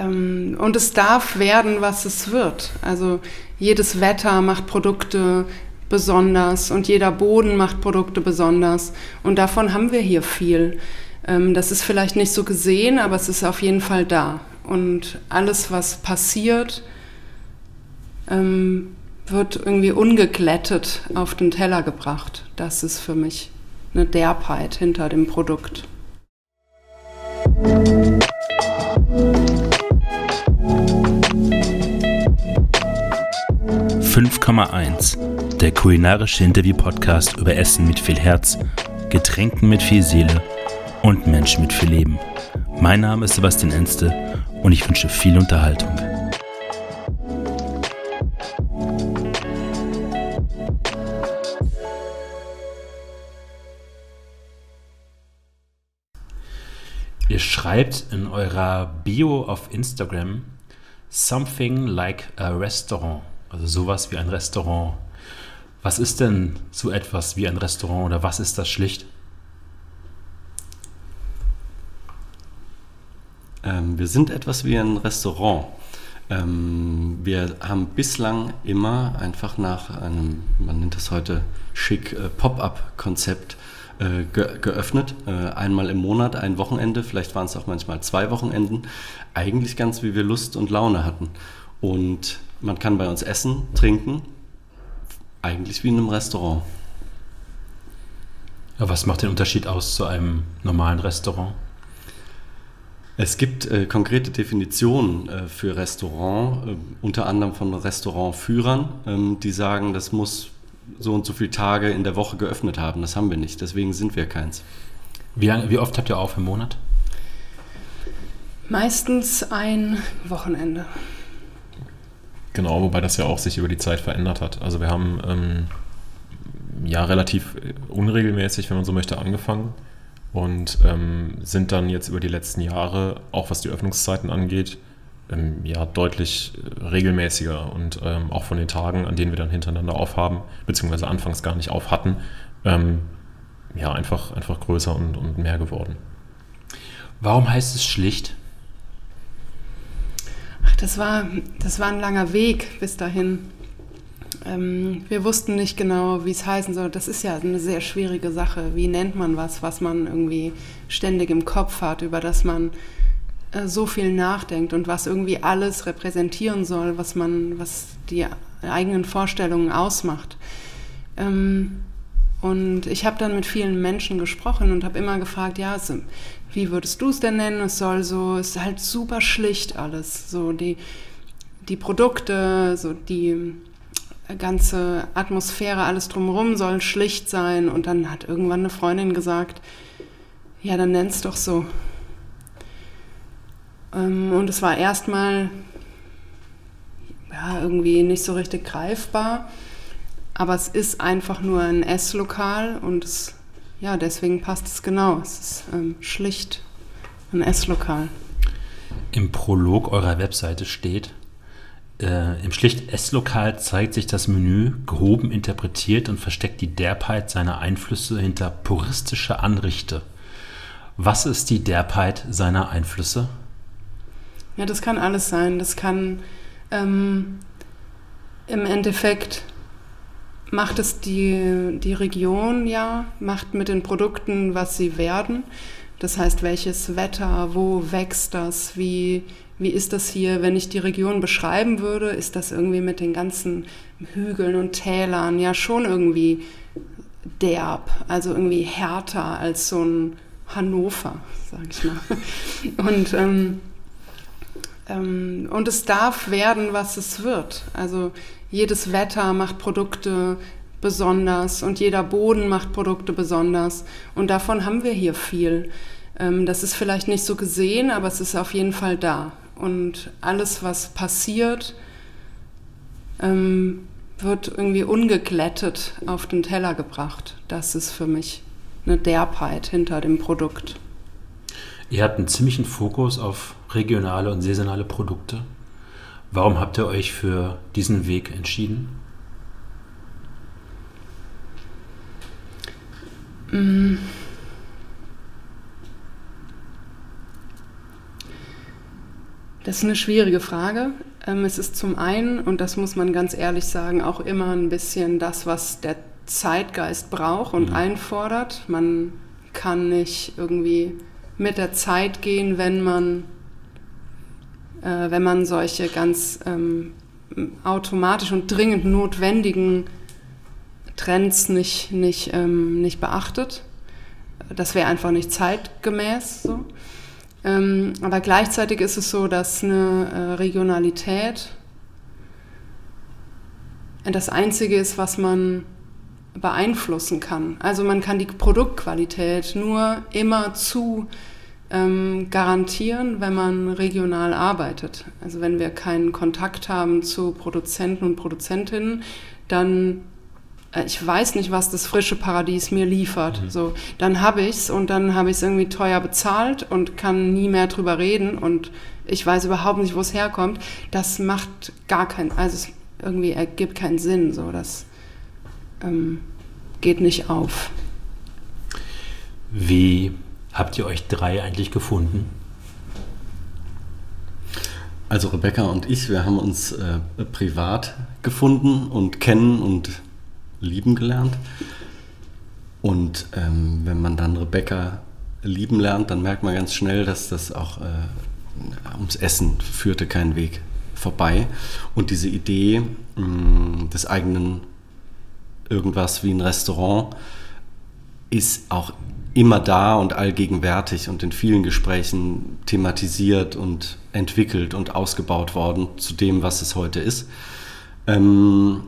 Ähm, und es darf werden, was es wird. Also jedes Wetter macht Produkte besonders und jeder Boden macht Produkte besonders. Und davon haben wir hier viel. Ähm, das ist vielleicht nicht so gesehen, aber es ist auf jeden Fall da. Und alles, was passiert, ähm, wird irgendwie ungeglättet auf den Teller gebracht. Das ist für mich eine Derbheit hinter dem Produkt. 5,1. Der kulinarische Interview-Podcast über Essen mit viel Herz, Getränken mit viel Seele und Menschen mit viel Leben. Mein Name ist Sebastian Enste und ich wünsche viel Unterhaltung. Ihr schreibt in eurer Bio auf Instagram Something like a restaurant. Also sowas wie ein Restaurant. Was ist denn so etwas wie ein Restaurant oder was ist das schlicht? Ähm, wir sind etwas wie ein Restaurant. Ähm, wir haben bislang immer einfach nach einem, man nennt das heute schick, äh, Pop-up-Konzept äh, ge geöffnet. Äh, einmal im Monat, ein Wochenende, vielleicht waren es auch manchmal zwei Wochenenden. Eigentlich ganz wie wir Lust und Laune hatten. Und man kann bei uns essen, trinken, eigentlich wie in einem Restaurant. Ja, was macht den Unterschied aus zu einem normalen Restaurant? Es gibt äh, konkrete Definitionen äh, für Restaurant, äh, unter anderem von Restaurantführern, ähm, die sagen, das muss so und so viele Tage in der Woche geöffnet haben. Das haben wir nicht, deswegen sind wir keins. Wie, lange, wie oft habt ihr auf im Monat? Meistens ein Wochenende. Genau, wobei das ja auch sich über die Zeit verändert hat. Also wir haben ähm, ja relativ unregelmäßig, wenn man so möchte, angefangen und ähm, sind dann jetzt über die letzten Jahre, auch was die Öffnungszeiten angeht, ähm, ja deutlich regelmäßiger und ähm, auch von den Tagen, an denen wir dann hintereinander aufhaben, beziehungsweise anfangs gar nicht auf hatten, ähm, ja einfach, einfach größer und, und mehr geworden. Warum heißt es schlicht? Das war, das war ein langer Weg bis dahin. Ähm, wir wussten nicht genau, wie es heißen soll. Das ist ja eine sehr schwierige Sache. Wie nennt man was, was man irgendwie ständig im Kopf hat, über das man äh, so viel nachdenkt und was irgendwie alles repräsentieren soll, was man, was die eigenen Vorstellungen ausmacht. Ähm, und ich habe dann mit vielen Menschen gesprochen und habe immer gefragt, ja, wie würdest du es denn nennen? Es soll so, es ist halt super schlicht alles. So die, die Produkte, so die ganze Atmosphäre, alles drumherum soll schlicht sein. Und dann hat irgendwann eine Freundin gesagt, ja, dann nenn's doch so. Ähm, und es war erstmal ja, irgendwie nicht so richtig greifbar. Aber es ist einfach nur ein Esslokal und es, ja, deswegen passt es genau. Es ist ähm, schlicht ein Esslokal. Im Prolog eurer Webseite steht, äh, im schlicht Esslokal zeigt sich das Menü gehoben interpretiert und versteckt die Derbheit seiner Einflüsse hinter puristische Anrichte. Was ist die Derbheit seiner Einflüsse? Ja, das kann alles sein. Das kann ähm, im Endeffekt macht es die, die Region ja, macht mit den Produkten, was sie werden. Das heißt, welches Wetter, wo wächst das, wie, wie ist das hier, wenn ich die Region beschreiben würde, ist das irgendwie mit den ganzen Hügeln und Tälern ja schon irgendwie derb, also irgendwie härter als so ein Hannover, sag ich mal. Und, ähm, ähm, und es darf werden, was es wird. Also jedes Wetter macht Produkte besonders und jeder Boden macht Produkte besonders. Und davon haben wir hier viel. Ähm, das ist vielleicht nicht so gesehen, aber es ist auf jeden Fall da. Und alles, was passiert, ähm, wird irgendwie ungeglättet auf den Teller gebracht. Das ist für mich eine Derbheit hinter dem Produkt. Ihr habt einen ziemlichen Fokus auf regionale und saisonale Produkte. Warum habt ihr euch für diesen Weg entschieden? Mm. Das ist eine schwierige Frage. Ähm, es ist zum einen, und das muss man ganz ehrlich sagen, auch immer ein bisschen das, was der Zeitgeist braucht und mhm. einfordert. Man kann nicht irgendwie mit der Zeit gehen, wenn man, äh, wenn man solche ganz ähm, automatisch und dringend notwendigen Trends nicht, nicht, ähm, nicht beachtet. Das wäre einfach nicht zeitgemäß so. Ähm, aber gleichzeitig ist es so, dass eine äh, Regionalität das Einzige ist, was man beeinflussen kann. Also man kann die Produktqualität nur immer zu ähm, garantieren, wenn man regional arbeitet. Also wenn wir keinen Kontakt haben zu Produzenten und Produzentinnen, dann äh, ich weiß nicht, was das frische Paradies mir liefert. Mhm. So, dann habe ich es und dann habe ich es irgendwie teuer bezahlt und kann nie mehr drüber reden und ich weiß überhaupt nicht, wo es herkommt. Das macht gar keinen, also es irgendwie ergibt keinen Sinn. So, das ähm, geht nicht auf. Wie habt ihr euch drei eigentlich gefunden? Also Rebecca und ich, wir haben uns äh, privat gefunden und kennen und lieben gelernt. Und ähm, wenn man dann Rebecca lieben lernt, dann merkt man ganz schnell, dass das auch äh, ums Essen führte kein Weg vorbei. Und diese Idee mh, mm, des eigenen irgendwas wie ein Restaurant ist auch immer da und allgegenwärtig und in vielen Gesprächen thematisiert und entwickelt und ausgebaut worden zu dem, was es heute ist. Ähm,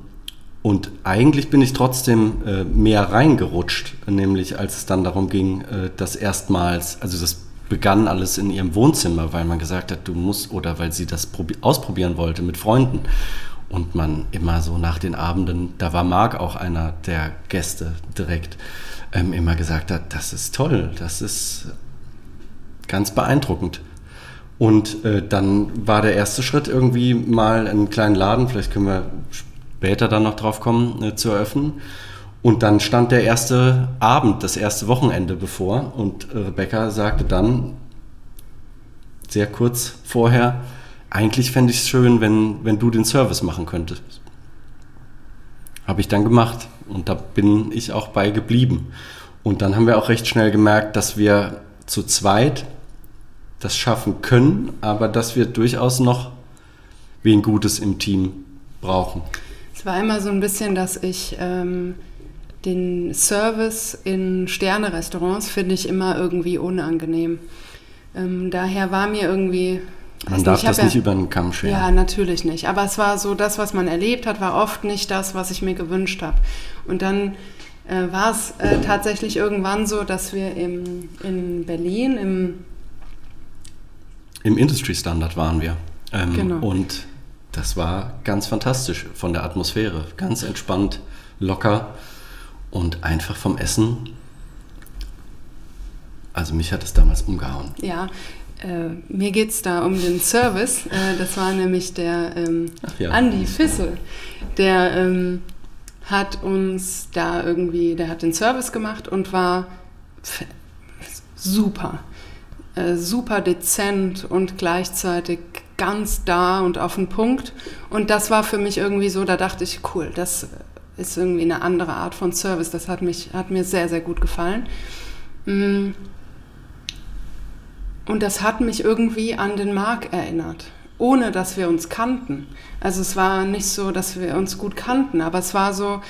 und eigentlich bin ich trotzdem äh, mehr reingerutscht, nämlich als es dann darum ging, äh, das erstmals, also das begann alles in ihrem Wohnzimmer, weil man gesagt hat, du musst, oder weil sie das ausprobieren wollte mit Freunden. Und man immer so nach den Abenden, da war Marc auch einer der Gäste direkt, ähm, immer gesagt hat, das ist toll, das ist ganz beeindruckend. Und äh, dann war der erste Schritt irgendwie mal einen kleinen Laden, vielleicht können wir später dann noch drauf kommen, äh, zu eröffnen. Und dann stand der erste Abend, das erste Wochenende bevor und Rebecca sagte dann sehr kurz vorher, eigentlich fände ich es schön, wenn, wenn du den Service machen könntest. Habe ich dann gemacht und da bin ich auch bei geblieben. Und dann haben wir auch recht schnell gemerkt, dass wir zu zweit das schaffen können, aber dass wir durchaus noch wen Gutes im Team brauchen. Es war immer so ein bisschen, dass ich ähm, den Service in Sterne-Restaurants finde ich immer irgendwie unangenehm. Ähm, daher war mir irgendwie. Man darf nicht, das nicht ja, über den Kamm scheren. Ja, natürlich nicht. Aber es war so, das, was man erlebt hat, war oft nicht das, was ich mir gewünscht habe. Und dann äh, war es äh, tatsächlich irgendwann so, dass wir im, in Berlin im im Industry Standard waren wir. Ähm, genau. Und das war ganz fantastisch von der Atmosphäre. Ganz entspannt, locker und einfach vom Essen. Also mich hat es damals umgehauen. Ja, äh, mir geht es da um den Service. Äh, das war nämlich der ähm, ja. Andi Fissel. Der ähm, hat uns da irgendwie, der hat den Service gemacht und war super. Äh, super dezent und gleichzeitig ganz da und auf den Punkt. Und das war für mich irgendwie so, da dachte ich, cool, das ist irgendwie eine andere Art von Service. Das hat, mich, hat mir sehr, sehr gut gefallen. Mm. Und das hat mich irgendwie an den Marc erinnert, ohne dass wir uns kannten. Also es war nicht so, dass wir uns gut kannten, aber es war so,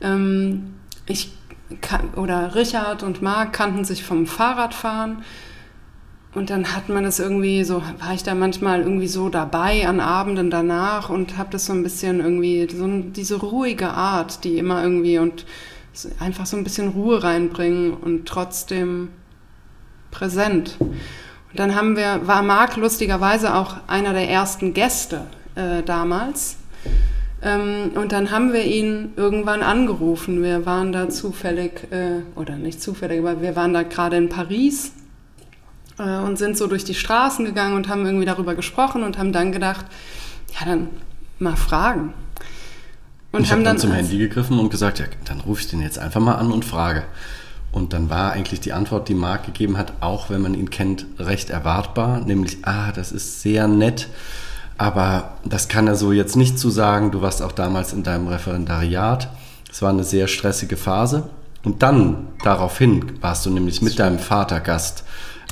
ähm, ich oder Richard und Marc kannten sich vom Fahrradfahren und dann hat man das irgendwie so, war ich da manchmal irgendwie so dabei an Abenden danach und habe das so ein bisschen irgendwie, so diese ruhige Art, die immer irgendwie und einfach so ein bisschen Ruhe reinbringen und trotzdem präsent. Und dann haben wir, war Marc lustigerweise auch einer der ersten Gäste äh, damals. Ähm, und dann haben wir ihn irgendwann angerufen. Wir waren da zufällig, äh, oder nicht zufällig, aber wir waren da gerade in Paris äh, und sind so durch die Straßen gegangen und haben irgendwie darüber gesprochen und haben dann gedacht, ja, dann mal fragen. Und ich habe hab dann zum Handy gegriffen und gesagt, ja, dann rufe ich den jetzt einfach mal an und frage. Und dann war eigentlich die Antwort, die Marc gegeben hat, auch wenn man ihn kennt, recht erwartbar, nämlich, ah, das ist sehr nett, aber das kann er so jetzt nicht zu sagen. Du warst auch damals in deinem Referendariat. Es war eine sehr stressige Phase. Und dann, daraufhin, warst du nämlich mit deinem Vater Gast,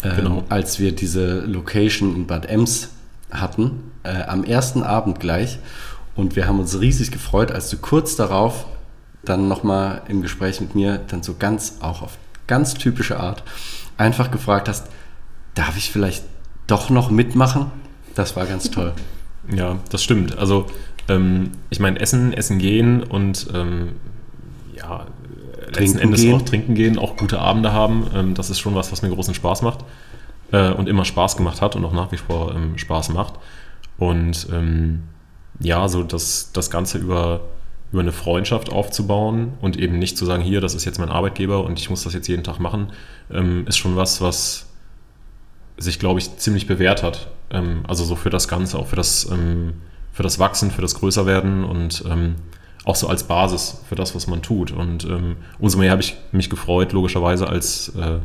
äh, genau. als wir diese Location in Bad Ems hatten, äh, am ersten Abend gleich. Und wir haben uns riesig gefreut, als du kurz darauf dann nochmal im Gespräch mit mir dann so ganz, auch auf ganz typische Art, einfach gefragt hast, darf ich vielleicht doch noch mitmachen? Das war ganz toll. Ja, das stimmt. Also ähm, ich meine, Essen, Essen gehen und ähm, ja, letzten trinken Endes gehen. auch trinken gehen, auch gute Abende haben, ähm, das ist schon was, was mir großen Spaß macht äh, und immer Spaß gemacht hat und auch nach wie vor ähm, Spaß macht. Und ähm, ja, so das, das Ganze über, über eine Freundschaft aufzubauen und eben nicht zu sagen, hier, das ist jetzt mein Arbeitgeber und ich muss das jetzt jeden Tag machen, ähm, ist schon was, was sich, glaube ich, ziemlich bewährt hat. Ähm, also so für das Ganze, auch für das, ähm, für das Wachsen, für das Größerwerden und auch so als Basis für das, was man tut. Und umso mehr habe ich mich gefreut, logischerweise, als, äh,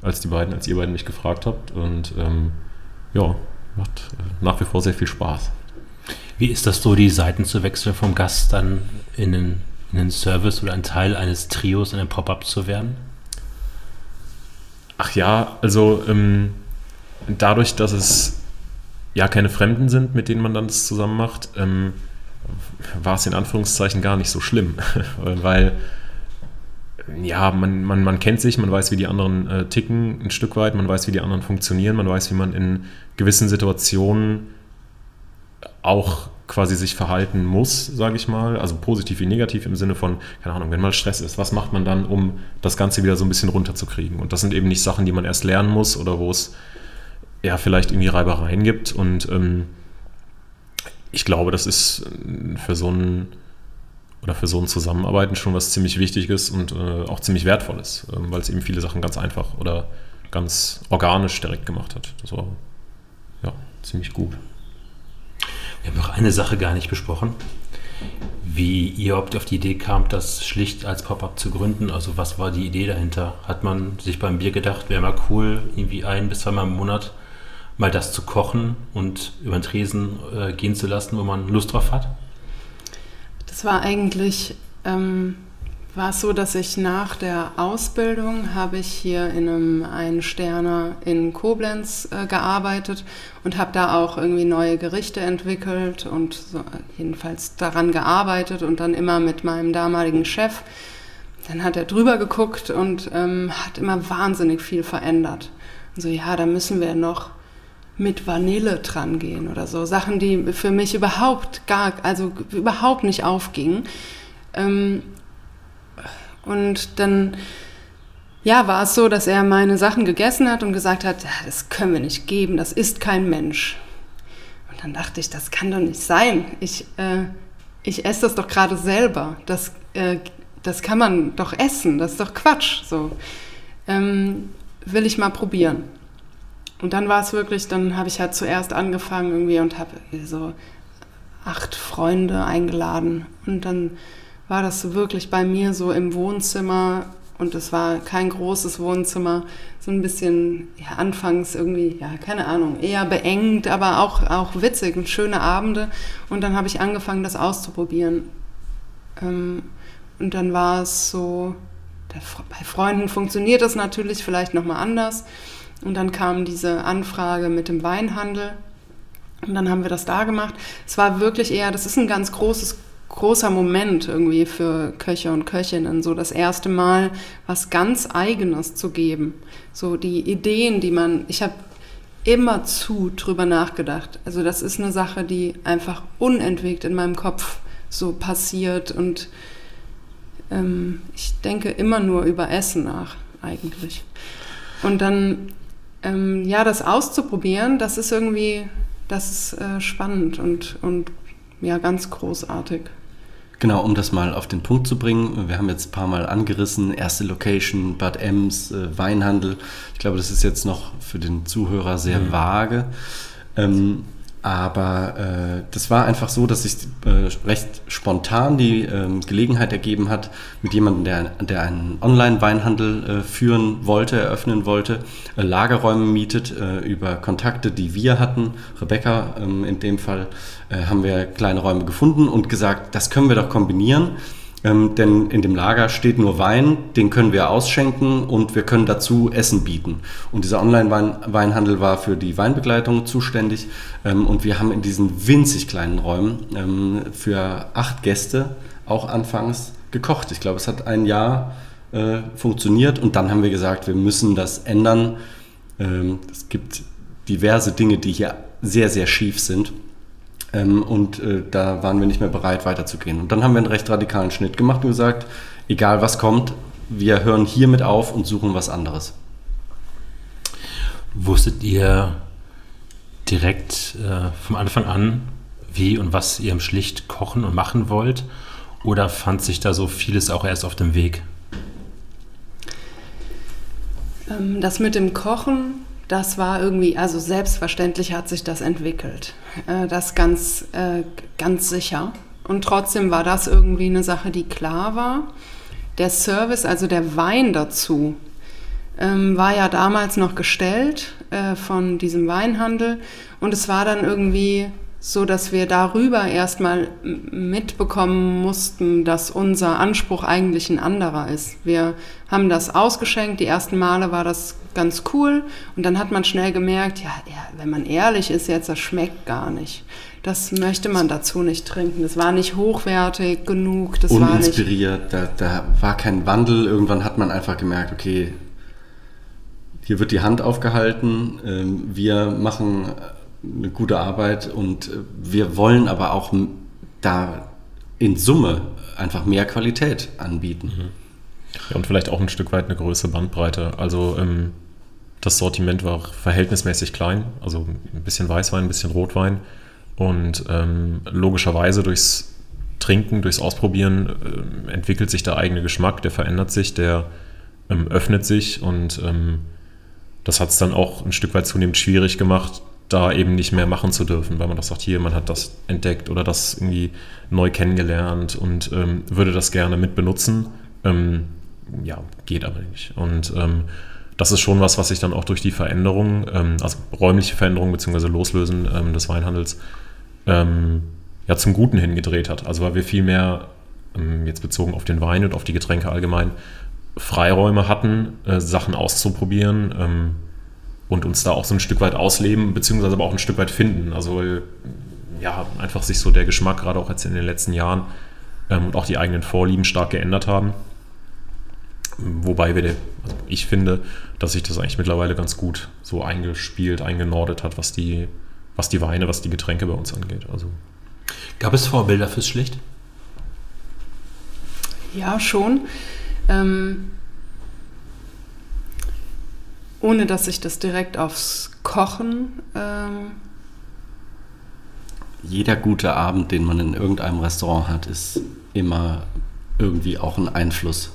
als die beiden, als ihr beiden mich gefragt habt. Und ja, macht äh, nach wie vor sehr viel Spaß. Wie ist das so, die Seiten zu wechseln vom Gast dann in den, in den Service oder ein Teil eines Trios in einem Pop-up zu werden? Ach ja, also ähm, dadurch, dass es ja keine Fremden sind, mit denen man dann das zusammen macht, ähm, war es in Anführungszeichen gar nicht so schlimm, weil ja, man, man, man kennt sich, man weiß, wie die anderen äh, ticken ein Stück weit, man weiß, wie die anderen funktionieren, man weiß, wie man in gewissen Situationen auch quasi sich verhalten muss, sage ich mal, also positiv wie negativ im Sinne von, keine Ahnung, wenn mal Stress ist, was macht man dann, um das Ganze wieder so ein bisschen runterzukriegen? Und das sind eben nicht Sachen, die man erst lernen muss oder wo es ja vielleicht irgendwie Reibereien gibt. Und ähm, ich glaube, das ist für so ein oder für so ein Zusammenarbeiten schon was ziemlich Wichtiges und äh, auch ziemlich Wertvolles, äh, weil es eben viele Sachen ganz einfach oder ganz organisch direkt gemacht hat. Das war ja ziemlich gut. Wir haben noch eine Sache gar nicht besprochen. Wie ihr überhaupt auf die Idee kam, das schlicht als Pop-up zu gründen. Also was war die Idee dahinter? Hat man sich beim Bier gedacht, wäre mal cool, irgendwie ein bis zweimal im Monat mal das zu kochen und über den Tresen äh, gehen zu lassen, wo man Lust drauf hat? Das war eigentlich ähm, war es so, dass ich nach der Ausbildung habe ich hier in einem einen Sterner in Koblenz äh, gearbeitet und habe da auch irgendwie neue Gerichte entwickelt und so, jedenfalls daran gearbeitet und dann immer mit meinem damaligen Chef. Dann hat er drüber geguckt und ähm, hat immer wahnsinnig viel verändert. Und so, ja, da müssen wir noch mit Vanille dran gehen oder so. Sachen, die für mich überhaupt gar, also überhaupt nicht aufgingen. Ähm, und dann, ja, war es so, dass er meine Sachen gegessen hat und gesagt hat, das können wir nicht geben, das ist kein Mensch. Und dann dachte ich, das kann doch nicht sein. Ich, äh, ich esse das doch gerade selber. Das, äh, das kann man doch essen, das ist doch Quatsch. So. Ähm, will ich mal probieren. Und dann war es wirklich, dann habe ich halt zuerst angefangen irgendwie und habe so acht Freunde eingeladen. Und dann war das wirklich bei mir so im Wohnzimmer und es war kein großes Wohnzimmer, so ein bisschen ja, anfangs irgendwie, ja, keine Ahnung, eher beengt, aber auch, auch witzig und schöne Abende. Und dann habe ich angefangen, das auszuprobieren. Ähm, und dann war es so, bei Freunden funktioniert das natürlich vielleicht nochmal anders. Und dann kam diese Anfrage mit dem Weinhandel. Und dann haben wir das da gemacht. Es war wirklich eher, das ist ein ganz großes, großer Moment irgendwie für Köche und Köchinnen, so das erste Mal was ganz Eigenes zu geben. So die Ideen, die man, ich habe immer zu drüber nachgedacht. Also das ist eine Sache, die einfach unentwegt in meinem Kopf so passiert und ähm, ich denke immer nur über Essen nach eigentlich. Und dann ähm, ja, das auszuprobieren, das ist irgendwie, das ist äh, spannend und, und ja, ganz großartig. Genau, um das mal auf den Punkt zu bringen, wir haben jetzt ein paar Mal angerissen, erste Location, Bad Ems, äh, Weinhandel. Ich glaube, das ist jetzt noch für den Zuhörer sehr mhm. vage. Ähm, Aber äh, das war einfach so, dass sich äh, recht spontan die äh, Gelegenheit ergeben hat, mit jemandem, der, der einen Online-Weinhandel äh, führen wollte, eröffnen wollte, äh, Lagerräume mietet äh, über Kontakte, die wir hatten. Rebecca ähm, in dem Fall haben wir kleine Räume gefunden und gesagt, das können wir doch kombinieren. Ähm, denn in dem Lager steht nur Wein, den können wir ausschenken und wir können dazu Essen bieten. Und dieser Online-Weinhandel war für die Weinbegleitung zuständig ähm, und wir haben in diesen winzig kleinen Räumen ähm, für acht Gäste auch anfangs gekocht. Ich glaube, es hat ein Jahr äh, funktioniert und dann haben wir gesagt, wir müssen das ändern. Ähm, es gibt diverse Dinge, die hier sehr, sehr schief sind. Ähm, und äh, da waren wir nicht mehr bereit, weiterzugehen. Und dann haben wir einen recht radikalen Schnitt gemacht und gesagt, egal was kommt, wir hören hiermit auf und suchen was anderes. Wusstet ihr direkt äh, vom Anfang an, wie und was ihr im Schlicht kochen und machen wollt? Oder fand sich da so vieles auch erst auf dem Weg? Ähm, das mit dem Kochen das war irgendwie, also selbstverständlich hat sich das entwickelt. Äh, das ganz, äh, ganz sicher. Und trotzdem war das irgendwie eine Sache, die klar war. Der Service, also der Wein dazu, ähm, war ja damals noch gestellt äh, von diesem Weinhandel. Und es war dann irgendwie so dass wir darüber erstmal mitbekommen mussten, dass unser Anspruch eigentlich ein anderer ist. Wir haben das ausgeschenkt, die ersten Male war das ganz cool und dann hat man schnell gemerkt, ja, wenn man ehrlich ist, jetzt das schmeckt gar nicht. Das möchte man dazu nicht trinken. Das war nicht hochwertig genug. Das Uninspiriert, war nicht da, da war kein Wandel. Irgendwann hat man einfach gemerkt, okay, hier wird die Hand aufgehalten, ähm, wir machen eine gute Arbeit und äh, wir wollen aber auch da in Summe einfach mehr Qualität anbieten. Mhm. Ja, und vielleicht auch ein Stück weit eine größere Bandbreite. Also ähm, das Sortiment war verhältnismäßig klein, also ein bisschen Weißwein, ein bisschen Rotwein. Und ähm, logischerweise durchs Trinken, durchs Ausprobieren äh, entwickelt sich der eigene Geschmack, der verändert sich, der ähm, öffnet sich und ähm, das hat es dann auch ein Stück weit zunehmend schwierig gemacht, da eben nicht mehr machen zu dürfen, weil man doch sagt, hier, man hat das entdeckt oder das irgendwie neu kennengelernt und ähm, würde das gerne mit benutzen. Ähm, ja, geht aber nicht. Und ähm, das ist schon was, was sich dann auch durch die Veränderung, ähm, also räumliche Veränderung bzw. Loslösen ähm, des Weinhandels, ähm, ja zum Guten hingedreht hat. Also weil wir viel mehr, jetzt bezogen auf den Wein und auf die Getränke allgemein, Freiräume hatten, äh, Sachen auszuprobieren und uns da auch so ein Stück weit ausleben, beziehungsweise aber auch ein Stück weit finden. Also ja, einfach sich so der Geschmack, gerade auch jetzt in den letzten Jahren ähm, und auch die eigenen Vorlieben stark geändert haben. Wobei wir, also ich finde, dass sich das eigentlich mittlerweile ganz gut so eingespielt, eingenordet hat, was die, was die Weine, was die Getränke bei uns angeht. Also. Gab es Vorbilder fürs Schlicht? Ja, schon. Ähm, ohne dass ich das direkt aufs Kochen. Ähm Jeder gute Abend, den man in irgendeinem Restaurant hat, ist immer irgendwie auch ein Einfluss.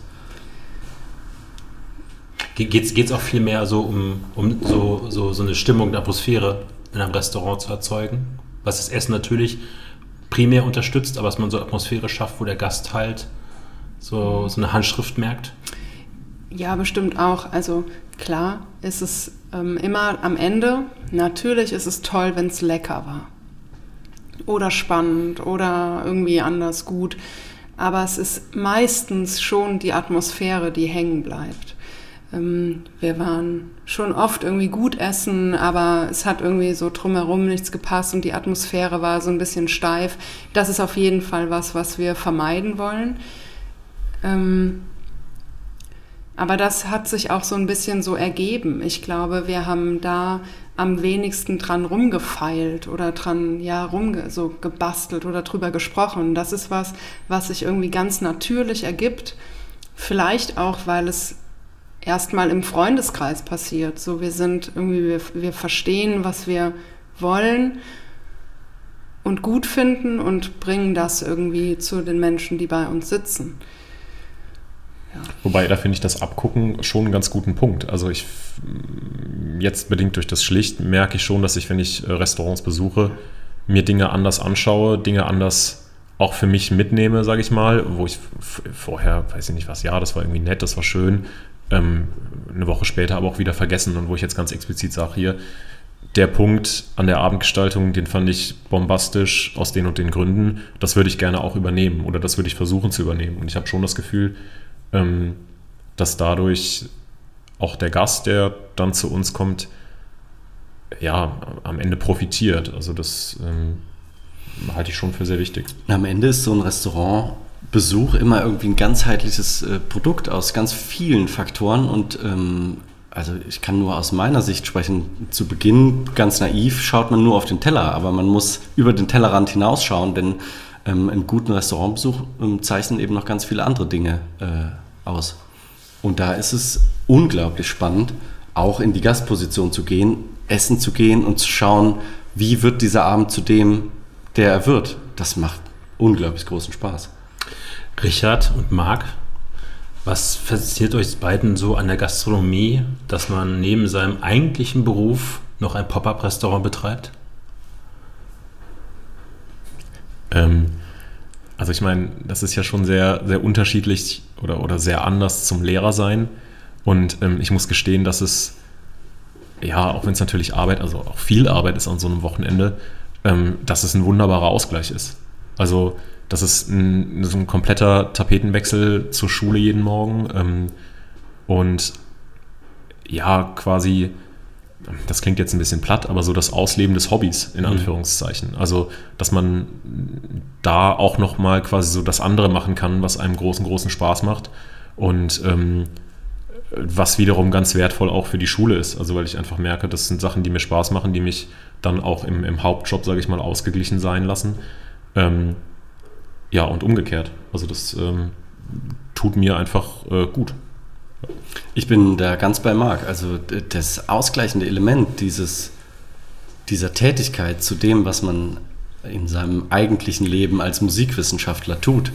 Geht es auch viel mehr so um, um so, so, so eine Stimmung, eine Atmosphäre in einem Restaurant zu erzeugen? Was das Essen natürlich primär unterstützt, aber dass man so Atmosphäre schafft, wo der Gast halt so, so eine Handschrift merkt? Ja, bestimmt auch. Also Klar ist es ähm, immer am Ende, natürlich ist es toll, wenn es lecker war. Oder spannend oder irgendwie anders gut. Aber es ist meistens schon die Atmosphäre, die hängen bleibt. Ähm, wir waren schon oft irgendwie gut essen, aber es hat irgendwie so drumherum nichts gepasst und die Atmosphäre war so ein bisschen steif. Das ist auf jeden Fall was, was wir vermeiden wollen. Ähm, aber das hat sich auch so ein bisschen so ergeben. Ich glaube, wir haben da am wenigsten dran rumgefeilt oder dran ja rumge so gebastelt oder drüber gesprochen. Das ist was, was sich irgendwie ganz natürlich ergibt. Vielleicht auch, weil es erstmal im Freundeskreis passiert. So, wir sind irgendwie, wir, wir verstehen, was wir wollen und gut finden und bringen das irgendwie zu den Menschen, die bei uns sitzen. Wobei, da finde ich das Abgucken schon einen ganz guten Punkt. Also ich, jetzt bedingt durch das Schlicht, merke ich schon, dass ich, wenn ich äh, Restaurants besuche, mir Dinge anders anschaue, Dinge anders auch für mich mitnehme, sage ich mal, wo ich vorher, weiß ich nicht was, ja, das war irgendwie nett, das war schön, ähm, eine Woche später aber auch wieder vergessen und wo ich jetzt ganz explizit sage, hier, der Punkt an der Abendgestaltung, den fand ich bombastisch aus den und den Gründen, das würde ich gerne auch übernehmen oder das würde ich versuchen zu übernehmen. Und ich habe schon das Gefühl, ähm, dass dadurch auch der Gast, der dann zu uns kommt, ja, am Ende profitiert. Also das ähm, halte ich schon für sehr wichtig. Am Ende ist so ein Restaurantbesuch immer irgendwie ein ganzheitliches äh, Produkt aus ganz vielen Faktoren und ähm, also ich kann nur aus meiner Sicht sprechen. Zu Beginn ganz naiv schaut man nur auf den Teller, aber man muss über den Tellerrand hinausschauen, denn ähm, einen guten Restaurantbesuch ähm, zeichnen eben noch ganz viele andere Dinge äh, aus. Und da ist es unglaublich spannend, auch in die Gastposition zu gehen, essen zu gehen und zu schauen, wie wird dieser Abend zu dem, der er wird. Das macht unglaublich großen Spaß. Richard und Marc, was fasziniert euch beiden so an der Gastronomie, dass man neben seinem eigentlichen Beruf noch ein Pop-up-Restaurant betreibt? Ähm, also ich meine, das ist ja schon sehr, sehr unterschiedlich oder, oder sehr anders zum Lehrer sein. Und ähm, ich muss gestehen, dass es, ja, auch wenn es natürlich Arbeit, also auch viel Arbeit ist an so einem Wochenende, ähm, dass es ein wunderbarer Ausgleich ist. Also, das ist ein, so ein kompletter Tapetenwechsel zur Schule jeden Morgen. Ähm, und ja, quasi, das klingt jetzt ein bisschen platt, aber so das Ausleben des Hobbys, in mhm. Anführungszeichen. Also, dass man da auch nochmal quasi so das andere machen kann, was einem großen, großen Spaß macht. Und ähm, was wiederum ganz wertvoll auch für die Schule ist. Also weil ich einfach merke, das sind Sachen, die mir Spaß machen, die mich dann auch im, im Hauptjob, sage ich mal, ausgeglichen sein lassen. Ähm, ja, und umgekehrt. Also das ähm, tut mir einfach äh, gut. Ich bin da ganz bei Marc. Also das ausgleichende Element dieses, dieser Tätigkeit zu dem, was man in seinem eigentlichen Leben als Musikwissenschaftler tut,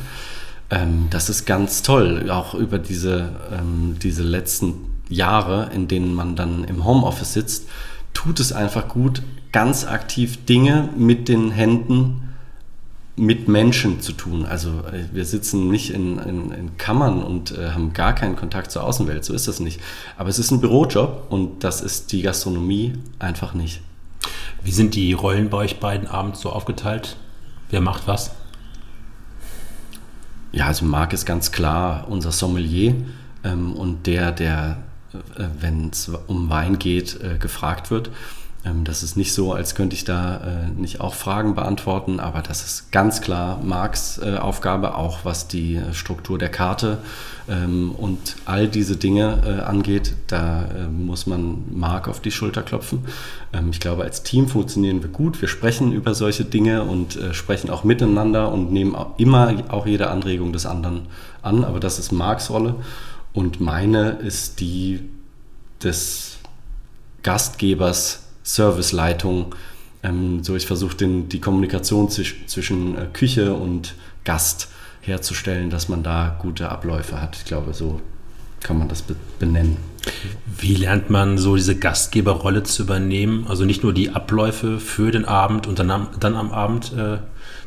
ähm, das ist ganz toll. Auch über diese, ähm, diese letzten Jahre, in denen man dann im Homeoffice sitzt, tut es einfach gut, ganz aktiv Dinge mit den Händen mit Menschen zu tun. Also äh, wir sitzen nicht in, in, in Kammern und äh, haben gar keinen Kontakt zur Außenwelt, so ist das nicht. Aber es ist ein Bürojob und das ist die Gastronomie einfach nicht. Wie sind die Rollen bei euch beiden abends so aufgeteilt? Wer macht was? Ja, also Marc ist ganz klar unser Sommelier ähm, und der, der, äh, wenn es um Wein geht, äh, gefragt wird. Ähm, das ist nicht so, als könnte ich da äh, nicht auch Fragen beantworten, aber das ist ganz klar Marks äh, Aufgabe, auch was die äh, Struktur der Karte ähm, und all diese Dinge angeht. Da muss man Mark auf die Schulter klopfen. Ähm, ich glaube, als Team funktionieren wir gut. Wir sprechen über solche Dinge und sprechen auch miteinander und nehmen immer auch jede Anregung des anderen an, aber das ist Marks Rolle und meine ist die des Gastgebers Serviceleitung. Ähm, so ich versuche die Kommunikation zwisch, zwischen äh, Küche und Gast herzustellen, dass man da gute Abläufe hat. Ich glaube, so kann man das be benennen. Wie lernt man so diese Gastgeberrolle zu übernehmen? Also nicht nur die Abläufe für den Abend und dann am, dann am Abend äh,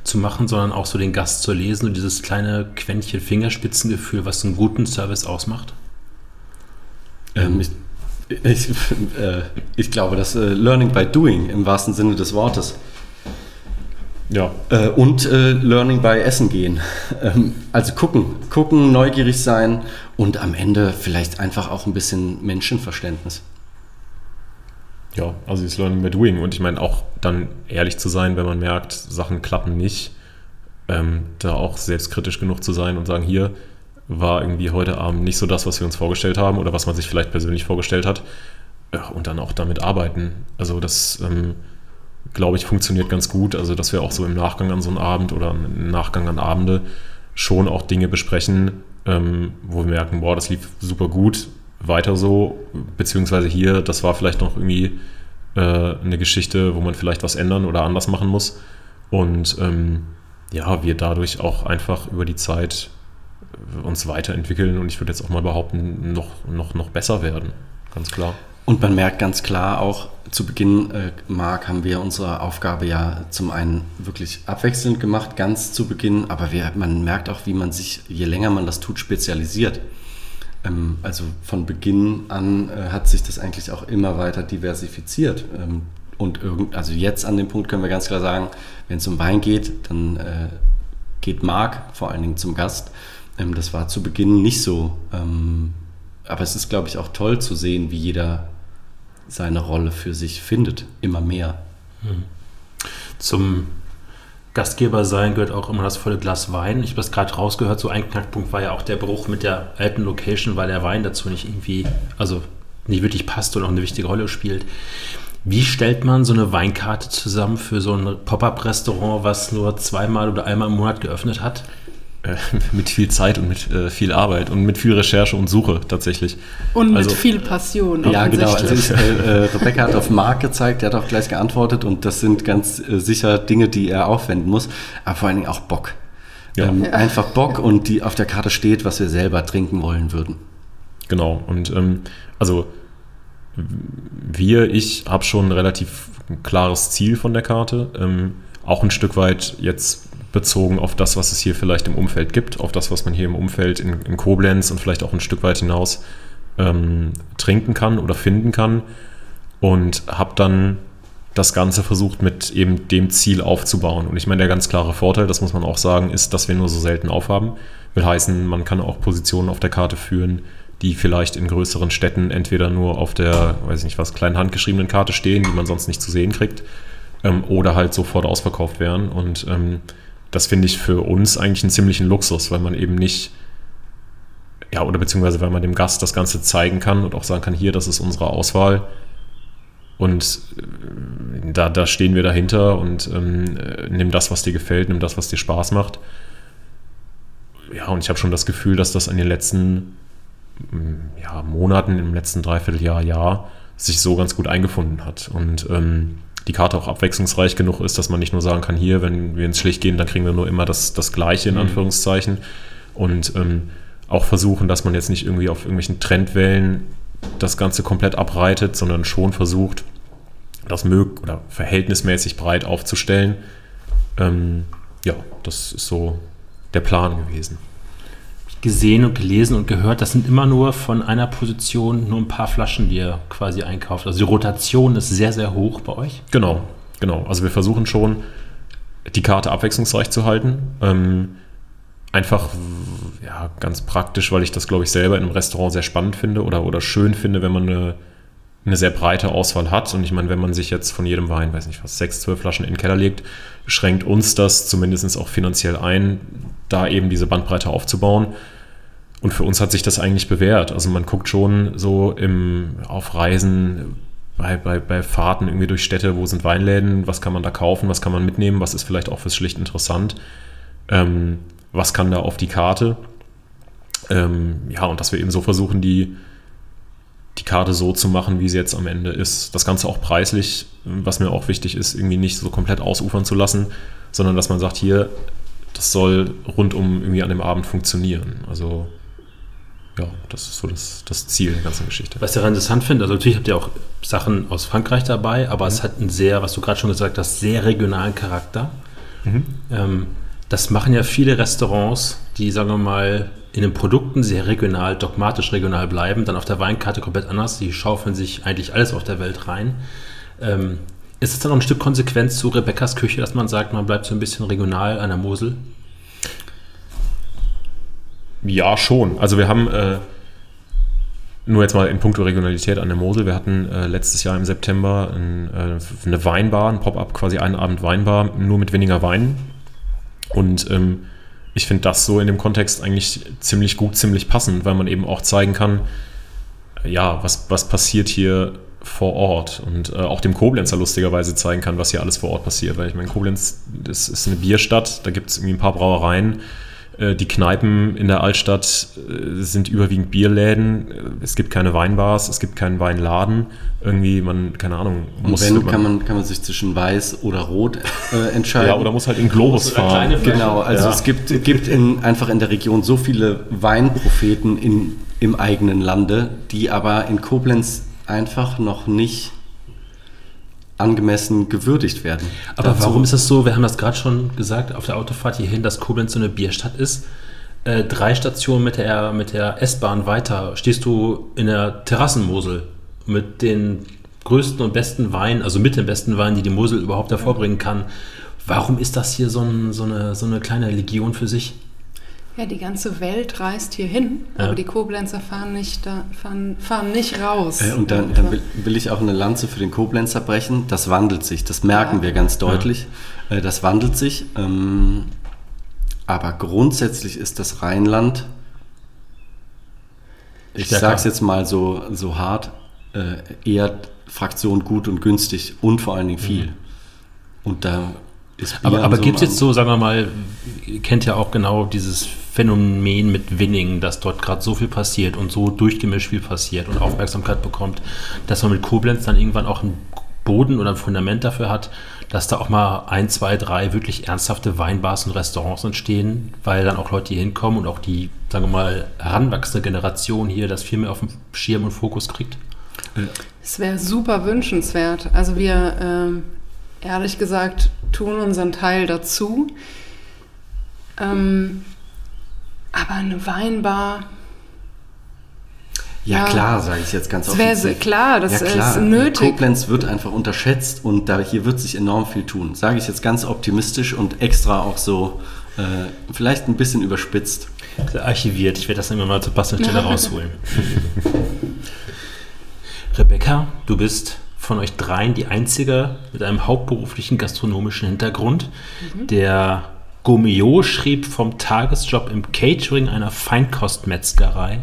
zu machen, sondern auch so den Gast zu lesen und dieses kleine Quäntchen Fingerspitzengefühl, was einen guten Service ausmacht? Ähm, ich ich, äh, ich glaube, das äh, Learning by Doing im wahrsten Sinne des Wortes. Ja. Äh, und äh, Learning by Essen gehen. Ähm, also gucken, gucken, neugierig sein und am Ende vielleicht einfach auch ein bisschen Menschenverständnis. Ja, also das Learning by Doing und ich meine auch dann ehrlich zu sein, wenn man merkt, Sachen klappen nicht, ähm, da auch selbstkritisch genug zu sein und sagen, hier, war irgendwie heute Abend nicht so das, was wir uns vorgestellt haben oder was man sich vielleicht persönlich vorgestellt hat. Und dann auch damit arbeiten. Also das, ähm, glaube ich, funktioniert ganz gut. Also dass wir auch so im Nachgang an so einen Abend oder im Nachgang an Abende schon auch Dinge besprechen, ähm, wo wir merken, boah, das lief super gut, weiter so, beziehungsweise hier, das war vielleicht noch irgendwie äh, eine Geschichte, wo man vielleicht was ändern oder anders machen muss. Und ähm, ja, wir dadurch auch einfach über die Zeit uns weiterentwickeln und ich würde jetzt auch mal behaupten, noch, noch, noch besser werden. Ganz klar. Und man merkt ganz klar auch, zu Beginn, äh, Marc, haben wir unsere Aufgabe ja zum einen wirklich abwechselnd gemacht, ganz zu Beginn, aber wir, man merkt auch, wie man sich, je länger man das tut, spezialisiert. Ähm, also von Beginn an äh, hat sich das eigentlich auch immer weiter diversifiziert. Ähm, und irgend, also jetzt an dem Punkt können wir ganz klar sagen, wenn es um Wein geht, dann äh, geht Marc vor allen Dingen zum Gast. Ähm, das war zu Beginn nicht so. Ähm, aber es ist, glaube ich, auch toll zu sehen, wie jeder seine Rolle für sich findet, immer mehr. Hm. Zum Gastgeber sein gehört auch immer das volle Glas Wein. Ich habe das gerade rausgehört, so ein Knackpunkt war ja auch der Bruch mit der alten Location, weil der Wein dazu nicht irgendwie, also nicht wirklich passt und auch eine wichtige Rolle spielt. Wie stellt man so eine Weinkarte zusammen für so ein Pop-up-Restaurant, was nur zweimal oder einmal im Monat geöffnet hat? Äh, mit viel Zeit und mit äh, viel Arbeit und mit viel Recherche und Suche tatsächlich. Und also, mit viel Passion. Ja, genau. Also ich, äh, äh, Rebecca hat auf Marc gezeigt, der hat auch gleich geantwortet und das sind ganz äh, sicher Dinge, die er aufwenden muss, aber vor allen Dingen auch Bock. Ja. Ähm, ja. Einfach Bock und die auf der Karte steht, was wir selber trinken wollen würden. Genau. Und ähm, also wir, ich habe schon ein relativ klares Ziel von der Karte. Ähm, auch ein Stück weit jetzt bezogen auf das, was es hier vielleicht im Umfeld gibt, auf das, was man hier im Umfeld in, in Koblenz und vielleicht auch ein Stück weit hinaus ähm, trinken kann oder finden kann. Und habe dann das Ganze versucht mit eben dem Ziel aufzubauen. Und ich meine, der ganz klare Vorteil, das muss man auch sagen, ist, dass wir nur so selten aufhaben. Will heißen, man kann auch Positionen auf der Karte führen, die vielleicht in größeren Städten entweder nur auf der, weiß ich nicht was, kleinen handgeschriebenen Karte stehen, die man sonst nicht zu sehen kriegt, ähm, oder halt sofort ausverkauft werden. Und ähm, das finde ich für uns eigentlich einen ziemlichen Luxus, weil man eben nicht, ja, oder beziehungsweise weil man dem Gast das Ganze zeigen kann und auch sagen kann, hier, das ist unsere Auswahl. Und äh, da, da stehen wir dahinter und ähm, äh, nimm das, was dir gefällt, nimm das, was dir Spaß macht. Ja, und ich habe schon das Gefühl, dass das in den letzten ja, Monaten, im letzten Dreivierteljahr, Jahr sich so ganz gut eingefunden hat. Und ähm, die Karte auch abwechslungsreich genug ist, dass man nicht nur sagen kann, hier, wenn wir ins Schlicht gehen, dann kriegen wir nur immer das, das Gleiche in mhm. Anführungszeichen. Und ähm, auch versuchen, dass man jetzt nicht irgendwie auf irgendwelchen Trendwellen das Ganze komplett abreitet, sondern schon versucht, das mög oder verhältnismäßig breit aufzustellen. Ähm, ja, das ist so der Plan gewesen gesehen und gelesen und gehört, das sind immer nur von einer Position nur ein paar Flaschen, die ihr quasi einkauft. Also die Rotation ist sehr, sehr hoch bei euch. Genau, genau. Also wir versuchen schon, die Karte abwechslungsreich zu halten. Ähm, einfach, ja, ganz praktisch, weil ich das, glaube ich, selber in einem Restaurant sehr spannend finde oder, oder schön finde, wenn man eine, eine sehr breite Auswahl hat. Und ich meine, wenn man sich jetzt von jedem Wein, weiß nicht was, sechs, zwölf Flaschen in den Keller legt, schränkt uns das zumindest auch finanziell ein, da eben diese Bandbreite aufzubauen. Und für uns hat sich das eigentlich bewährt. Also man guckt schon so im, auf Reisen, bei, bei, bei Fahrten irgendwie durch Städte, wo sind Weinläden, was kann man da kaufen, was kann man mitnehmen, was ist vielleicht auch fürs Schlicht interessant, ähm, was kann da auf die Karte. Ähm, ja, und dass wir eben so versuchen, die, die Karte so zu machen, wie sie jetzt am Ende ist. Das Ganze auch preislich, was mir auch wichtig ist, irgendwie nicht so komplett ausufern zu lassen, sondern dass man sagt, hier, das soll rundum irgendwie an dem Abend funktionieren. Also ja, das ist so das, das Ziel der ganzen Geschichte. Was ich daran interessant finde, also natürlich habt ihr auch Sachen aus Frankreich dabei, aber mhm. es hat einen sehr, was du gerade schon gesagt hast, sehr regionalen Charakter. Mhm. Ähm, das machen ja viele Restaurants, die, sagen wir mal, in den Produkten sehr regional, dogmatisch regional bleiben, dann auf der Weinkarte komplett anders. Die schaufeln sich eigentlich alles auf der Welt rein. Ähm, ist es dann noch ein Stück Konsequenz zu Rebecca's Küche, dass man sagt, man bleibt so ein bisschen regional an der Mosel? Ja, schon. Also wir haben äh, nur jetzt mal in puncto Regionalität an der Mosel. Wir hatten äh, letztes Jahr im September ein, äh, eine Weinbar, ein Pop-up, quasi einen Abend Weinbar, nur mit weniger Wein. Und ähm, ich finde das so in dem Kontext eigentlich ziemlich gut, ziemlich passend, weil man eben auch zeigen kann, ja, was, was passiert hier vor Ort und äh, auch dem Koblenzer lustigerweise zeigen kann, was hier alles vor Ort passiert. Weil ich meine, Koblenz das ist eine Bierstadt, da gibt es irgendwie ein paar Brauereien die Kneipen in der Altstadt äh, sind überwiegend Bierläden. Es gibt keine Weinbars, es gibt keinen Weinladen. Irgendwie, man, keine Ahnung. Und wenn, man, kann, man, kann man sich zwischen Weiß oder Rot äh, entscheiden. ja, oder muss halt in Globus fahren. Genau, also ja. es gibt, gibt in, einfach in der Region so viele Weinpropheten in, im eigenen Lande, die aber in Koblenz einfach noch nicht angemessen gewürdigt werden. Aber Dazu- warum ist es so, wir haben das gerade schon gesagt, auf der Autofahrt hierhin, dass Koblenz so eine Bierstadt ist. Äh, drei Stationen mit der, mit der S-Bahn weiter stehst du in der Terrassenmosel mit den größten und besten Weinen, also mit den besten Weinen, die die Mosel überhaupt hervorbringen kann. Warum ist das hier so, ein, so, eine, so eine kleine Legion für sich? Ja, die ganze Welt reist hier hin, Ja. aber die Koblenzer fahren nicht, da, fahren, fahren nicht raus. Äh, und dann, dann will, will ich auch eine Lanze für den Koblenzer brechen. Das wandelt sich, das merken Ja. wir ganz deutlich. Äh, das wandelt sich. Ähm, aber grundsätzlich ist das Rheinland, ich Stärker. sage es jetzt mal so, so hart, äh, eher Fraktion gut und günstig und vor allen Dingen viel. Und da Aber, aber so gibt es jetzt so, sagen wir mal, ihr kennt ja auch genau dieses Phänomen mit Winning, dass dort gerade so viel passiert und so durchgemischt viel passiert und Aufmerksamkeit bekommt, dass man mit Koblenz dann irgendwann auch einen Boden oder ein Fundament dafür hat, dass da auch mal ein, zwei, drei wirklich ernsthafte Weinbars und Restaurants entstehen, weil dann auch Leute hier hinkommen und auch die, sagen wir mal, heranwachsende Generation hier das viel mehr auf dem Schirm und Fokus kriegt? Es wäre super wünschenswert. Also wir, ähm, ehrlich gesagt, tun unseren Teil dazu. Ähm, aber eine Weinbar, Ja, Ja. klar, sage ich jetzt ganz das wäre offiziell. klar, das ja, klar. ist nötig. Koblenz wird einfach unterschätzt und da, hier wird sich enorm viel tun. Sage ich jetzt ganz optimistisch und extra auch so, äh, vielleicht ein bisschen überspitzt. Archiviert. Ich werde das immer mal zur passenden Stelle rausholen. Rebecca, du bist von euch dreien die einzige mit einem hauptberuflichen gastronomischen Hintergrund. Der Gomeo schrieb vom Tagesjob im Catering einer Feinkostmetzgerei.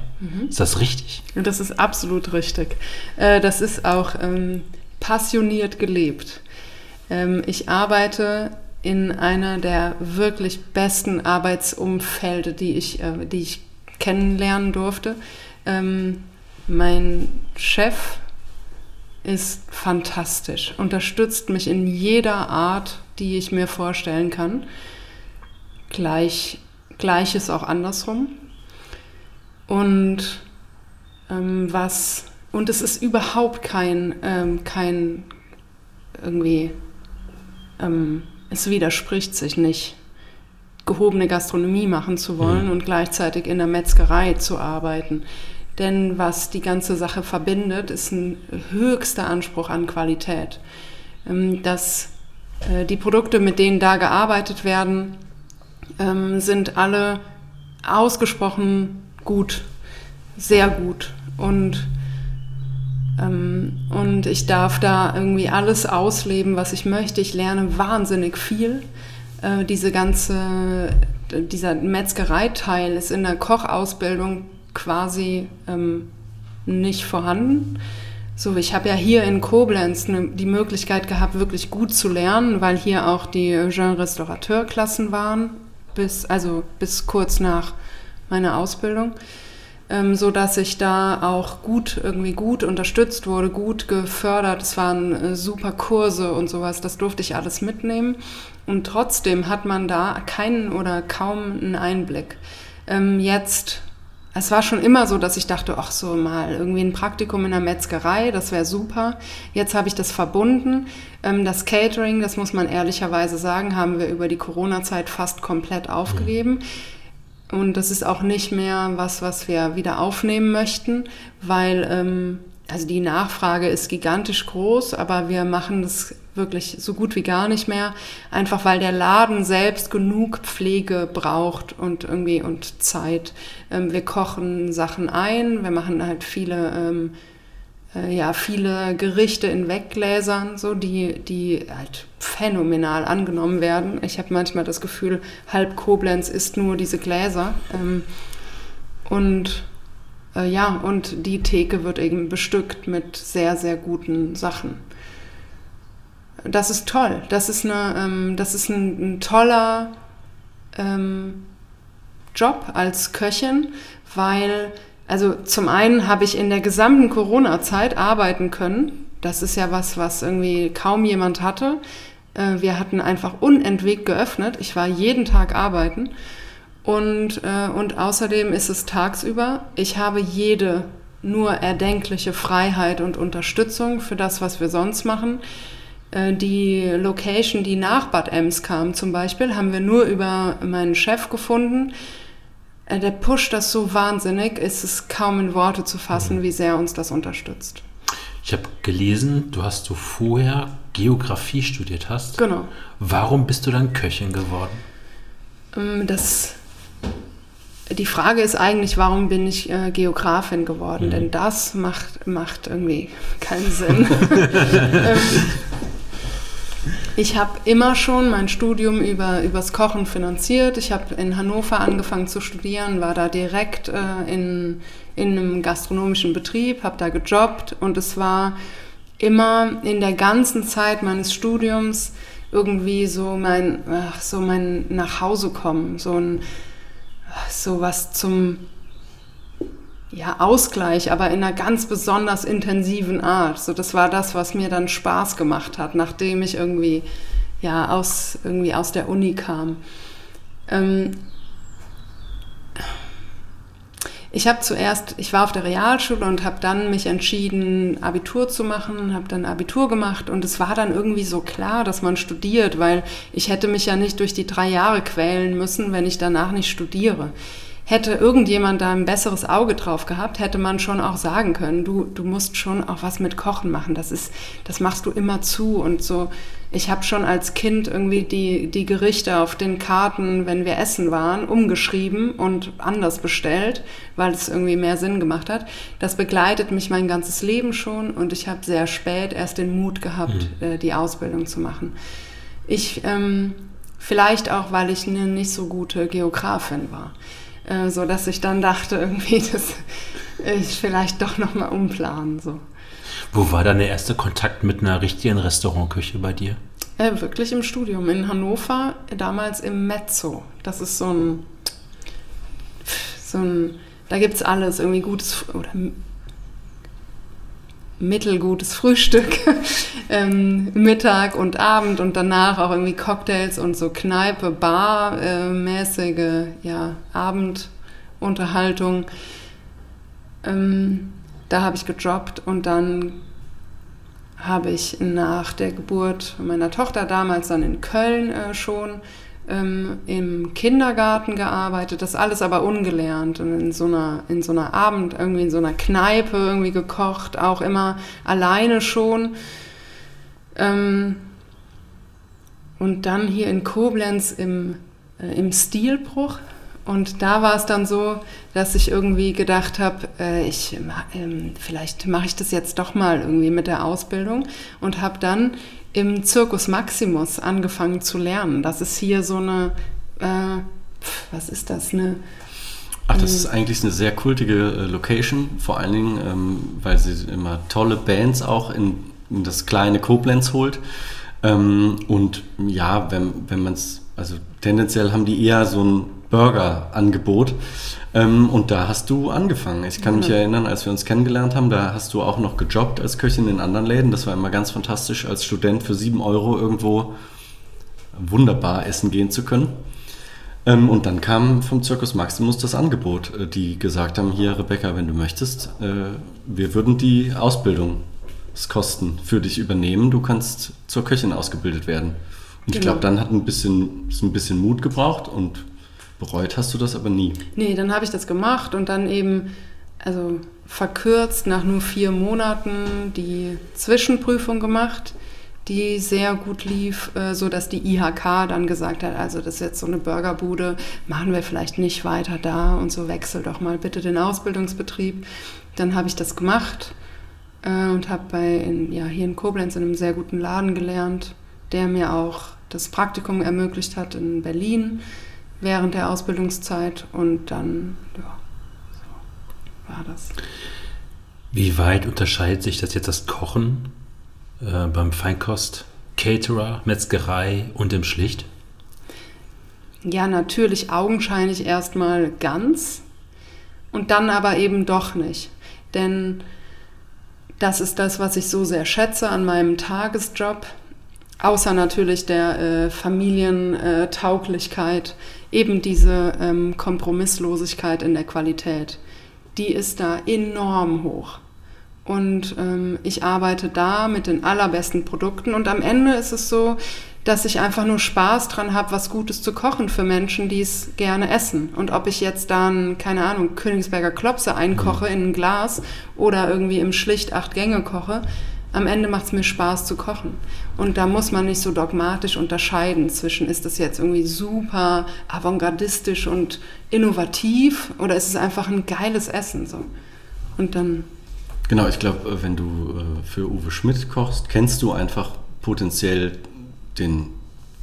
Ist das richtig? Das ist absolut richtig. Äh, das ist auch ähm, passioniert gelebt. Ähm, ich arbeite in einer der wirklich besten Arbeitsumfelde, die ich, äh, die ich kennenlernen durfte. Ähm, mein Chef ist fantastisch, unterstützt mich in jeder Art, die ich mir vorstellen kann. Gleich, Gleiches auch andersrum. Und ähm, was und es ist überhaupt kein ähm, kein irgendwie ähm, es widerspricht sich nicht gehobene Gastronomie machen zu wollen und gleichzeitig in der Metzgerei zu arbeiten. Denn was die ganze Sache verbindet, ist ein höchster Anspruch an Qualität. Ähm, dass äh, die Produkte, mit denen da gearbeitet werden, ähm, sind alle ausgesprochen gut, sehr gut. Und, ähm, und ich darf da irgendwie alles ausleben, was ich möchte. Ich lerne wahnsinnig viel. Äh, diese ganze, dieser Metzgereiteil ist in der Kochausbildung quasi ähm, nicht vorhanden. So, ich habe ja hier in Koblenz ne, die Möglichkeit gehabt, wirklich gut zu lernen, weil hier auch die Jean Restaurateur-Klassen waren, bis, also bis kurz nach meiner Ausbildung, ähm, so dass ich da auch gut, irgendwie gut unterstützt wurde, gut gefördert. Es waren äh, super Kurse und sowas, das durfte ich alles mitnehmen. Und trotzdem hat man da keinen oder kaum einen Einblick. Ähm, jetzt es war schon immer so, dass ich dachte, ach so mal irgendwie ein Praktikum in der Metzgerei, das wäre super. Jetzt habe ich das verbunden. Ähm, das Catering, das muss man ehrlicherweise sagen, haben wir über die Corona-Zeit fast komplett aufgegeben. Und das ist auch nicht mehr was, was wir wieder aufnehmen möchten, weil ähm, also die Nachfrage ist gigantisch groß, aber wir machen das wirklich so gut wie gar nicht mehr, einfach weil der Laden selbst genug Pflege braucht und irgendwie und Zeit. Ähm, wir kochen Sachen ein, wir machen halt viele ähm, äh, ja, viele Gerichte in Weggläsern, so, die, die halt phänomenal angenommen werden. Ich habe manchmal das Gefühl, halb Koblenz ist nur diese Gläser. Ähm, und äh, ja, und die Theke wird eben bestückt mit sehr, sehr guten Sachen. Das ist toll. Das ist, eine, ähm, das ist ein, ein toller ähm, Job als Köchin, weil, also zum einen habe ich in der gesamten Corona-Zeit arbeiten können. Das ist ja was, was irgendwie kaum jemand hatte. Äh, wir hatten einfach unentwegt geöffnet. Ich war jeden Tag arbeiten. Und, äh, und außerdem ist es tagsüber. Ich habe jede nur erdenkliche Freiheit und Unterstützung für das, was wir sonst machen. Äh, die Location, die nach Bad Ems kam zum Beispiel, haben wir nur über meinen Chef gefunden. Äh, der pusht das so wahnsinnig, ist es kaum in Worte zu fassen, wie sehr uns das unterstützt. Ich habe gelesen, du hast du vorher Geografie studiert hast. Genau. Warum bist du dann Köchin geworden? Ähm, das die Frage ist eigentlich, warum bin ich äh, Geografin geworden? Mhm. Denn das macht, macht irgendwie keinen Sinn. ähm, ich habe immer schon mein Studium über, übers Kochen finanziert. Ich habe in Hannover angefangen zu studieren, war da direkt äh, in, in einem gastronomischen Betrieb, habe da gejobbt und es war immer in der ganzen Zeit meines Studiums irgendwie so mein, ach, so mein Nachhausekommen, so ein so was zum ja, Ausgleich, aber in einer ganz besonders intensiven Art. So, das war das, was mir dann Spaß gemacht hat, nachdem ich irgendwie, ja, aus, irgendwie aus der Uni kam. Ähm, ich habe zuerst, ich war auf der Realschule und habe dann mich entschieden, Abitur zu machen, habe dann Abitur gemacht und es war dann irgendwie so klar, dass man studiert, weil ich hätte mich ja nicht durch die drei Jahre quälen müssen, wenn ich danach nicht studiere. Hätte irgendjemand da ein besseres Auge drauf gehabt, hätte man schon auch sagen können, du, du musst schon auch was mit Kochen machen. Das ist, das machst du immer zu und so ich habe schon als Kind irgendwie die, die Gerichte auf den Karten, wenn wir essen waren, umgeschrieben und anders bestellt, weil es irgendwie mehr Sinn gemacht hat. Das begleitet mich mein ganzes Leben schon und ich habe sehr spät erst den Mut gehabt, mhm. äh, die Ausbildung zu machen. Ich, ähm, vielleicht auch, weil ich eine nicht so gute Geografin war. Äh, so dass ich dann dachte, irgendwie, dass ich vielleicht doch nochmal umplanen. So. Wo war dann der erste Kontakt mit einer richtigen Restaurantküche bei dir? Äh, wirklich im Studium in Hannover, damals im Mezzo. Das ist so ein, so ein da gibt es alles, irgendwie gutes oder mittelgutes Frühstück, ähm, Mittag und Abend und danach auch irgendwie Cocktails und so Kneipe, Bar-mäßige äh, ja, Abendunterhaltung. Ähm, da habe ich gejobbt und dann habe ich nach der Geburt meiner Tochter damals dann in Köln äh, schon ähm, im Kindergarten gearbeitet, das alles aber ungelernt und in so einer in so einer Abend irgendwie in so einer Kneipe irgendwie gekocht, auch immer alleine schon. Ähm, und dann hier in Koblenz im, äh, im Stilbruch und da war es dann so, dass ich irgendwie gedacht habe, äh, ich, äh, vielleicht mache ich das jetzt doch mal irgendwie mit der Ausbildung und habe dann im Circus Maximus angefangen zu lernen. Das ist hier so eine, äh, was ist das, eine... Ach, das ist eigentlich eine sehr kultige äh, Location, vor allen Dingen, ähm, weil sie immer tolle Bands auch in, in das kleine Koblenz holt. Ähm, und ja, wenn, wenn man es, also tendenziell haben die eher so ein Burger-Angebot. Ähm, und da hast du angefangen. Ich kann mich mhm. erinnern, als wir uns kennengelernt haben, da hast du auch noch gejobbt als Köchin in anderen Läden. Das war immer ganz fantastisch, als Student für sieben Euro irgendwo wunderbar essen gehen zu können. Ähm, und dann kam vom Circus Maximus das Angebot, äh, die gesagt haben, hier Rebecca, wenn du möchtest, äh, wir würden die Ausbildungskosten für dich übernehmen. Du kannst zur Köchin ausgebildet werden. Und genau. ich glaube, dann hat ein bisschen, ein bisschen Mut gebraucht und Bereut hast du das aber nie? Nee, dann habe ich das gemacht und dann eben, also verkürzt nach nur vier Monaten die Zwischenprüfung gemacht, die sehr gut lief, äh, so dass die IHK dann gesagt hat, also das ist jetzt so eine Burgerbude, machen wir vielleicht nicht weiter da und so wechsel doch mal bitte den Ausbildungsbetrieb. Dann habe ich das gemacht äh, und habe ja, hier in Koblenz in einem sehr guten Laden gelernt, der mir auch das Praktikum ermöglicht hat in Berlin während der Ausbildungszeit und dann, ja, so war das. Wie weit unterscheidet sich das jetzt das Kochen äh, beim Feinkost, Caterer, Metzgerei und im Schlicht? Ja, natürlich augenscheinlich erstmal ganz und dann aber eben doch nicht. Denn das ist das, was ich so sehr schätze an meinem Tagesjob, außer natürlich der äh, Familientauglichkeit, eben diese ähm, Kompromisslosigkeit in der Qualität. die ist da enorm hoch. Und ähm, ich arbeite da mit den allerbesten Produkten. Und am Ende ist es so, dass ich einfach nur Spaß dran habe, was Gutes zu kochen für Menschen, die es gerne essen. Und ob ich jetzt dann, keine Ahnung, Königsberger Klopse einkoche in ein Glas oder irgendwie im Schlicht acht Gänge koche, am Ende macht es mir Spaß zu kochen. Und da muss man nicht so dogmatisch unterscheiden zwischen, ist das jetzt irgendwie super avantgardistisch und innovativ oder ist es einfach ein geiles Essen so. Und dann Genau, ich glaube, wenn du äh, für Uwe Schmidt kochst, kennst du einfach potenziell den,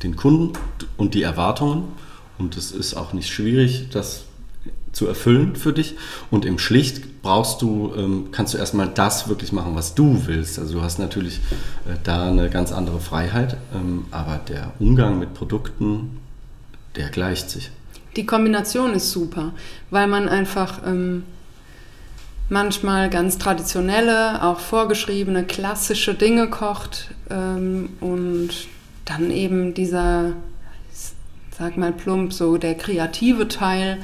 den Kunden und die Erwartungen. Und es ist auch nicht schwierig, das zu erfüllen für dich. Und im Schlicht brauchst du, ähm, kannst du erstmal das wirklich machen, was du willst. Also du hast natürlich äh, da eine ganz andere Freiheit, ähm, aber der Umgang mit Produkten, der gleicht sich. Die Kombination ist super, weil man einfach ähm, manchmal ganz traditionelle, auch vorgeschriebene, klassische Dinge kocht ähm, und dann eben dieser, sag mal plump, so der kreative Teil,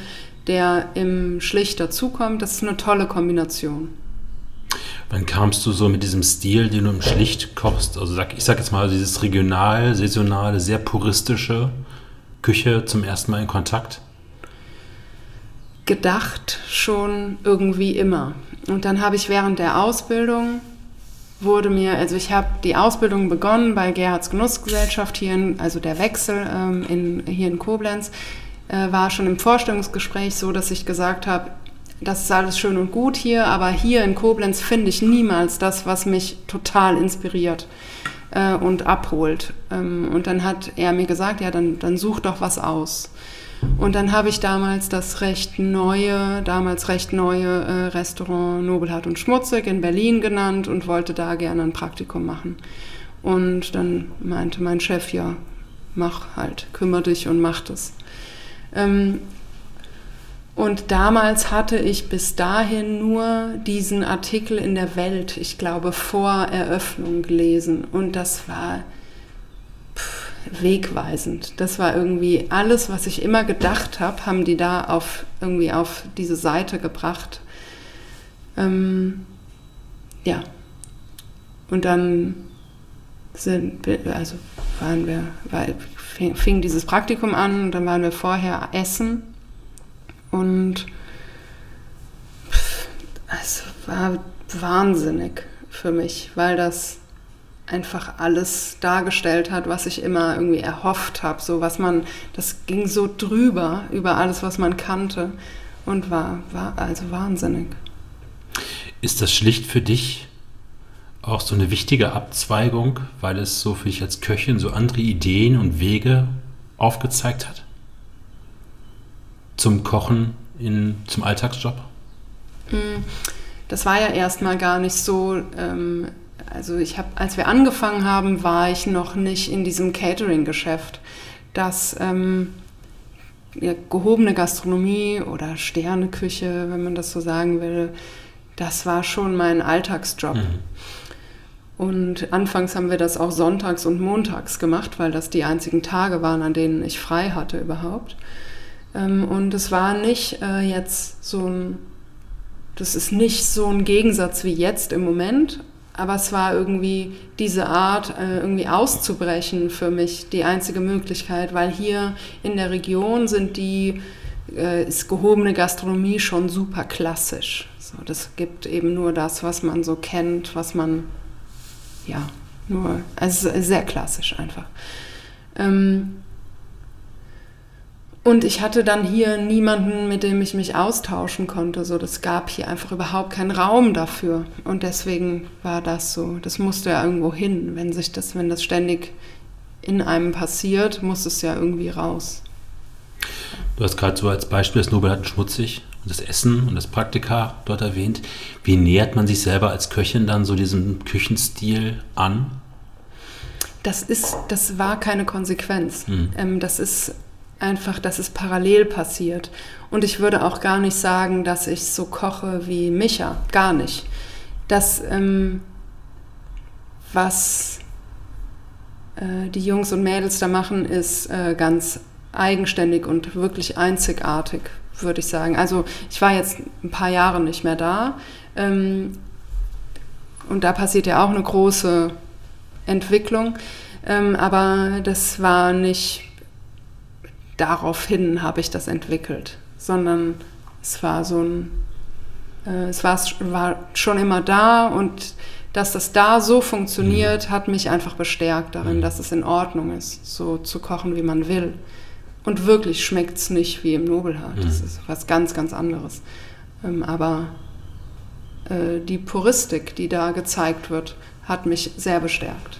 der im Schlicht dazukommt, das ist eine tolle Kombination. Wann kamst du so mit diesem Stil, den du im Schlicht kochst? Also sag, ich sag jetzt mal, dieses regional, saisonale, sehr puristische Küche zum ersten Mal in Kontakt? Gedacht schon irgendwie immer. Und dann habe ich während der Ausbildung wurde mir, also ich habe die Ausbildung begonnen bei Gerhards Genussgesellschaft hier, in, also der Wechsel ähm, in, hier in Koblenz, äh, war schon im Vorstellungsgespräch so, dass ich gesagt habe, das ist alles schön und gut hier, aber hier in Koblenz finde ich niemals das, was mich total inspiriert äh, und abholt. Ähm, und dann hat er mir gesagt, ja, dann, dann such doch was aus. Und dann habe ich damals das recht neue, damals recht neue äh, Restaurant Nobelhart und Schmutzig in Berlin genannt und wollte da gerne ein Praktikum machen. Und dann meinte mein Chef, ja, mach halt, kümmere dich und mach das. Ähm, und damals hatte ich bis dahin nur diesen Artikel in der Welt, ich glaube, vor Eröffnung gelesen. Und das war pff, wegweisend. Das war irgendwie alles, was ich immer gedacht habe, haben die da auf, irgendwie auf diese Seite gebracht. Ähm, ja. Und dann sind, also waren wir, war, fing, dieses Praktikum an und dann waren wir vorher essen und es war wahnsinnig für mich, weil das einfach alles dargestellt hat, was ich immer irgendwie erhofft habe, so was man, das ging so drüber über alles, was man kannte und war, war also wahnsinnig. Ist das schlicht für dich auch so eine wichtige Abzweigung, weil es so für dich als Köchin so andere Ideen und Wege aufgezeigt hat? Zum Kochen in, zum Alltagsjob? Hm, das war ja erstmal gar nicht so. Ähm, also ich habe, als wir angefangen haben, war ich noch nicht in diesem Catering-Geschäft. Das ähm, ja, gehobene Gastronomie oder Sterneküche, wenn man das so sagen will, das war schon mein Alltagsjob. Mhm. Und anfangs haben wir das auch sonntags und montags gemacht, weil das die einzigen Tage waren, an denen ich frei hatte überhaupt. Ähm, und es war nicht äh, jetzt so ein, das ist nicht so ein Gegensatz wie jetzt im Moment, aber es war irgendwie diese Art, äh, irgendwie auszubrechen für mich die einzige Möglichkeit, weil hier in der Region sind die, äh, ist gehobene Gastronomie schon super klassisch. So, das gibt eben nur das, was man so kennt, was man ja, nur, also sehr klassisch einfach. Ähm, und ich hatte dann hier niemanden, mit dem ich mich austauschen konnte. So, das gab hier einfach überhaupt keinen Raum dafür. Und deswegen war das so. Das musste ja irgendwo hin. Wenn sich das, wenn das ständig in einem passiert, muss es ja irgendwie raus. Du hast gerade so als Beispiel das Nobel hat schmutzig und das Essen und das Praktika dort erwähnt. Wie nähert man sich selber als Köchin dann so diesem Küchenstil an? Das ist, das war keine Konsequenz. Hm. Ähm, das ist einfach, dass es parallel passiert. Und ich würde auch gar nicht sagen, dass ich so koche wie Micha. Gar nicht. Das, ähm, was äh, die Jungs und Mädels da machen, ist äh, ganz eigenständig und wirklich einzigartig würde ich sagen. Also ich war jetzt ein paar Jahre nicht mehr da. Ähm, und da passiert ja auch eine große Entwicklung. Ähm, aber das war nicht daraufhin habe ich das entwickelt, sondern es war so ein, äh, es war, war schon immer da und dass das da so funktioniert, mhm. hat mich einfach bestärkt darin, mhm. dass es in Ordnung ist, so zu kochen, wie man will. Und wirklich schmeckt es nicht wie im Nobelhart. Mhm. Das ist was ganz, ganz anderes. Ähm, aber äh, die Puristik, die da gezeigt wird, hat mich sehr bestärkt.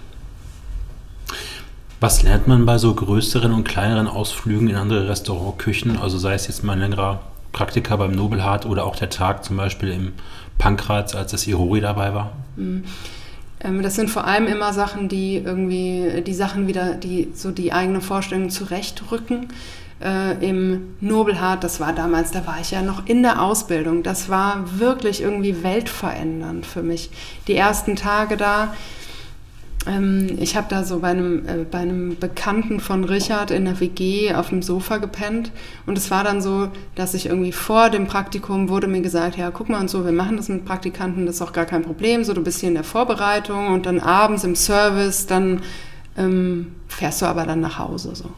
Was lernt man bei so größeren und kleineren Ausflügen in andere Restaurantküchen? Also sei es jetzt mal ein längerer Praktika beim Nobelhart oder auch der Tag zum Beispiel im Pankraz, als das Ihori dabei war? Mhm. Ähm, das sind vor allem immer Sachen, die irgendwie die Sachen wieder, die so die eigene Vorstellung zurechtrücken. Äh, Im Nobelhart, das war damals, da war ich ja noch in der Ausbildung. Das war wirklich irgendwie weltverändernd für mich. Die ersten Tage da, ich habe da so bei einem, äh, bei einem Bekannten von Richard in der WG auf dem Sofa gepennt und es war dann so, dass ich irgendwie vor dem Praktikum wurde mir gesagt, ja, guck mal und so, wir machen das mit Praktikanten, das ist auch gar kein Problem, so du bist hier in der Vorbereitung und dann abends im Service, dann ähm, fährst du aber dann nach Hause so.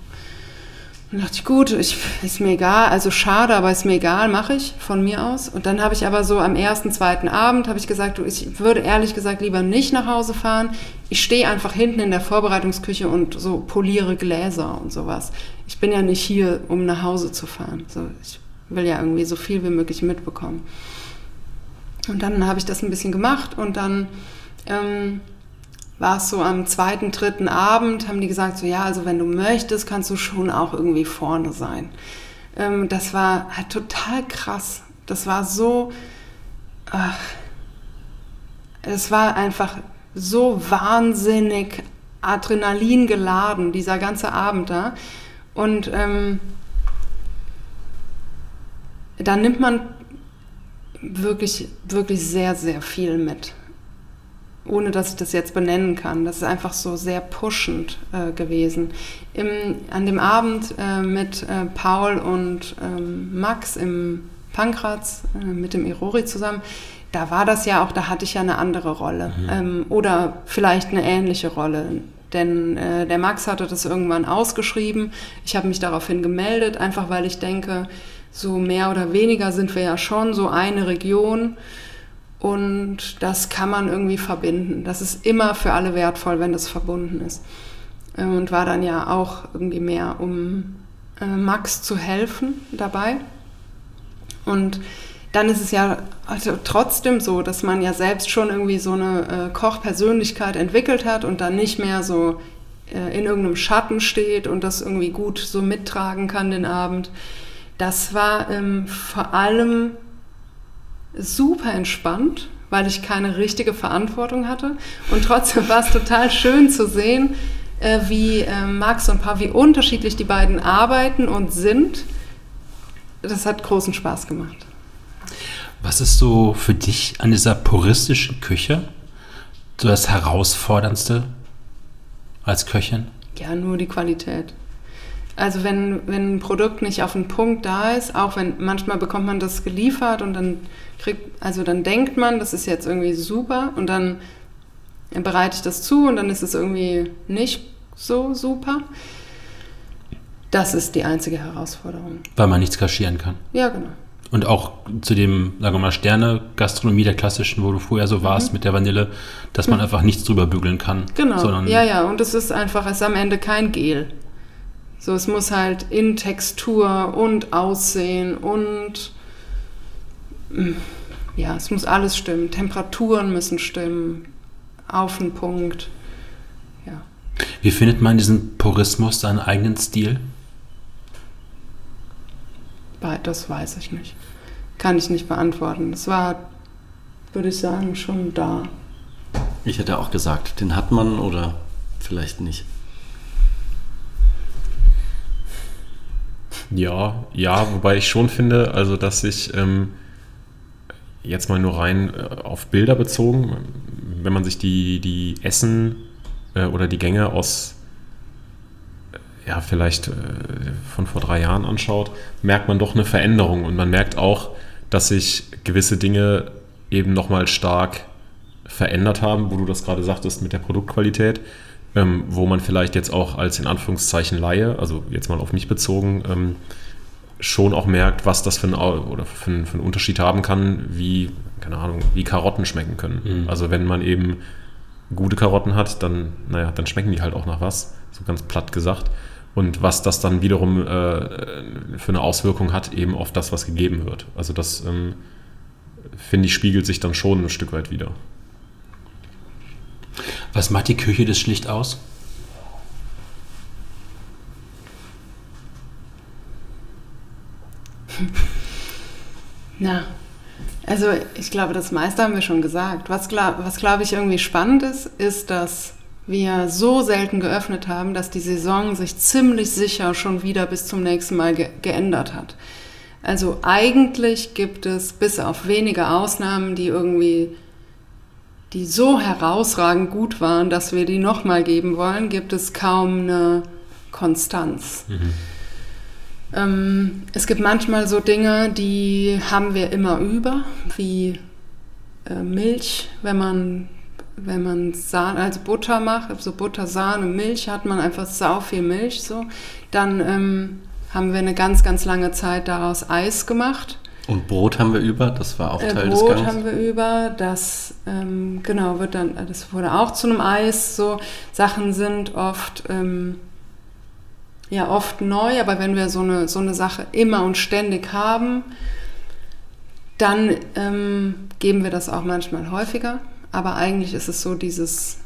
Und dachte ich, gut, ich, ist mir egal, also schade, aber ist mir egal, mache ich von mir aus. Und dann habe ich aber so am ersten, zweiten Abend, habe ich gesagt, du, ich würde ehrlich gesagt lieber nicht nach Hause fahren. Ich stehe einfach hinten in der Vorbereitungsküche und so poliere Gläser und sowas. Ich bin ja nicht hier, um nach Hause zu fahren. So, ich will ja irgendwie so viel wie möglich mitbekommen. Und dann habe ich das ein bisschen gemacht und dann... Ähm, war es so am zweiten, dritten Abend, haben die gesagt, so ja, also wenn du möchtest, kannst du schon auch irgendwie vorne sein. Ähm, das war halt total krass. Das war so, ach, es war einfach so wahnsinnig Adrenalin geladen, dieser ganze Abend da. Und ähm, da nimmt man wirklich, wirklich sehr, sehr viel mit ohne dass ich das jetzt benennen kann. Das ist einfach so sehr pushend äh, gewesen. Im, an dem Abend äh, mit äh, Paul und ähm, Max im Pankraz, äh, mit dem Irori zusammen, da war das ja auch, da hatte ich ja eine andere Rolle mhm. ähm, oder vielleicht eine ähnliche Rolle. Denn äh, der Max hatte das irgendwann ausgeschrieben. Ich habe mich daraufhin gemeldet, einfach weil ich denke, so mehr oder weniger sind wir ja schon so eine Region. Und das kann man irgendwie verbinden. Das ist immer für alle wertvoll, wenn das verbunden ist. Ähm, und war dann ja auch irgendwie mehr, um äh, Max zu helfen dabei. Und dann ist es ja also trotzdem so, dass man ja selbst schon irgendwie so eine äh, Kochpersönlichkeit entwickelt hat und dann nicht mehr so äh, in irgendeinem Schatten steht und das irgendwie gut so mittragen kann den Abend. Das war ähm, vor allem super entspannt, weil ich keine richtige Verantwortung hatte. Und trotzdem war es total schön zu sehen, äh, wie äh, Max und Pa, wie unterschiedlich die beiden arbeiten und sind. Das hat großen Spaß gemacht. Was ist so für dich an dieser puristischen Küche so das Herausforderndste als Köchin? Ja, nur die Qualität. Also wenn, wenn ein Produkt nicht auf den Punkt da ist, auch wenn manchmal bekommt man das geliefert und dann kriegt, also dann denkt man, das ist jetzt irgendwie super und dann bereite ich das zu und dann ist es irgendwie nicht so super. Das ist die einzige Herausforderung. Weil man nichts kaschieren kann. Ja, genau. Und auch zu dem, sagen wir mal, Sterne-Gastronomie der klassischen, wo du vorher so warst mhm. mit der Vanille, dass man mhm. einfach nichts drüber bügeln kann. Genau. ja, ja. Und es ist einfach, es ist am Ende kein Gel. So, es muss halt in Textur und Aussehen und ja, es muss alles stimmen. Temperaturen müssen stimmen. Auf den Punkt. Ja. Wie findet man diesen Purismus seinen eigenen Stil? Das weiß ich nicht. Kann ich nicht beantworten. Das war, würde ich sagen, schon da. Ich hätte auch gesagt, den hat man oder vielleicht nicht. Ja, ja, wobei ich schon finde, also dass ich ähm, jetzt mal nur rein äh, auf Bilder bezogen, wenn man sich die, die Essen äh, oder die Gänge aus ja, vielleicht äh, von vor drei Jahren anschaut, merkt man doch eine Veränderung. Und man merkt auch, dass sich gewisse Dinge eben nochmal stark verändert haben, wo du das gerade sagtest mit der Produktqualität, ähm, wo man vielleicht jetzt auch als in Anführungszeichen Laie, also jetzt mal auf mich bezogen, ähm, schon auch merkt, was das für, ein, oder für, ein, für einen Unterschied haben kann, wie, keine Ahnung, wie Karotten schmecken können. Mhm. Also wenn man eben gute Karotten hat, dann, naja, dann schmecken die halt auch nach was, so ganz platt gesagt. Und was das dann wiederum äh, für eine Auswirkung hat, eben auf das, was gegeben wird. Also das, ähm, finde ich, spiegelt sich dann schon ein Stück weit wieder. Was macht die Küche des schlicht aus? Na, also ich glaube, das meiste haben wir schon gesagt. Was, was glaube ich irgendwie spannend ist, ist, dass wir so selten geöffnet haben, dass die Saison sich ziemlich sicher schon wieder bis zum nächsten Mal ge geändert hat. Also eigentlich gibt es bis auf wenige Ausnahmen, die irgendwie, die so herausragend gut waren, dass wir die nochmal geben wollen, gibt es kaum eine Konstanz. Mhm. Ähm, es gibt manchmal so Dinge, die haben wir immer über, wie äh, Milch, wenn man wenn man Sahne, also Butter macht, so Butter, Sahne, Milch, hat man einfach sau viel Milch so. Dann ähm, haben wir eine ganz, ganz lange Zeit daraus Eis gemacht. Und Brot haben wir über, das war auch äh, Teil äh, des Gangs. Brot haben wir über, das ähm, genau wird dann, das wurde auch zu einem Eis. So Sachen sind oft ähm, ja oft neu, aber wenn wir so eine, so eine Sache immer und ständig haben, dann ähm, geben wir das auch manchmal häufiger. Aber eigentlich ist es so dieses,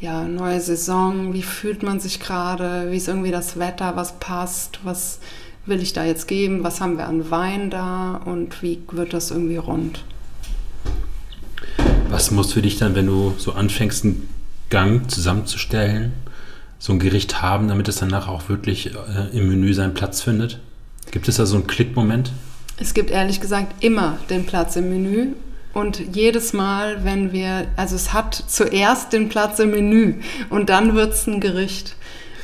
ja, neue Saison, wie fühlt man sich gerade, wie ist irgendwie das Wetter, was passt, was will ich da jetzt geben, was haben wir an Wein da und wie wird das irgendwie rund. Was muss für dich dann, wenn du so anfängst, einen Gang zusammenzustellen, so ein Gericht haben, damit es danach auch wirklich äh, im Menü seinen Platz findet? Gibt es da so einen Klickmoment? Es gibt ehrlich gesagt immer den Platz im Menü. Und jedes Mal, wenn wir, also es hat zuerst den Platz im Menü und dann wird es ein Gericht.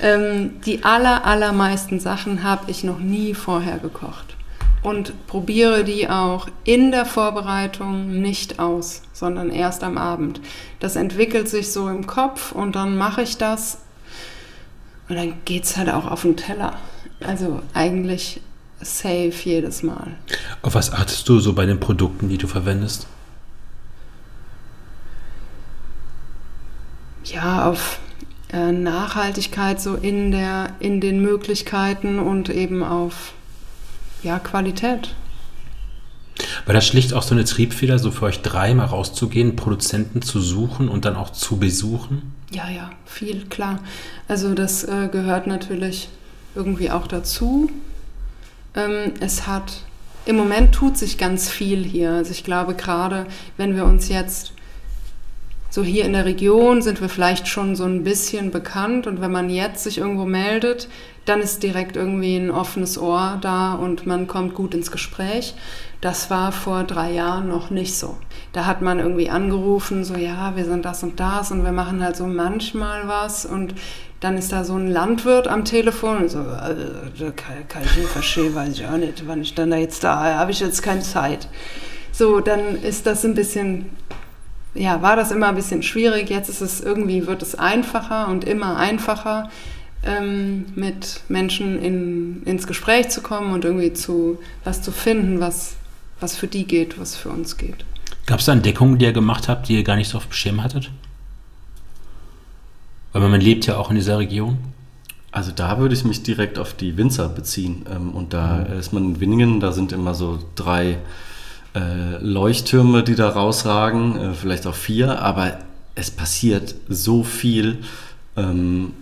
Ähm, die aller, allermeisten Sachen habe ich noch nie vorher gekocht und probiere die auch in der Vorbereitung nicht aus, sondern erst am Abend. Das entwickelt sich so im Kopf und dann mache ich das und dann geht es halt auch auf den Teller. Also eigentlich safe jedes Mal. Auf was achtest du so bei den Produkten, die du verwendest? Ja, auf äh, Nachhaltigkeit so in, der, in den Möglichkeiten und eben auf ja, Qualität. War das schlicht auch so eine Triebfeder, so für euch drei mal rauszugehen, Produzenten zu suchen und dann auch zu besuchen? Ja, ja, viel, klar. Also das äh, gehört natürlich irgendwie auch dazu. Ähm, es hat, im Moment tut sich ganz viel hier. Also ich glaube gerade, wenn wir uns jetzt so hier in der Region sind wir vielleicht schon so ein bisschen bekannt und wenn man jetzt sich irgendwo meldet, dann ist direkt irgendwie ein offenes Ohr da und man kommt gut ins Gespräch. Das war vor drei Jahren noch nicht so. Da hat man irgendwie angerufen, so ja, wir sind das und das und wir machen halt so manchmal was und dann ist da so ein Landwirt am Telefon und so, also, kann, kann ich nicht verstehen, weiß ich auch nicht, wann ich dann da jetzt da, habe ich jetzt keine Zeit. So, dann ist das ein bisschen, ja, war das immer ein bisschen schwierig. Jetzt ist es irgendwie, wird es einfacher und immer einfacher ähm, mit Menschen in, ins Gespräch zu kommen und irgendwie zu was zu finden, was, was für die geht, was für uns geht. Gab es da Entdeckungen, die ihr gemacht habt, die ihr gar nicht so auf dem Schirm hattet? Weil man lebt ja auch in dieser Region. Also da würde ich mich direkt auf die Winzer beziehen. Ähm, und da mhm. ist man in Winningen, da sind immer so drei äh, Leuchttürme, die da rausragen, äh, vielleicht auch vier, aber es passiert so viel. Ähm,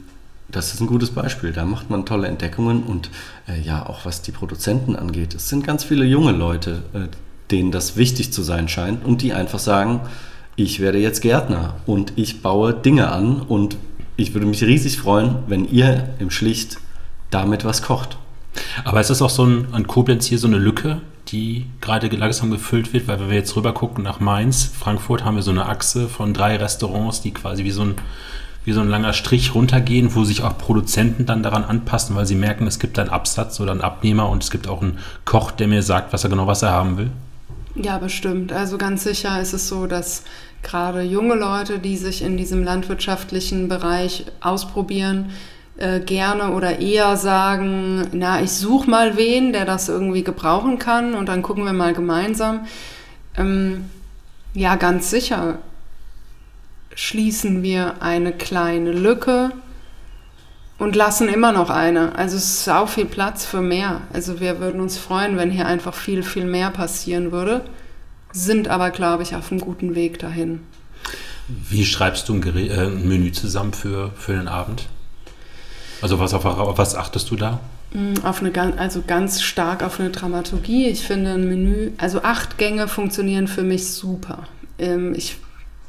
das ist ein gutes Beispiel. Da macht man tolle Entdeckungen und äh, ja, auch was die Produzenten angeht. Es sind ganz viele junge Leute, äh, denen das wichtig zu sein scheint und die einfach sagen, ich werde jetzt Gärtner und ich baue Dinge an und ich würde mich riesig freuen, wenn ihr im Schlicht damit was kocht. Aber ist das auch so ein, an Koblenz hier so eine Lücke, die gerade langsam gefüllt wird? Weil wenn wir jetzt rüber gucken nach Mainz, Frankfurt, haben wir so eine Achse von drei Restaurants, die quasi wie so ein wie so ein langer Strich runtergehen, wo sich auch Produzenten dann daran anpassen, weil sie merken, es gibt einen Absatz oder einen Abnehmer und es gibt auch einen Koch, der mir sagt, was er genau was er haben will? Ja, bestimmt. Also ganz sicher ist es so, dass gerade junge Leute, die sich in diesem landwirtschaftlichen Bereich ausprobieren, äh, gerne oder eher sagen, na, ich suche mal wen, der das irgendwie gebrauchen kann und dann gucken wir mal gemeinsam. Ähm, ja, ganz sicher schließen wir eine kleine Lücke und lassen immer noch eine. Also es ist auch viel Platz für mehr. Also wir würden uns freuen, wenn hier einfach viel, viel mehr passieren würde, sind aber, glaube ich, auf einem guten Weg dahin. Wie schreibst du ein, Gerä äh, ein Menü zusammen für, für den Abend? Also was, auf, auf was achtest du da? Mm, auf eine, also ganz stark auf eine Dramaturgie. Ich finde ein Menü, also acht Gänge funktionieren für mich super. Ähm, ich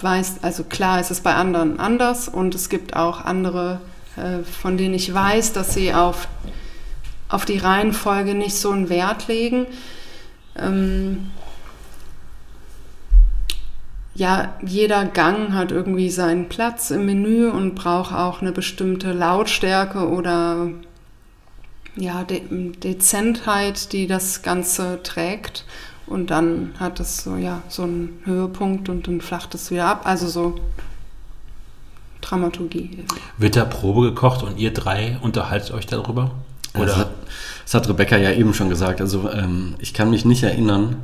weiß, also klar ist es bei anderen anders und es gibt auch andere, äh, von denen ich weiß, dass sie auf, auf die Reihenfolge nicht so einen Wert legen. Ähm, ja, jeder Gang hat irgendwie seinen Platz im Menü und braucht auch eine bestimmte Lautstärke oder ja, De Dezentheit, die das Ganze trägt. Und dann hat es so, ja, so einen Höhepunkt und dann flacht es wieder ab. Also so Dramaturgie. Wird da Probe gekocht und ihr drei unterhaltet euch darüber? Oder? Das, hat, das hat Rebecca ja eben schon gesagt. Also ähm, ich kann mich nicht erinnern,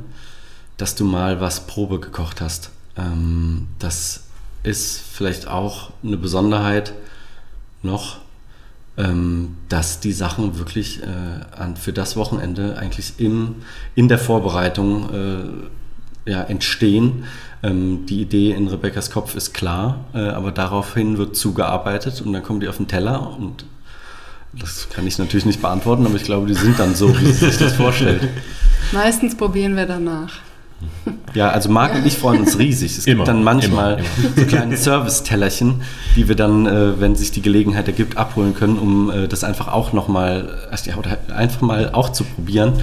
dass du mal was Probe gekocht hast. Ähm, das ist vielleicht auch eine Besonderheit noch ähm, dass die Sachen wirklich äh, an, für das Wochenende eigentlich im, in der Vorbereitung äh, ja, entstehen. Ähm, die Idee in Rebecca's Kopf ist klar, äh, aber daraufhin wird zugearbeitet und dann kommen die auf den Teller und das kann ich natürlich nicht beantworten, aber ich glaube, die sind dann so, wie sie sich das vorstellt. Meistens probieren wir danach. Ja, also Marc und ich freuen uns riesig. Es immer, gibt dann manchmal immer, immer. so kleine Service-Tellerchen, die wir dann, äh, wenn sich die Gelegenheit ergibt, abholen können, um äh, das einfach auch nochmal, ja, oder einfach mal auch zu probieren.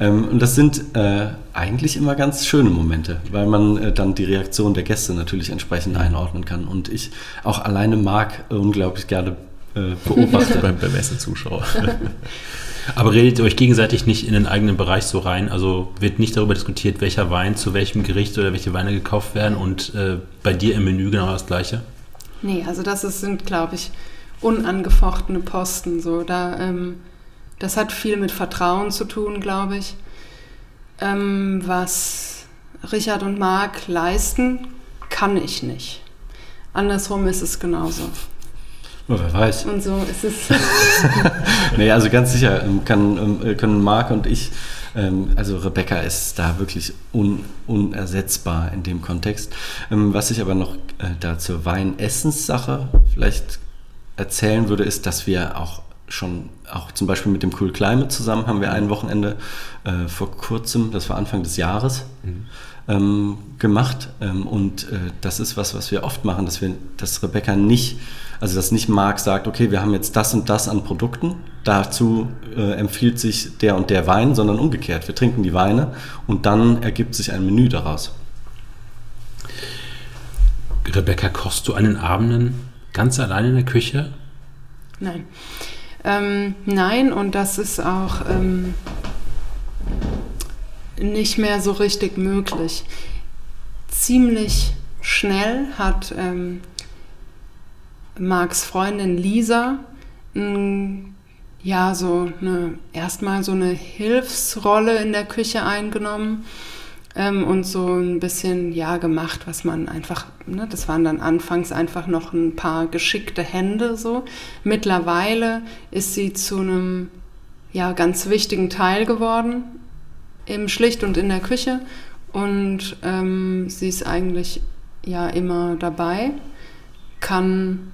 Ähm, und das sind äh, eigentlich immer ganz schöne Momente, weil man äh, dann die Reaktion der Gäste natürlich entsprechend einordnen kann. Und ich auch alleine Marc unglaublich gerne äh, beobachte. beim, beim Essen Zuschauer. Aber redet ihr euch gegenseitig nicht in den eigenen Bereich so rein? Also wird nicht darüber diskutiert, welcher Wein zu welchem Gericht oder welche Weine gekauft werden und äh, bei dir im Menü genau das gleiche? Nee, also das ist, sind, glaube ich, unangefochtene Posten. So. Da, ähm, das hat viel mit Vertrauen zu tun, glaube ich. Ähm, was Richard und Marc leisten, kann ich nicht. Andersrum ist es genauso. Oh, wer weiß. Und so ist es. nee, also ganz sicher ähm, kann, ähm, können Marc und ich, ähm, also Rebecca ist da wirklich un, unersetzbar in dem Kontext. Was ich aber noch äh, da zur Weinessenssache vielleicht erzählen würde, ist, dass wir auch schon, auch zum Beispiel mit dem Cool Climate zusammen, haben wir ein Wochenende äh, vor kurzem, das war Anfang des Jahres, mhm. ähm, gemacht. Ähm, und äh, das ist was, was wir oft machen, dass wir, dass Rebecca nicht also dass nicht Marc sagt, okay, wir haben jetzt das und das an Produkten, dazu äh, empfiehlt sich der und der Wein, sondern umgekehrt. Wir trinken die Weine und dann ergibt sich ein Menü daraus. Rebecca, kochst du an den Abenden ganz allein in der Küche? Nein. Ähm, nein, und das ist auch ähm, nicht mehr so richtig möglich. Ziemlich schnell hat ähm, Marks Freundin Lisa ja so eine erstmal so eine Hilfsrolle in der Küche eingenommen ähm, und so ein bisschen ja gemacht, was man einfach, ne, das waren dann anfangs einfach noch ein paar geschickte Hände so. Mittlerweile ist sie zu einem ja ganz wichtigen Teil geworden im Schlicht und in der Küche und ähm, sie ist eigentlich ja immer dabei, kann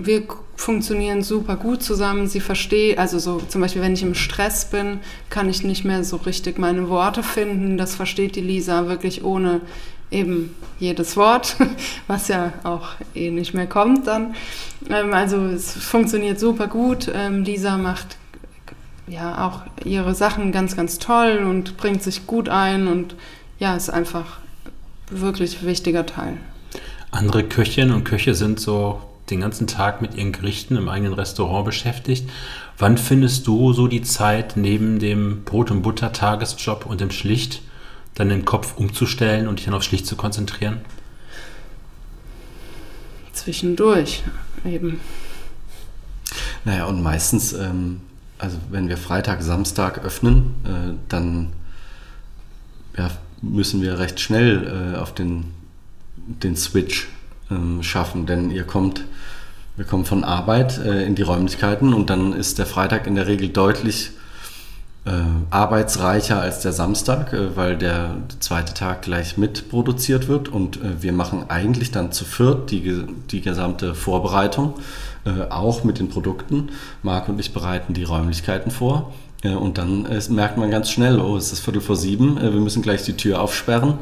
wir funktionieren super gut zusammen. Sie versteht, also so zum Beispiel, wenn ich im Stress bin, kann ich nicht mehr so richtig meine Worte finden. Das versteht die Lisa wirklich ohne eben jedes Wort, was ja auch eh nicht mehr kommt dann. Ähm, also es funktioniert super gut. Ähm, Lisa macht ja auch ihre Sachen ganz, ganz toll und bringt sich gut ein und ja, ist einfach wirklich ein wichtiger Teil. Andere Köchinnen und Köche sind so den ganzen Tag mit ihren Gerichten im eigenen Restaurant beschäftigt. Wann findest du so die Zeit, neben dem Brot- und Butter-Tagesjob und dem Schlicht, dann den Kopf umzustellen und dich dann auf Schlicht zu konzentrieren? Zwischendurch eben. Naja, und meistens, ähm, also wenn wir Freitag, Samstag öffnen, äh, dann ja, müssen wir recht schnell äh, auf den, den Switch ähm, schaffen, denn ihr kommt, wir kommen von Arbeit äh, in die Räumlichkeiten und dann ist der Freitag in der Regel deutlich äh, arbeitsreicher als der Samstag, äh, weil der zweite Tag gleich mitproduziert wird und äh, wir machen eigentlich dann zu viert die, die gesamte Vorbereitung, äh, auch mit den Produkten. Marc und ich bereiten die Räumlichkeiten vor. Äh, und dann merkt man ganz schnell, oh, es ist Viertel vor sieben, wir müssen gleich die Tür aufsperren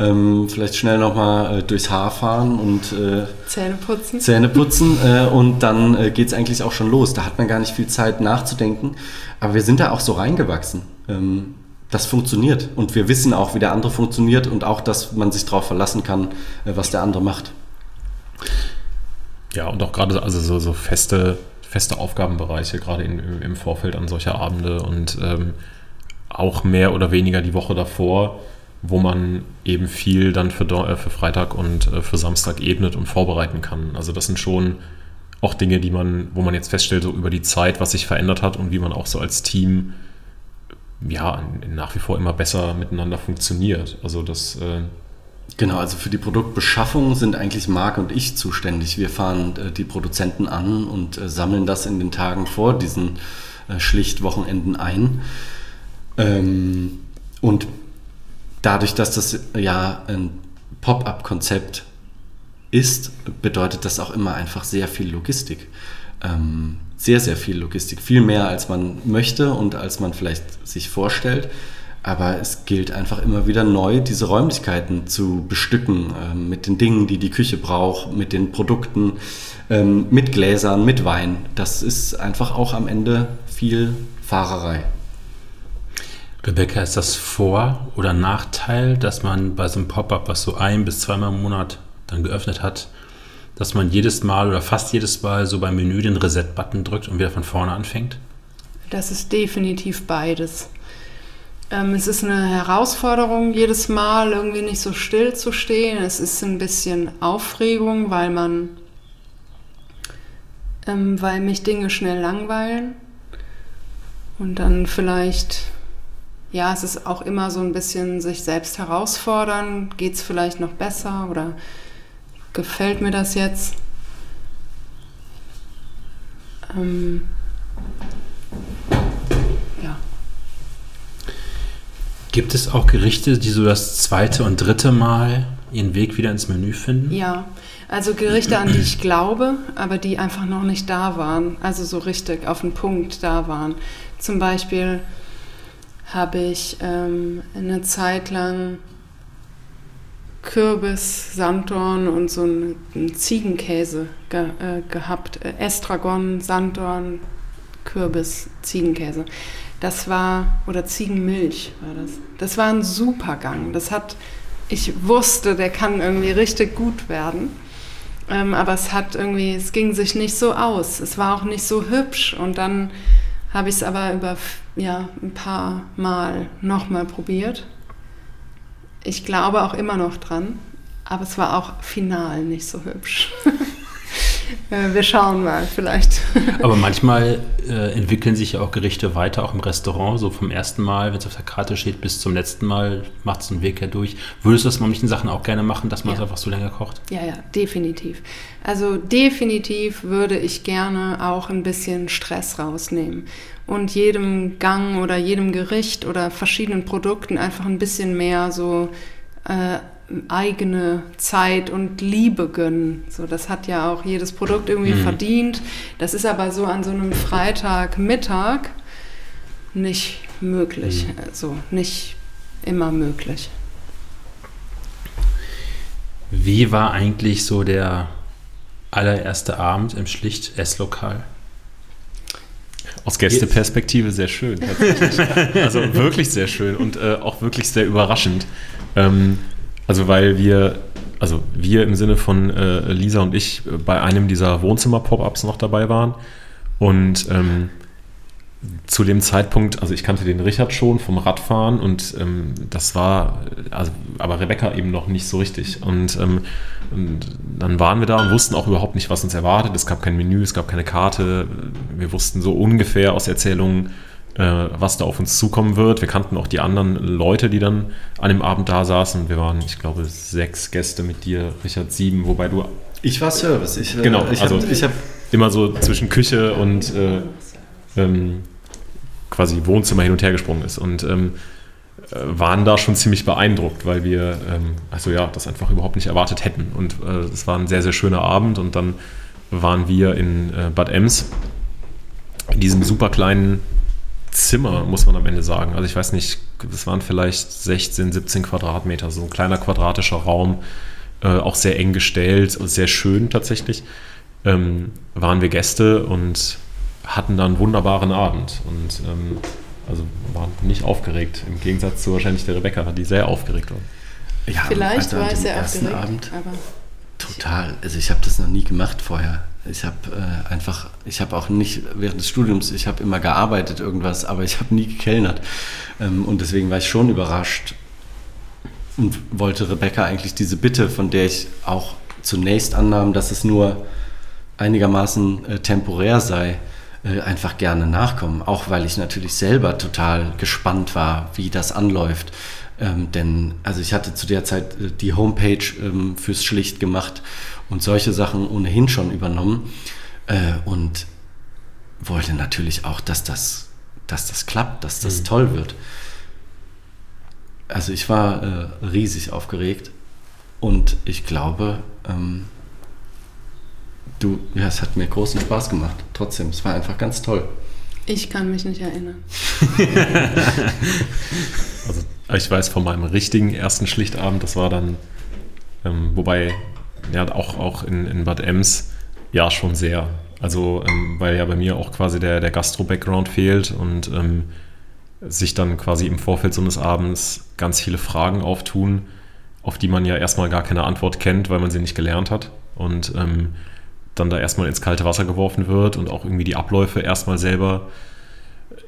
ähm, vielleicht schnell nochmal äh, durchs Haar fahren und äh, Zähne putzen. Zähne putzen äh, und dann äh, geht es eigentlich auch schon los. Da hat man gar nicht viel Zeit nachzudenken. Aber wir sind da auch so reingewachsen. Ähm, das funktioniert und wir wissen auch, wie der andere funktioniert und auch, dass man sich darauf verlassen kann, äh, was der andere macht. Ja, und auch gerade also so, so feste, feste Aufgabenbereiche, gerade in, im Vorfeld an solcher Abende und ähm, auch mehr oder weniger die Woche davor wo man eben viel dann für, äh, für Freitag und äh, für Samstag ebnet und vorbereiten kann. Also das sind schon auch Dinge, die man, wo man jetzt feststellt, so über die Zeit, was sich verändert hat und wie man auch so als Team ja nach wie vor immer besser miteinander funktioniert. Also das äh Genau, also für die Produktbeschaffung sind eigentlich Marc und ich zuständig. Wir fahren äh, die Produzenten an und äh, sammeln das in den Tagen vor diesen äh, schlicht Wochenenden ein. Ähm, und dadurch, dass das ja ein Pop-up-Konzept ist, bedeutet das auch immer einfach sehr viel Logistik. Ähm, sehr, sehr viel Logistik. Viel mehr, als man möchte und als man vielleicht sich vorstellt. Aber es gilt einfach immer wieder neu, diese Räumlichkeiten zu bestücken äh, mit den Dingen, die die Küche braucht, mit den Produkten, ähm, mit Gläsern, mit Wein. Das ist einfach auch am Ende viel Fahrerei. Rebecca, ist das Vor- oder Nachteil, dass man bei so einem Pop-up, was so ein bis zweimal im Monat dann geöffnet hat, dass man jedes Mal oder fast jedes Mal so beim Menü den Reset-Button drückt und wieder von vorne anfängt? Das ist definitiv beides. Ähm, es ist eine Herausforderung, jedes Mal irgendwie nicht so still zu stehen. Es ist ein bisschen Aufregung, weil man, ähm, weil mich Dinge schnell langweilen und dann vielleicht ja, es ist auch immer so ein bisschen sich selbst herausfordern. Geht es vielleicht noch besser oder gefällt mir das jetzt? Ähm, ja. Gibt es auch Gerichte, die so das zweite und dritte Mal ihren Weg wieder ins Menü finden? Ja, also Gerichte, an die ich glaube, aber die einfach noch nicht da waren, also so richtig auf den Punkt da waren. Zum Beispiel habe ich ähm, eine Zeit lang Kürbis, Sanddorn und so einen, Ziegenkäse ge, äh, gehabt. Äh, Estragon, Sanddorn, Kürbis, Ziegenkäse. Das war, oder Ziegenmilch war das. Das war ein super Gang. Das hat, ich wusste, der kann irgendwie richtig gut werden. Ähm, aber es hat irgendwie, es ging sich nicht so aus. Es war auch nicht so hübsch. Und dann habe ich es aber über ja, ein paar Mal nochmal probiert. Ich glaube auch immer noch dran, aber es war auch final nicht so hübsch. Äh, wir schauen mal, vielleicht. Aber manchmal äh, entwickeln sich ja auch Gerichte weiter, auch im Restaurant, so vom ersten Mal, wenn es auf der Karte steht, bis zum letzten Mal macht es einen Weg ja durch. Würdest du das mit manchen Sachen auch gerne machen, dass man es einfach so länger kocht? Ja, ja, definitiv. Also definitiv würde ich gerne auch ein bisschen Stress rausnehmen und jedem Gang oder jedem Gericht oder verschiedenen Produkten einfach ein bisschen mehr so äh, eigene Zeit und Liebe gönnen. So, das hat ja auch jedes Produkt irgendwie mhm. verdient. Das ist aber so an so einem Freitagmittag nicht möglich. Mhm. Also nicht immer möglich. Wie war eigentlich so der allererste Abend im Schlicht-Esslokal? Aus Gästeperspektive sehr schön. also wirklich sehr schön und äh, auch wirklich sehr überraschend. Ähm, also weil wir also wir im Sinne von äh, Lisa und ich, äh, bei einem dieser Wohnzimmer-Pop-Ups noch dabei waren. Und ähm, zu dem Zeitpunkt, also ich kannte den Richard schon vom Radfahren und ähm, das war, also, aber Rebecca eben noch nicht so richtig. Und, ähm, und, dann waren wir da und wussten auch überhaupt nicht, was uns erwartet. Es gab kein Menü, es gab keine Karte. Wir wussten so ungefähr aus Erzählungen, äh, was da auf uns zukommen wird. Wir kannten auch die anderen Leute, die dann an dem Abend da saßen. Wir waren, ich glaube, sechs Gäste mit dir, Richard sieben, wobei du. Ich war Service. Ich, äh, genau, ich also hab, ich habe immer so zwischen Küche und äh, ähm, quasi Wohnzimmer hin und her gesprungen ist. Und ähm, äh, waren da schon ziemlich beeindruckt, weil wir ähm, also ja, das einfach überhaupt nicht erwartet hätten. Und äh, es war ein sehr, sehr schöner Abend und dann waren wir in äh, Bad Ems in diesem super kleinen Zimmer, muss man am Ende sagen. Also ich weiß nicht, es waren vielleicht 16, 17 Quadratmeter, so ein kleiner quadratischer Raum, äh, auch sehr eng gestellt, sehr schön tatsächlich. Ähm, waren wir Gäste und hatten dann einen wunderbaren Abend und ähm, also waren nicht aufgeregt, im Gegensatz zu wahrscheinlich der Rebecca, die sehr aufgeregt war. Ja, Vielleicht also war es sehr aufgeregt, Abend, aber total. Also ich habe das noch nie gemacht vorher. Ich habe äh, einfach, ich habe auch nicht während des Studiums, ich habe immer gearbeitet irgendwas, aber ich habe nie gekellnert. Ähm, und deswegen war ich schon überrascht und wollte Rebecca eigentlich diese Bitte, von der ich auch zunächst annahm, dass es nur einigermaßen äh, temporär sei, äh, einfach gerne nachkommen. Auch weil ich natürlich selber total gespannt war, wie das anläuft. Ähm, denn also ich hatte zu der Zeit äh, die Homepage ähm, fürs Schlicht gemacht und solche Sachen ohnehin schon übernommen äh, und wollte natürlich auch, dass das, dass das klappt, dass das mhm. toll wird. Also ich war äh, riesig aufgeregt und ich glaube, ähm, du, ja, es hat mir großen Spaß gemacht. Trotzdem, es war einfach ganz toll. Ich kann mich nicht erinnern. also ich weiß von meinem richtigen ersten Schlichtabend, das war dann, ähm, wobei ja auch, auch in, in Bad Ems ja schon sehr. Also ähm, weil ja bei mir auch quasi der, der Gastro-Background fehlt und ähm, sich dann quasi im Vorfeld so eines Abends ganz viele Fragen auftun, auf die man ja erstmal gar keine Antwort kennt, weil man sie nicht gelernt hat. Und ähm, dann da erstmal ins kalte Wasser geworfen wird und auch irgendwie die Abläufe erstmal selber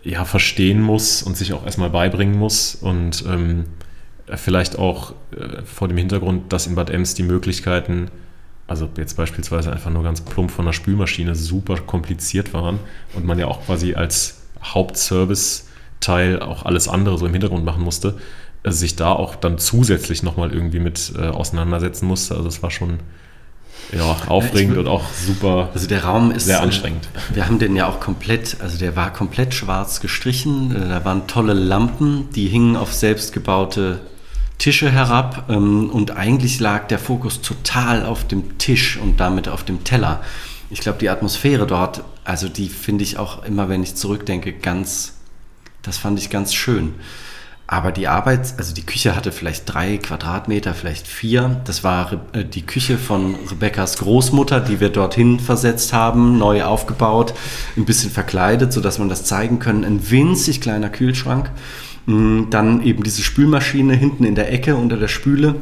ja, verstehen muss und sich auch erstmal beibringen muss und ähm, vielleicht auch äh, vor dem Hintergrund, dass in Bad Ems die Möglichkeiten, also jetzt beispielsweise einfach nur ganz plump von der Spülmaschine, super kompliziert waren und man ja auch quasi als Hauptservice-Teil auch alles andere so im Hintergrund machen musste, also sich da auch dann zusätzlich nochmal irgendwie mit äh, auseinandersetzen musste. Also es war schon ja, aufregend und auch super. Also der Raum ist sehr anstrengend. Wir haben den ja auch komplett, also der war komplett schwarz gestrichen. Äh, da waren tolle Lampen, die hingen auf selbstgebaute Tische herab ähm, und eigentlich lag der Fokus total auf dem Tisch und damit auf dem Teller. Ich glaube, die Atmosphäre dort, also die finde ich auch immer, wenn ich zurückdenke, ganz, das fand ich ganz schön. Aber die Arbeit, also die Küche hatte vielleicht drei Quadratmeter, vielleicht vier. Das war äh, die Küche von Rebekkas Großmutter, die wir dorthin versetzt haben, neu aufgebaut, ein bisschen verkleidet, sodass man das zeigen können. Ein winzig kleiner Kühlschrank. Mm, dann eben diese Spülmaschine hinten in der Ecke unter der Spüle,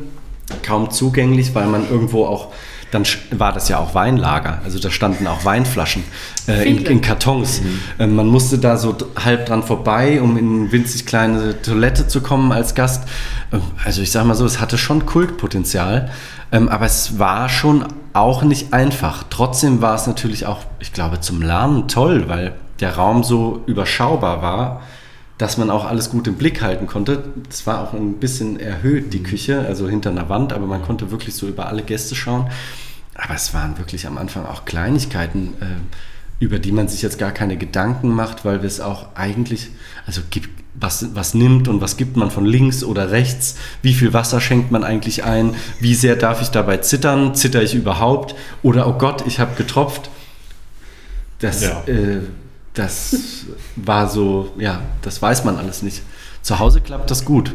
kaum zugänglich, weil man irgendwo auch dann war das ja auch Weinlager. Also da standen auch Weinflaschen äh, in, in, Kartons. Mhm. Ähm, man musste da so halb dran vorbei, um in eine winzig kleine Toilette zu kommen als Gast. Ähm, also ich sag mal so, es hatte schon Kultpotenzial, ähm, aber es war schon auch nicht einfach. Trotzdem war es natürlich auch, ich glaube, zum Lernen toll, weil der Raum so überschaubar war dass man auch alles gut im Blick halten konnte. Es war auch ein bisschen erhöht, die Küche, also hinter einer Wand, aber man konnte wirklich so über alle Gäste schauen. Aber es waren wirklich am Anfang auch Kleinigkeiten, äh, über die man sich jetzt gar keine Gedanken macht, weil wir es auch eigentlich, also gibt, was, was nimmt und was gibt man von links oder rechts, wie viel Wasser schenkt man eigentlich ein, wie sehr darf ich dabei zittern, zitter ich überhaupt oder oh Gott, ich habe getropft. Das, ja. äh, das war so, ja, das weiß man alles nicht. Zu Hause klappt das gut.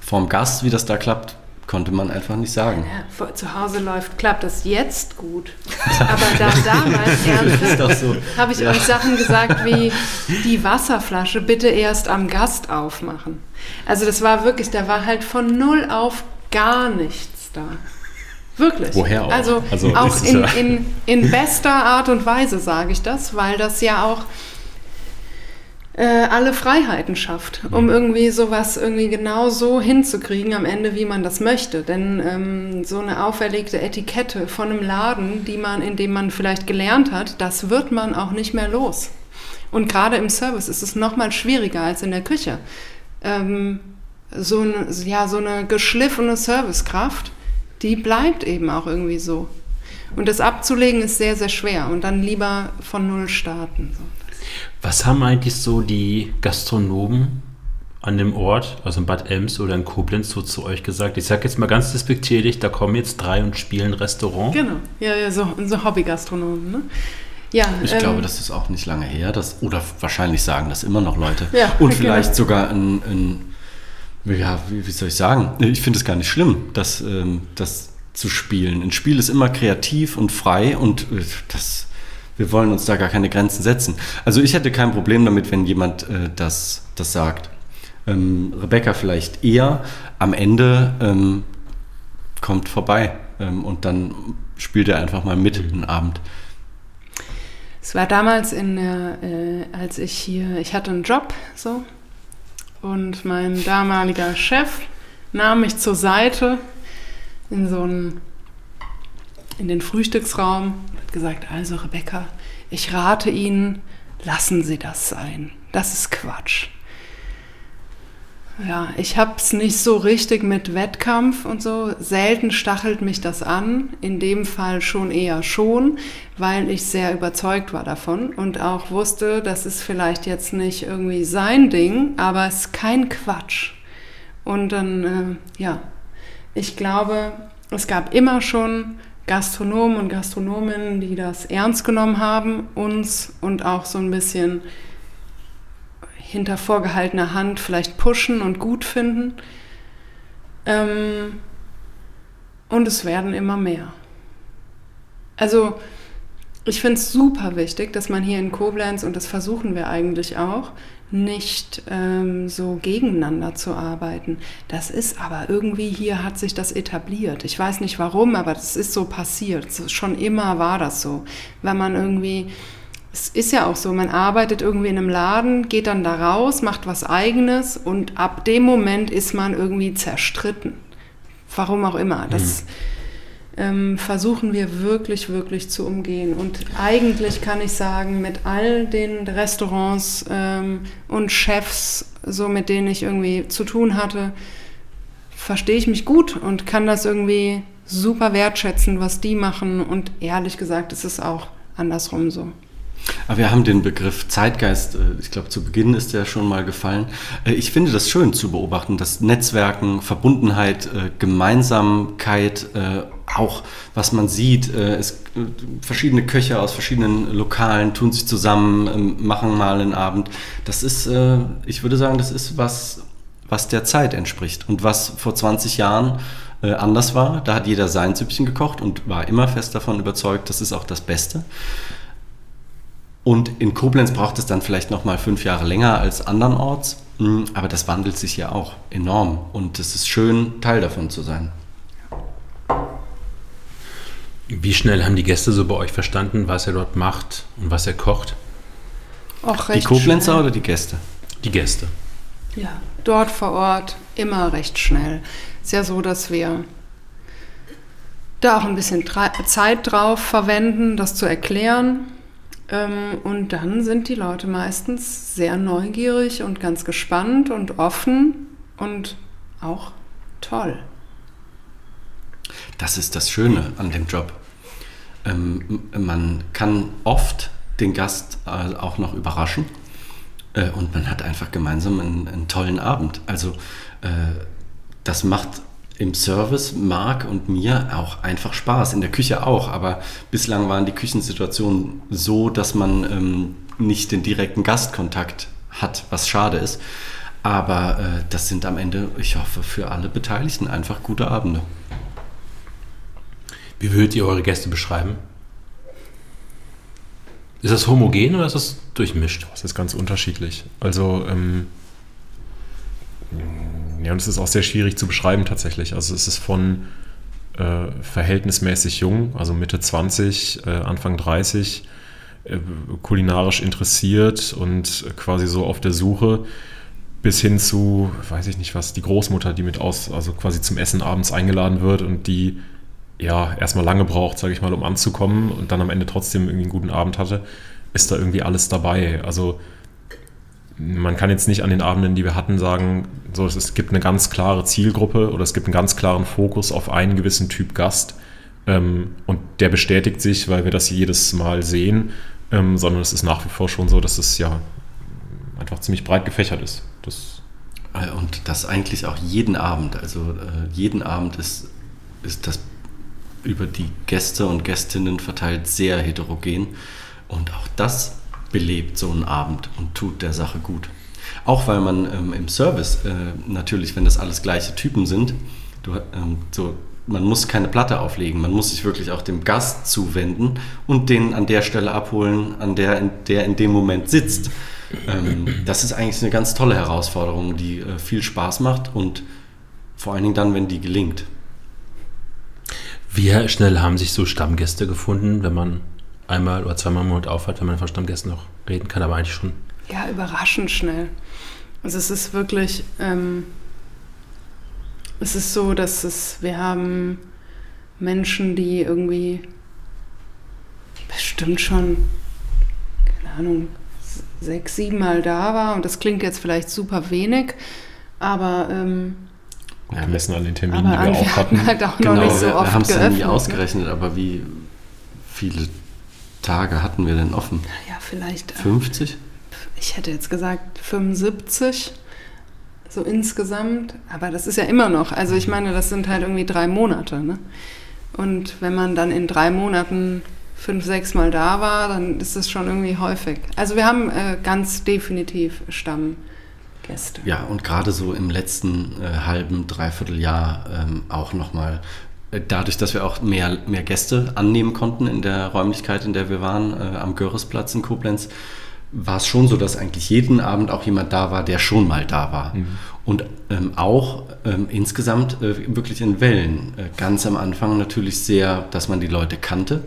Vorm Gast, wie das da klappt, konnte man einfach nicht sagen. Ja, zu Hause läuft, klappt das jetzt gut. Aber da damals so. habe ich ja. euch Sachen gesagt wie die Wasserflasche bitte erst am Gast aufmachen. Also das war wirklich, da war halt von null auf gar nichts da. Wirklich. Woher auch? Also, Also, auch in, in, in bester Art und Weise sage ich das, weil das ja auch äh, alle Freiheiten schafft, um Mhm. irgendwie sowas irgendwie genau so hinzukriegen am Ende, wie man das möchte. Denn ähm, so eine auferlegte Etikette von einem Laden, die man, in dem man vielleicht gelernt hat, das wird man auch nicht mehr los. Und gerade im Service ist es noch mal schwieriger als in der Küche. Ähm, so, eine, ja, so eine geschliffene Servicekraft, die bleibt eben auch irgendwie so. Und das abzulegen ist sehr, sehr schwer. Und dann lieber von Null starten. So. Was haben eigentlich so die Gastronomen an dem Ort, also in Bad Ems oder in Koblenz, so zu euch gesagt? Ich sage jetzt mal ganz despektierlich, da kommen jetzt drei und spielen Restaurant. Genau, ja, ja so, so Hobbygastronomen. Ne? Ja, Ich ähm, glaube, das ist auch nicht lange her. Das, oder wahrscheinlich sagen das immer noch Leute. Ja, Und genau. vielleicht sogar ein, ein ja, wie, wie soll ich sagen? Ich finde es gar nicht schlimm, das, ähm, das zu spielen. Ein Spiel ist immer kreativ und frei und äh, das, wir wollen uns da gar keine Grenzen setzen. Also ich hätte kein Problem damit, wenn jemand äh, das, das sagt. Ähm, Rebecca vielleicht eher. Am Ende ähm, kommt vorbei ähm, und dann spielt er einfach mal mit einen Abend. Es war damals in der, äh, als ich hier, ich hatte einen Job so und mein damaliger Chef nahm mich zur Seite in so einen, in den Frühstücksraum gesagt, also Rebecca, ich rate Ihnen, lassen Sie das sein. Das ist Quatsch. Ja, ich habe es nicht so richtig mit Wettkampf und so. Selten stachelt mich das an. In dem Fall schon eher schon, weil ich sehr überzeugt war davon und auch wusste, das ist vielleicht jetzt nicht irgendwie sein Ding, aber es ist kein Quatsch. Und dann, äh, ja, ich glaube, es gab immer schon Gastronomen und Gastronominnen, die das ernst genommen haben, uns und auch so ein bisschen hinter vorgehaltener Hand vielleicht pushen und gut finden. Ähm, und es werden immer mehr. Also ich finde es super wichtig, dass man hier in Koblenz, und das versuchen wir eigentlich auch, nicht ähm, so gegeneinander zu arbeiten. Das ist aber irgendwie hier hat sich das etabliert. Ich weiß nicht warum, aber das ist so passiert. Schon immer war das so. Wenn man irgendwie es ist ja auch so, man arbeitet irgendwie in einem Laden, geht dann da raus, macht was eigenes und ab dem Moment ist man irgendwie zerstritten. Warum auch immer. Das ähm, versuchen wir wirklich, wirklich zu umgehen. Und eigentlich kann ich sagen, mit all den Restaurants ähm, und Chefs, so mit denen ich irgendwie zu tun hatte, verstehe ich mich gut und kann das irgendwie super wertschätzen, was die machen. Und ehrlich gesagt, ist es auch andersrum so. Aber wir haben den Begriff Zeitgeist, äh, ich glaube, zu Beginn ist der schon mal gefallen. Äh, Ich finde das schön zu beobachten, dass Netzwerken, Verbundenheit, äh, Gemeinsamkeit, auch was man sieht, äh, es, äh, verschiedene Köche aus verschiedenen Lokalen tun sich zusammen, ähm, machen mal einen Abend. Das ist, äh, ich würde sagen, das ist was, was der Zeit entspricht und was vor 20 Jahren anders war. Da hat jeder sein Süppchen gekocht und war immer fest davon überzeugt, das ist auch das Beste. Und in Koblenz braucht es dann vielleicht noch mal fünf Jahre länger als andernorts, Mm, aber das wandelt sich ja auch enorm und es ist schön, Teil davon zu sein. Wie schnell haben die Gäste so bei euch verstanden, was er dort macht und was er kocht? Auch Die recht Koblenzer schnell. oder die Gäste? Die Gäste. Ja, dort vor Ort immer recht schnell. Ist ja so, dass wir da auch ein bisschen Zeit drauf verwenden, das zu erklären. Ähm, Und dann sind die Leute meistens sehr neugierig und ganz gespannt und offen und auch toll. Das ist das Schöne an dem Job. Ähm, man kann oft den Gast äh, auch noch überraschen äh, und man hat einfach gemeinsam einen, einen tollen Abend. Also äh, das macht im Service Marc und mir auch einfach Spaß, in der Küche auch, aber bislang waren die Küchensituationen so, dass man ähm, nicht den direkten Gastkontakt hat, was schade ist. Aber äh, das sind am Ende, ich hoffe, für alle Beteiligten einfach gute Abende. Wie würdet ihr eure Gäste beschreiben? Ist das homogen oder ist das durchmischt? Das ist ganz unterschiedlich. Also, ähm, ja, und es ist auch sehr schwierig zu beschreiben tatsächlich. Also es ist von äh, verhältnismäßig jung, also Mitte 20, äh, Anfang 30, äh, kulinarisch interessiert und quasi so auf der Suche bis hin zu, weiß ich nicht was, die Großmutter, die mit aus, also quasi zum Essen abends eingeladen wird und die ja erstmal lange braucht, sage ich mal, um anzukommen und dann am Ende trotzdem irgendwie einen guten Abend hatte, ist da irgendwie alles dabei. Also man kann jetzt nicht an den Abenden, die wir hatten, sagen, so, es gibt eine ganz klare Zielgruppe oder es gibt einen ganz klaren Fokus auf einen gewissen Typ Gast. Ähm, und der bestätigt sich, weil wir das jedes Mal sehen, ähm, sondern es ist nach wie vor schon so, dass es ja einfach ziemlich breit gefächert ist. Das äh, und das eigentlich auch jeden Abend. Also äh, jeden Abend ist, ist das über die Gäste und Gästinnen verteilt sehr heterogen. Und auch das belebt so einen Abend und tut der Sache gut. Auch weil man ähm, im Service äh, natürlich, wenn das alles gleiche Typen sind, du, ähm, so, man muss keine Platte auflegen, man muss sich wirklich auch dem Gast zuwenden und den an der Stelle abholen, an der in, der in dem Moment sitzt. Ähm, das ist eigentlich eine ganz tolle Herausforderung, die äh, viel Spaß macht und vor allen Dingen dann, wenn die gelingt. Wie schnell haben sich so Stammgäste gefunden, wenn man einmal oder zweimal im Monat aufhat, wenn man von Stammgästen noch reden kann, aber eigentlich schon. Ja, überraschend schnell. Also es ist wirklich, ähm, es ist so, dass es, wir haben Menschen, die irgendwie bestimmt schon, keine Ahnung, sechs, sieben Mal da war. Und das klingt jetzt vielleicht super wenig, aber ähm, ja, messen an den Terminen, die wir auch hatten. Halt auch genau, noch so wir, wir haben es ja nie ne? ausgerechnet, aber wie viele Tage hatten wir denn offen? Ja, vielleicht. äh, 50? Ich hätte jetzt gesagt 75, so insgesamt. Aber das ist ja immer noch. Also ich meine, das sind halt irgendwie drei Monate. Ne? Und wenn man dann in drei Monaten fünf, sechs Mal da war, dann ist das schon irgendwie häufig. Also wir haben äh, ganz definitiv Stammgäste. Ja, und gerade so im letzten äh, halben, dreiviertel Jahr ähm, auch nochmal, äh, dadurch, dass wir auch mehr, mehr Gäste annehmen konnten in der Räumlichkeit, in der wir waren, äh, am Görresplatz in Koblenz, war es schon so, dass eigentlich jeden Abend auch jemand da war, der schon mal da war. Und ähm, auch ähm, insgesamt äh, wirklich in Wellen. Äh, ganz am Anfang natürlich sehr, dass man die Leute kannte.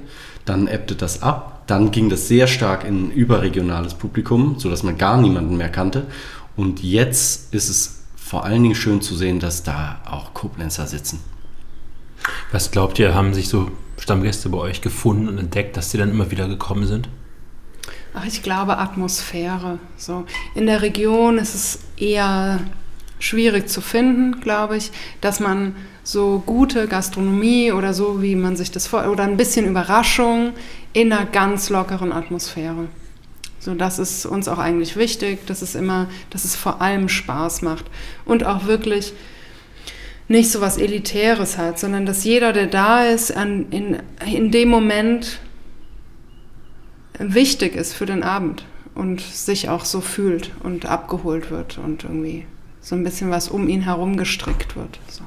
Dann ebbte das ab. Dann ging das sehr stark in ein überregionales Publikum, sodass man gar niemanden mehr kannte. Und jetzt ist es vor allen Dingen schön zu sehen, dass da auch Koblenzer sitzen. Was glaubt ihr, haben sich so Stammgäste bei euch gefunden und entdeckt, dass sie dann immer wieder gekommen sind? Ach, ich glaube Atmosphäre. So. In der Region ist es eher schwierig zu finden, glaube ich, dass man so gute Gastronomie oder so, wie man sich das vor oder ein bisschen Überraschung in einer ganz lockeren Atmosphäre. So, das ist uns auch eigentlich wichtig, dass es immer, dass es vor allem Spaß macht und auch wirklich nicht so was Elitäres hat, sondern dass jeder, der da ist, an, in, in dem Moment wichtig ist für den Abend und sich auch so fühlt und abgeholt wird und irgendwie so ein bisschen was um ihn herum gestrickt wird. So.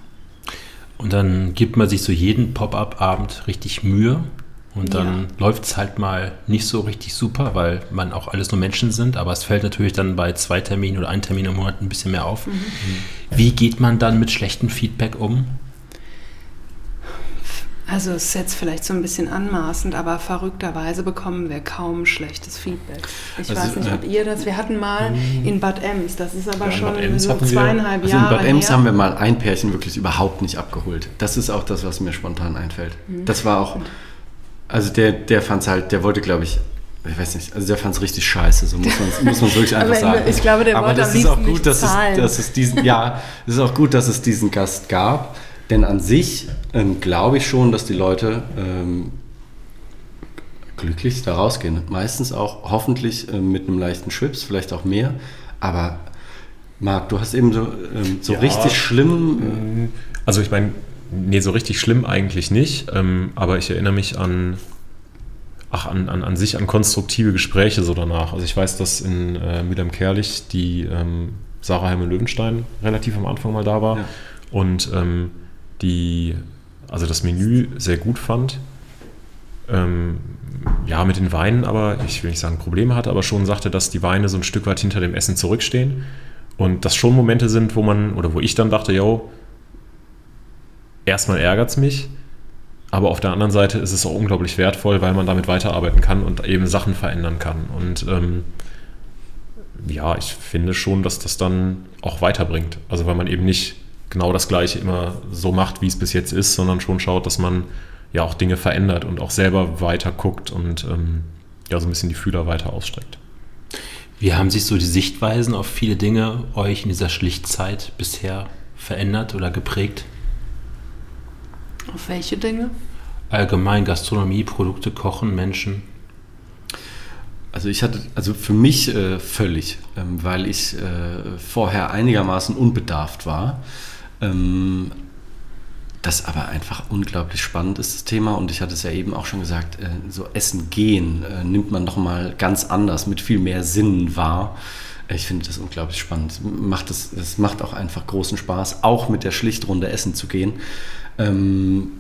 Und dann gibt man sich so jeden Pop-up-Abend richtig Mühe. Und dann Ja. läuft es halt mal nicht so richtig super, weil man auch alles nur Menschen sind. Aber es fällt natürlich dann bei zwei Terminen oder ein Termin im Monat ein bisschen mehr auf. Wie geht man dann mit schlechtem Feedback um? Also es ist jetzt vielleicht so ein bisschen anmaßend, aber verrückterweise bekommen wir kaum schlechtes Feedback. Ich Also, weiß nicht, ob äh, ihr das, wir hatten mal in Bad Ems, das ist aber Ja, in schon so hatten wir- zweieinhalb Also in Jahre Bad Ems her. haben wir mal ein Pärchen wirklich überhaupt nicht abgeholt. Das ist auch das, was mir spontan einfällt. Das war auch, also der, der fand es halt, der wollte, glaube ich, ich weiß nicht, also der fand es richtig scheiße, so muss man es muss man's wirklich einfach Aber sagen. ich glaube, der Aber wollte das ist auch gut, nicht dass es, dass es diesen, ja, es ist auch gut, dass es diesen Gast gab, denn an sich ähm, glaube ich schon, dass die Leute ähm, glücklich da rausgehen. Meistens auch hoffentlich ähm, mit einem leichten Schwips, vielleicht auch mehr. Aber Marc, du hast eben so, ähm, so Ja. richtig schlimm. Also ich meine, nee, so richtig schlimm eigentlich nicht, ähm, aber ich erinnere mich an, ach, an, an, an sich an konstruktive Gespräche so danach. Also ich weiß, dass in äh, Mühlheim Kerlich die ähm, Sarah Helme Löwenstein relativ am Anfang mal da war Ja. und ähm, die, also das Menü sehr gut fand. Ähm, ja, mit den Weinen aber, ich will nicht sagen Probleme hatte, aber schon sagte, dass die Weine so ein Stück weit hinter dem Essen zurückstehen. Und das schon Momente sind, wo man, oder wo ich dann dachte, yo, erstmal ärgert es mich, aber auf der anderen Seite ist es auch unglaublich wertvoll, weil man damit weiterarbeiten kann und eben Sachen verändern kann. Und ähm, ja, ich finde schon, dass das dann auch weiterbringt. Also weil man eben nicht genau das Gleiche immer so macht, wie es bis jetzt ist, sondern schon schaut, dass man ja auch Dinge verändert und auch selber weiter guckt und ähm, ja so ein bisschen die Fühler weiter ausstreckt. Wie haben sich so die Sichtweisen auf viele Dinge euch in dieser Schlichtzeit bisher verändert oder geprägt? Auf welche Dinge? Allgemein Gastronomie, Produkte, Kochen, Menschen. Also ich hatte, also für mich äh, völlig, ähm, weil ich äh, vorher einigermaßen unbedarft war. Ähm, das aber einfach unglaublich spannend ist, das Thema. Und ich hatte es ja eben auch schon gesagt, äh, so Essen gehen äh, nimmt man nochmal ganz anders, mit viel mehr Sinnen wahr. Ich finde das unglaublich spannend. Macht es, es macht auch einfach großen Spaß, auch mit der Schlichtrunde essen zu gehen. Ähm,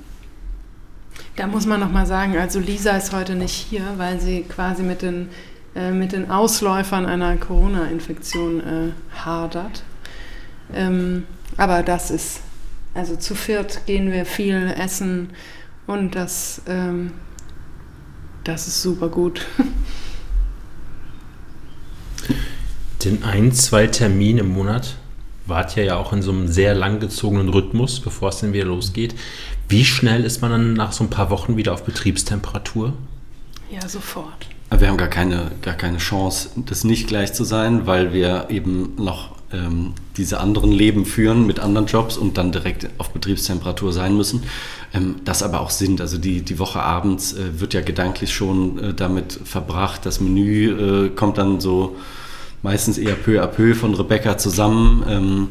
da muss man nochmal sagen, also Lisa ist heute nicht hier, weil sie quasi mit den, äh, mit den Ausläufern einer Corona-Infektion äh, hadert. Ähm, aber das ist, also zu viert gehen wir viel essen und das, ähm, das ist super gut. Den ein, zwei Termine im Monat wart ja auch in so einem sehr langgezogenen Rhythmus, bevor es dann wieder losgeht. Wie schnell ist man dann nach so ein paar Wochen wieder auf Betriebstemperatur? Ja, sofort. Wir haben gar keine, gar keine Chance, das nicht gleich zu sein, weil wir eben noch ähm, diese anderen Leben führen mit anderen Jobs und dann direkt auf Betriebstemperatur sein müssen. Ähm, das aber auch sind. Also die, die Woche abends äh, wird ja gedanklich schon äh, damit verbracht. Das Menü äh, kommt dann so meistens eher peu à peu von Rebecca zusammen. Ähm,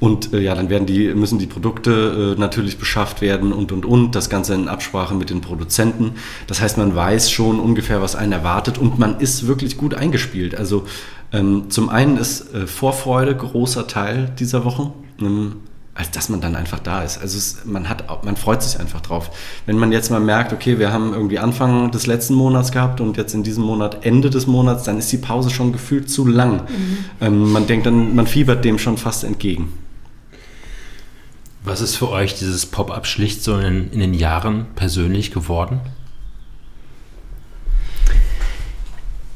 und äh, ja, dann werden die, müssen die Produkte äh, natürlich beschafft werden und und und. Das Ganze in Absprache mit den Produzenten. Das heißt, man weiß schon ungefähr, was einen erwartet und man ist wirklich gut eingespielt. Also ähm, zum einen ist äh, Vorfreude großer Teil dieser Woche. Ähm, als dass man dann einfach da ist. Also es, man hat, man freut sich einfach drauf. Wenn man jetzt mal merkt, okay, wir haben irgendwie Anfang des letzten Monats gehabt und jetzt in diesem Monat Ende des Monats, dann ist die Pause schon gefühlt zu lang. Mhm. Ähm, man denkt dann, man fiebert dem schon fast entgegen. Was ist für euch dieses Pop-up schlicht so in, in den Jahren persönlich geworden?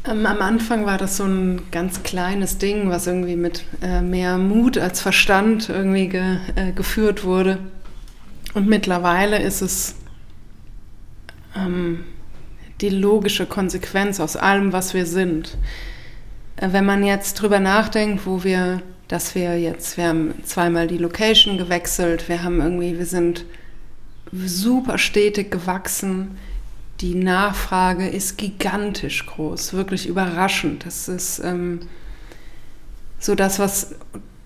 Am Anfang war das so ein ganz kleines Ding, was irgendwie mit äh, mehr Mut als Verstand irgendwie ge, äh, geführt wurde. Und mittlerweile ist es ähm, die logische Konsequenz aus allem, was wir sind. Äh, wenn man jetzt drüber nachdenkt, wo wir, dass wir jetzt, wir haben zweimal die Location gewechselt, wir haben irgendwie, wir sind super stetig gewachsen die Nachfrage ist gigantisch groß, wirklich überraschend. Das ist ähm, so das, was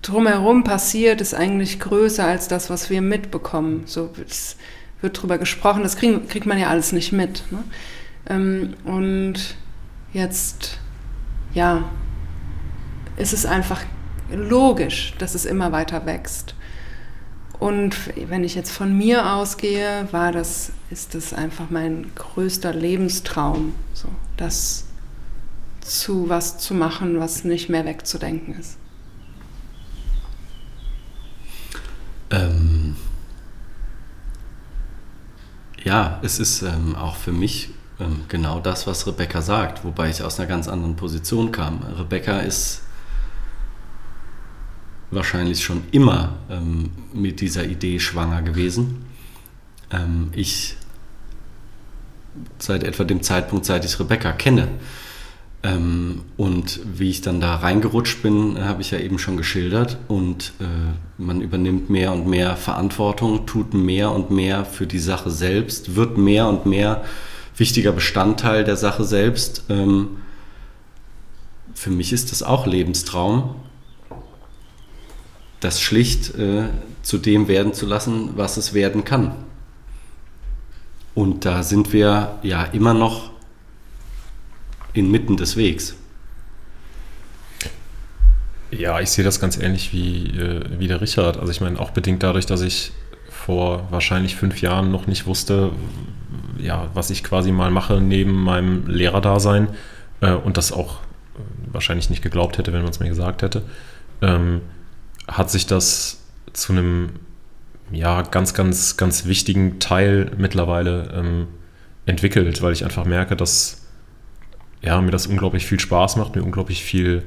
drumherum passiert, ist eigentlich größer als das, was wir mitbekommen. So es wird drüber gesprochen, das krieg, kriegt man ja alles nicht mit. Ne? Ähm, und jetzt, ja, ist es einfach logisch, dass es immer weiter wächst. Und wenn ich jetzt von mir ausgehe, war das, ist das einfach mein größter Lebenstraum, so das zu was zu machen, was nicht mehr wegzudenken ist. Ähm ja, es ist ähm, auch für mich ähm, genau das, was Rebecca sagt, wobei ich aus einer ganz anderen Position kam. Rebecca ist wahrscheinlich schon immer ähm, mit dieser Idee schwanger gewesen. Ähm, ich seit etwa dem Zeitpunkt, seit ich Rebecca kenne. Ähm, und wie ich dann da reingerutscht bin, habe ich ja eben schon geschildert. Und äh, man übernimmt mehr und mehr Verantwortung, tut mehr und mehr für die Sache selbst, wird mehr und mehr wichtiger Bestandteil der Sache selbst. Ähm, für mich ist das auch Lebenstraum das schlicht äh, zu dem werden zu lassen, was es werden kann. Und da sind wir ja immer noch inmitten des Wegs. Ja, ich sehe das ganz ähnlich wie, äh, wie der Richard. Also ich meine, auch bedingt dadurch, dass ich vor wahrscheinlich fünf Jahren noch nicht wusste, ja, was ich quasi mal mache neben meinem Lehrerdasein äh, und das auch äh, wahrscheinlich nicht geglaubt hätte, wenn man es mir gesagt hätte. Ähm, hat sich das zu einem ja, ganz, ganz, ganz wichtigen Teil mittlerweile ähm, entwickelt, weil ich einfach merke, dass ja, mir das unglaublich viel Spaß macht, mir unglaublich viel,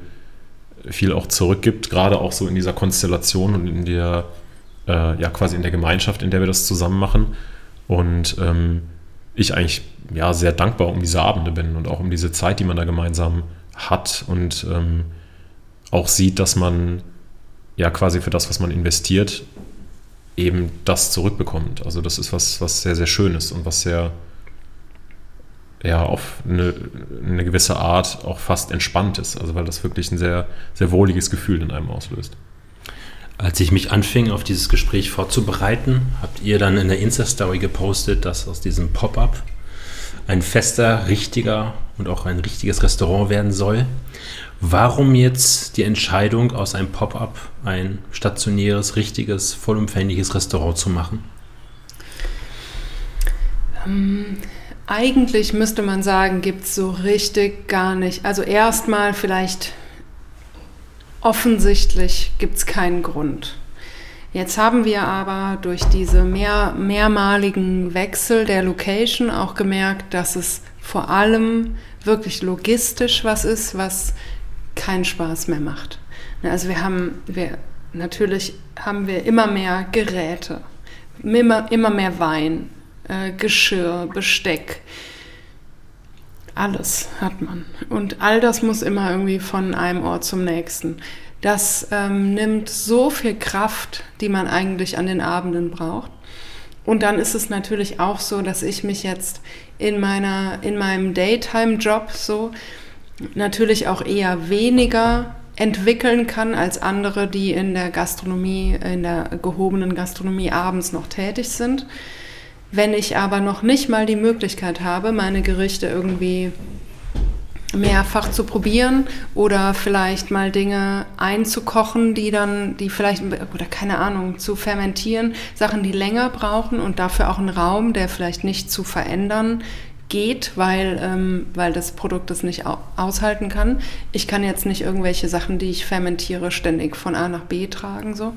viel auch zurückgibt, gerade auch so in dieser Konstellation und in der, äh, ja, quasi in der Gemeinschaft, in der wir das zusammen machen. Und ähm, ich eigentlich ja, sehr dankbar um diese Abende bin und auch um diese Zeit, die man da gemeinsam hat und ähm, auch sieht, dass man ja quasi für das, was man investiert, eben das zurückbekommt. Also das ist was, was sehr, sehr Schönes und was sehr, ja, auf eine, eine gewisse Art auch fast entspannt ist. Also weil das wirklich ein sehr, sehr wohliges Gefühl in einem auslöst. Als ich mich anfing, auf dieses Gespräch vorzubereiten, habt ihr dann in der Insta-Story gepostet, dass aus diesem Pop-up ein fester, richtiger und auch ein richtiges Restaurant werden soll. Warum jetzt die Entscheidung, aus einem Pop-up ein stationäres, richtiges, vollumfängliches Restaurant zu machen? Ähm, eigentlich müsste man sagen, gibt es so richtig gar nicht. Also erstmal vielleicht offensichtlich gibt es keinen Grund. Jetzt haben wir aber durch diese mehr, mehrmaligen Wechsel der Location auch gemerkt, dass es vor allem wirklich logistisch was ist, was keinen Spaß mehr macht. Ne, also wir haben, wir, natürlich haben wir immer mehr Geräte, immer, immer mehr Wein, äh, Geschirr, Besteck. Alles hat man. Und all das muss immer irgendwie von einem Ort zum nächsten. Das ähm, nimmt so viel Kraft, die man eigentlich an den Abenden braucht. Und dann ist es natürlich auch so, dass ich mich jetzt in meiner, in meinem Daytime-Job so natürlich auch eher weniger entwickeln kann als andere, die in der Gastronomie, in der gehobenen Gastronomie abends noch tätig sind. Wenn ich aber noch nicht mal die Möglichkeit habe, meine Gerichte irgendwie mehrfach zu probieren oder vielleicht mal Dinge einzukochen, die dann, die vielleicht, oder keine Ahnung, zu fermentieren, Sachen, die länger brauchen und dafür auch einen Raum, der vielleicht nicht zu verändern geht, weil, ähm, weil das Produkt es nicht aushalten kann. Ich kann jetzt nicht irgendwelche Sachen, die ich fermentiere, ständig von A nach B tragen. So.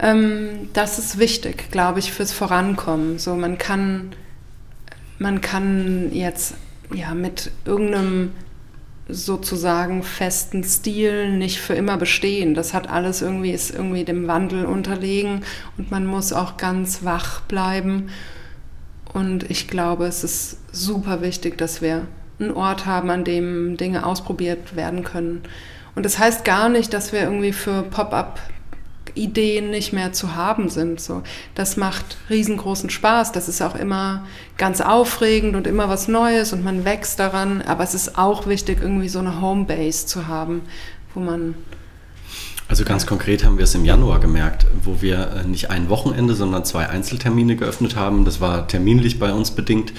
Ähm, das ist wichtig, glaube ich, fürs Vorankommen. So, man kann, man kann jetzt ja, mit irgendeinem sozusagen festen Stil nicht für immer bestehen. Das hat alles irgendwie, ist irgendwie dem Wandel unterlegen und man muss auch ganz wach bleiben. Und ich glaube, es ist super wichtig, dass wir einen Ort haben, an dem Dinge ausprobiert werden können. Und das heißt gar nicht, dass wir irgendwie für Pop-up Ideen nicht mehr zu haben sind. So, das macht riesengroßen Spaß. Das ist auch immer ganz aufregend und immer was Neues und man wächst daran. Aber es ist auch wichtig, irgendwie so eine Homebase zu haben, wo man also ganz konkret haben wir es im Januar gemerkt, wo wir äh, nicht ein Wochenende, sondern zwei Einzeltermine geöffnet haben. Das war terminlich bei uns bedingt.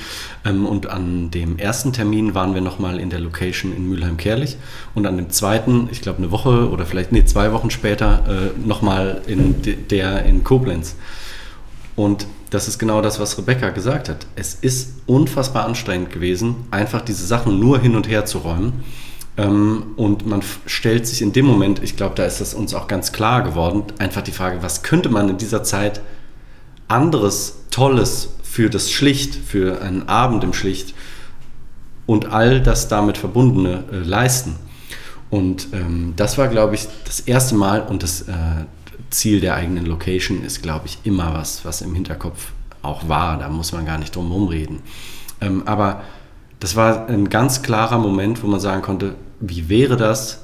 Ähm, und an dem ersten Termin waren wir nochmal in der Location in Mülheim-Kerlich. Und an dem zweiten, ich glaube eine Woche oder vielleicht nee, zwei Wochen später, äh, nochmal in der in Koblenz. Und das ist genau das, was Rebecca gesagt hat. Es ist unfassbar anstrengend gewesen, einfach diese Sachen nur hin und her zu räumen. Ähm, und man stellt sich in dem Moment, ich glaube, da ist es uns auch ganz klar geworden, einfach die Frage, was könnte man in dieser Zeit anderes, Tolles für das Schlicht, für einen Abend im Schlicht und all das damit Verbundene äh, leisten. Und ähm, das war, glaube ich, das erste Mal und das äh, Ziel der eigenen Location ist, glaube ich, immer was, was im Hinterkopf auch war. Da muss man gar nicht drum herum reden. Ähm, aber das war ein ganz klarer Moment, wo man sagen konnte, wie wäre das,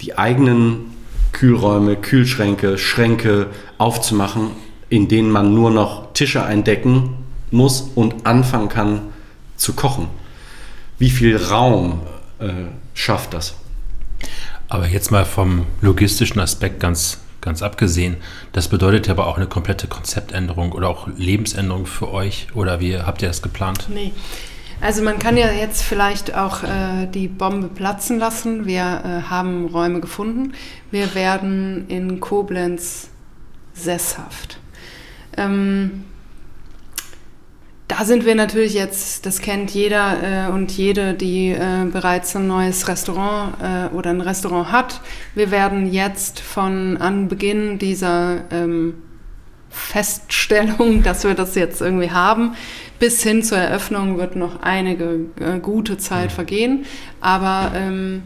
die eigenen Kühlräume, Kühlschränke, Schränke aufzumachen, in denen man nur noch Tische eindecken muss und anfangen kann zu kochen. Wie viel Raum äh, schafft das? Aber jetzt mal vom logistischen Aspekt ganz, ganz abgesehen, das bedeutet aber auch eine komplette Konzeptänderung oder auch Lebensänderung für euch oder wie habt ihr das geplant? Nee, also man kann ja jetzt vielleicht auch äh, die Bombe platzen lassen. Wir äh, haben Räume gefunden. Wir werden in Koblenz sesshaft. Ähm, da sind wir natürlich jetzt, das kennt jeder äh, und jede, die äh, bereits ein neues Restaurant äh, oder ein Restaurant hat. Wir werden jetzt von Anbeginn dieser ähm, Feststellung, dass wir das jetzt irgendwie haben. Bis hin zur Eröffnung wird noch einige äh, gute Zeit vergehen. Aber ähm,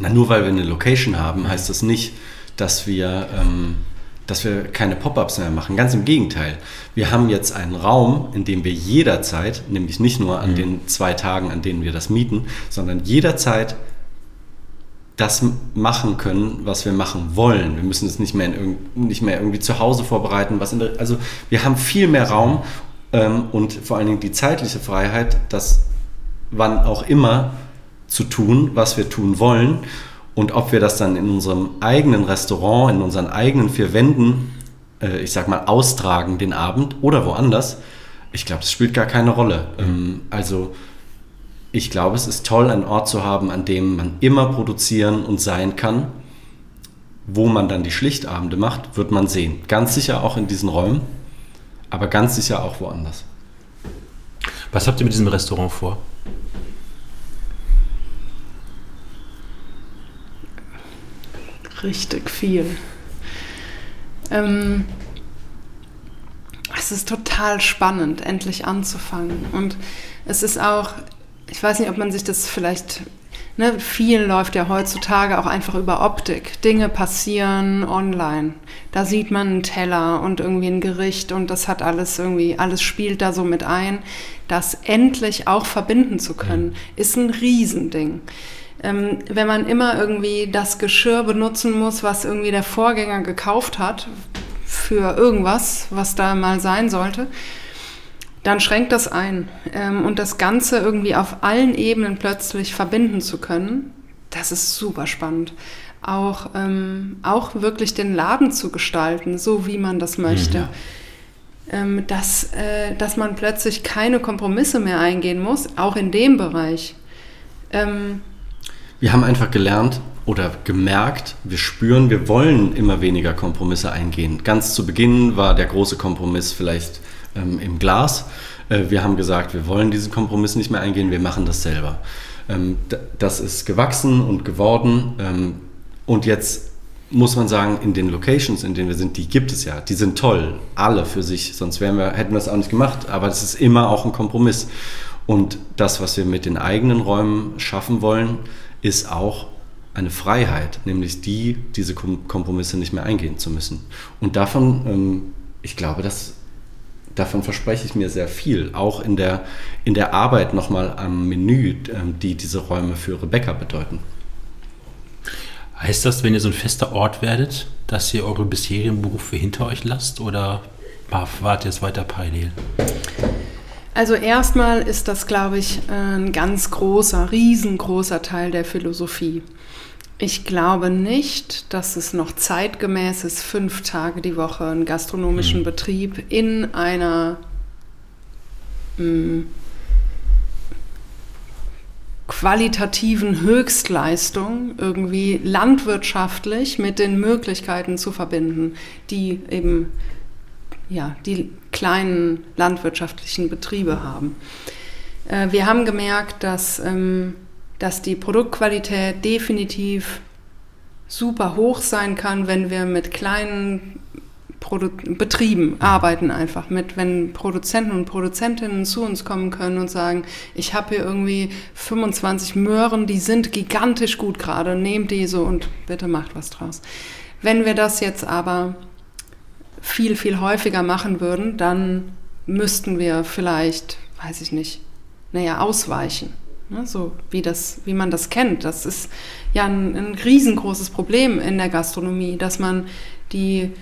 Na, nur weil wir eine Location haben, heißt das nicht, dass wir, ähm, dass wir keine Pop-ups mehr machen. Ganz im Gegenteil. Wir haben jetzt einen Raum, in dem wir jederzeit, nämlich nicht nur an den zwei Tagen, an denen wir das mieten, sondern jederzeit das machen können, was wir machen wollen. Wir müssen es nicht mehr, in, nicht mehr irgendwie zu Hause vorbereiten. Was der, also wir haben viel mehr Raum ähm, und vor allen Dingen die zeitliche Freiheit, das wann auch immer zu tun, was wir tun wollen. Und ob wir das dann in unserem eigenen Restaurant, in unseren eigenen vier Wänden, äh, ich sag mal, austragen den Abend oder woanders, ich glaube, das spielt gar keine Rolle. Ähm, also ich glaube, es ist toll, einen Ort zu haben, an dem man immer produzieren und sein kann. Wo man dann die Schlichtabende macht, wird man sehen. Ganz sicher auch in diesen Räumen, aber ganz sicher auch woanders. Was habt ihr mit diesem Restaurant vor? richtig viel. Ähm, es ist total spannend, endlich anzufangen. Und es ist auch, ich weiß nicht, ob man sich das vielleicht, ne, viel läuft ja heutzutage auch einfach über Optik. Dinge passieren online. Da sieht man einen Teller und irgendwie ein Gericht und das hat alles irgendwie, alles spielt da so mit ein. Das endlich auch verbinden zu können, ist ein Riesending ähm, wenn man immer irgendwie das Geschirr benutzen muss, was irgendwie der Vorgänger gekauft hat für irgendwas, was da mal sein sollte, dann schränkt das ein. Ähm, und das Ganze irgendwie auf allen Ebenen plötzlich verbinden zu können, das ist super spannend. Auch, ähm, auch wirklich den Laden zu gestalten, so wie man das möchte. Ja. Ähm, dass, äh, dass man plötzlich keine Kompromisse mehr eingehen muss, auch in dem Bereich. Ähm, wir haben einfach gelernt oder gemerkt, wir spüren, wir wollen immer weniger Kompromisse eingehen. Ganz zu Beginn war der große Kompromiss vielleicht ähm, im Glas. Äh, wir haben gesagt, wir wollen diesen Kompromiss nicht mehr eingehen, wir machen das selber. Ähm, das ist gewachsen und geworden. Ähm, und jetzt muss man sagen, in den Locations, in denen wir sind, die gibt es ja. Die sind toll, alle für sich, sonst wir, hätten wir es auch nicht gemacht. Aber es ist immer auch ein Kompromiss. Und das, was wir mit den eigenen Räumen schaffen wollen, ist auch eine Freiheit, nämlich die, diese Kompromisse nicht mehr eingehen zu müssen. Und davon, ähm, ich glaube, dass, davon verspreche ich mir sehr viel, auch in der, in der Arbeit nochmal am Menü, ähm, die diese Räume für Rebecca bedeuten. Heißt das, wenn ihr so ein fester Ort werdet, dass ihr eure bisherigen Berufe hinter euch lasst oder wart ihr es weiter parallel? Also erstmal ist das, glaube ich, ein ganz großer, riesengroßer Teil der Philosophie. Ich glaube nicht, dass es noch zeitgemäß ist, fünf Tage die Woche einen gastronomischen mhm. Betrieb in einer mh, hm, qualitativen Höchstleistung irgendwie landwirtschaftlich mit den Möglichkeiten zu verbinden, die eben ja, die kleinen landwirtschaftlichen Betriebe haben. Äh, wir haben gemerkt, dass, ähm, dass die Produktqualität definitiv super hoch sein kann, wenn wir mit kleinen Produ Betrieben arbeiten einfach mit, wenn Produzenten und Produzentinnen zu uns kommen können und sagen, ich habe hier irgendwie 25 Möhren, die sind gigantisch gut gerade, nehmt diese und bitte macht was draus. Wenn wir das jetzt aber viel, viel häufiger machen würden, dann müssten wir vielleicht, weiß ich nicht, naja, ausweichen. Ne? So wie, das, wie man das kennt. Das ist ja ein, ein riesengroßes Problem in der Gastronomie, dass man die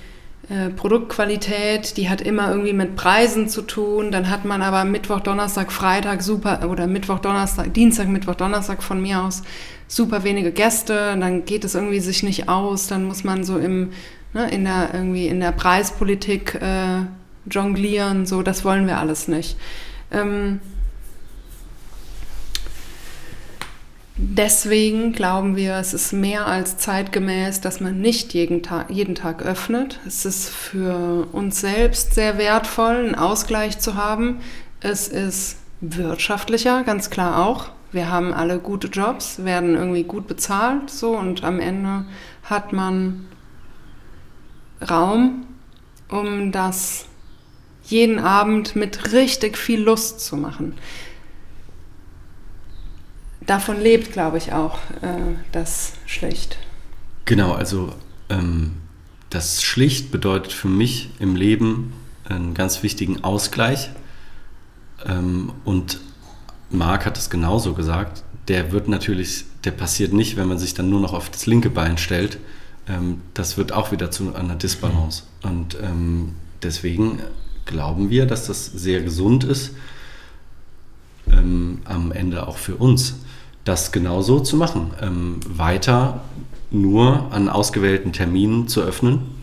äh, Produktqualität, die hat immer irgendwie mit Preisen zu tun. Dann hat man aber Mittwoch, Donnerstag, Freitag super oder Mittwoch, Donnerstag, Dienstag, Mittwoch, Donnerstag von mir aus super wenige Gäste. Dann geht es irgendwie sich nicht aus. Dann muss man so im ne, in der irgendwie in der Preispolitik äh, jonglieren, so das wollen wir alles nicht. Ähm, Deswegen glauben wir, es ist mehr als zeitgemäß, dass man nicht jeden Tag, jeden Tag öffnet. Es ist für uns selbst sehr wertvoll, einen Ausgleich zu haben. Es ist wirtschaftlicher, ganz klar auch. Wir haben alle gute Jobs, werden irgendwie gut bezahlt, so und am Ende hat man Raum, um das jeden Abend mit richtig viel Lust zu machen. Davon lebt, glaube ich, auch äh, das Schlicht. Genau, also ähm, das Schlicht bedeutet für mich im Leben einen ganz wichtigen Ausgleich. Ähm, und Marc hat es genauso gesagt. Der wird natürlich, der passiert nicht, wenn man sich dann nur noch auf das linke Bein stellt. Ähm, das wird auch wieder zu einer Disbalance. Und ähm, deswegen glauben wir, dass das sehr gesund ist, ähm, am Ende auch für uns, das genauso zu machen. Ähm, weiter nur an ausgewählten Terminen zu öffnen.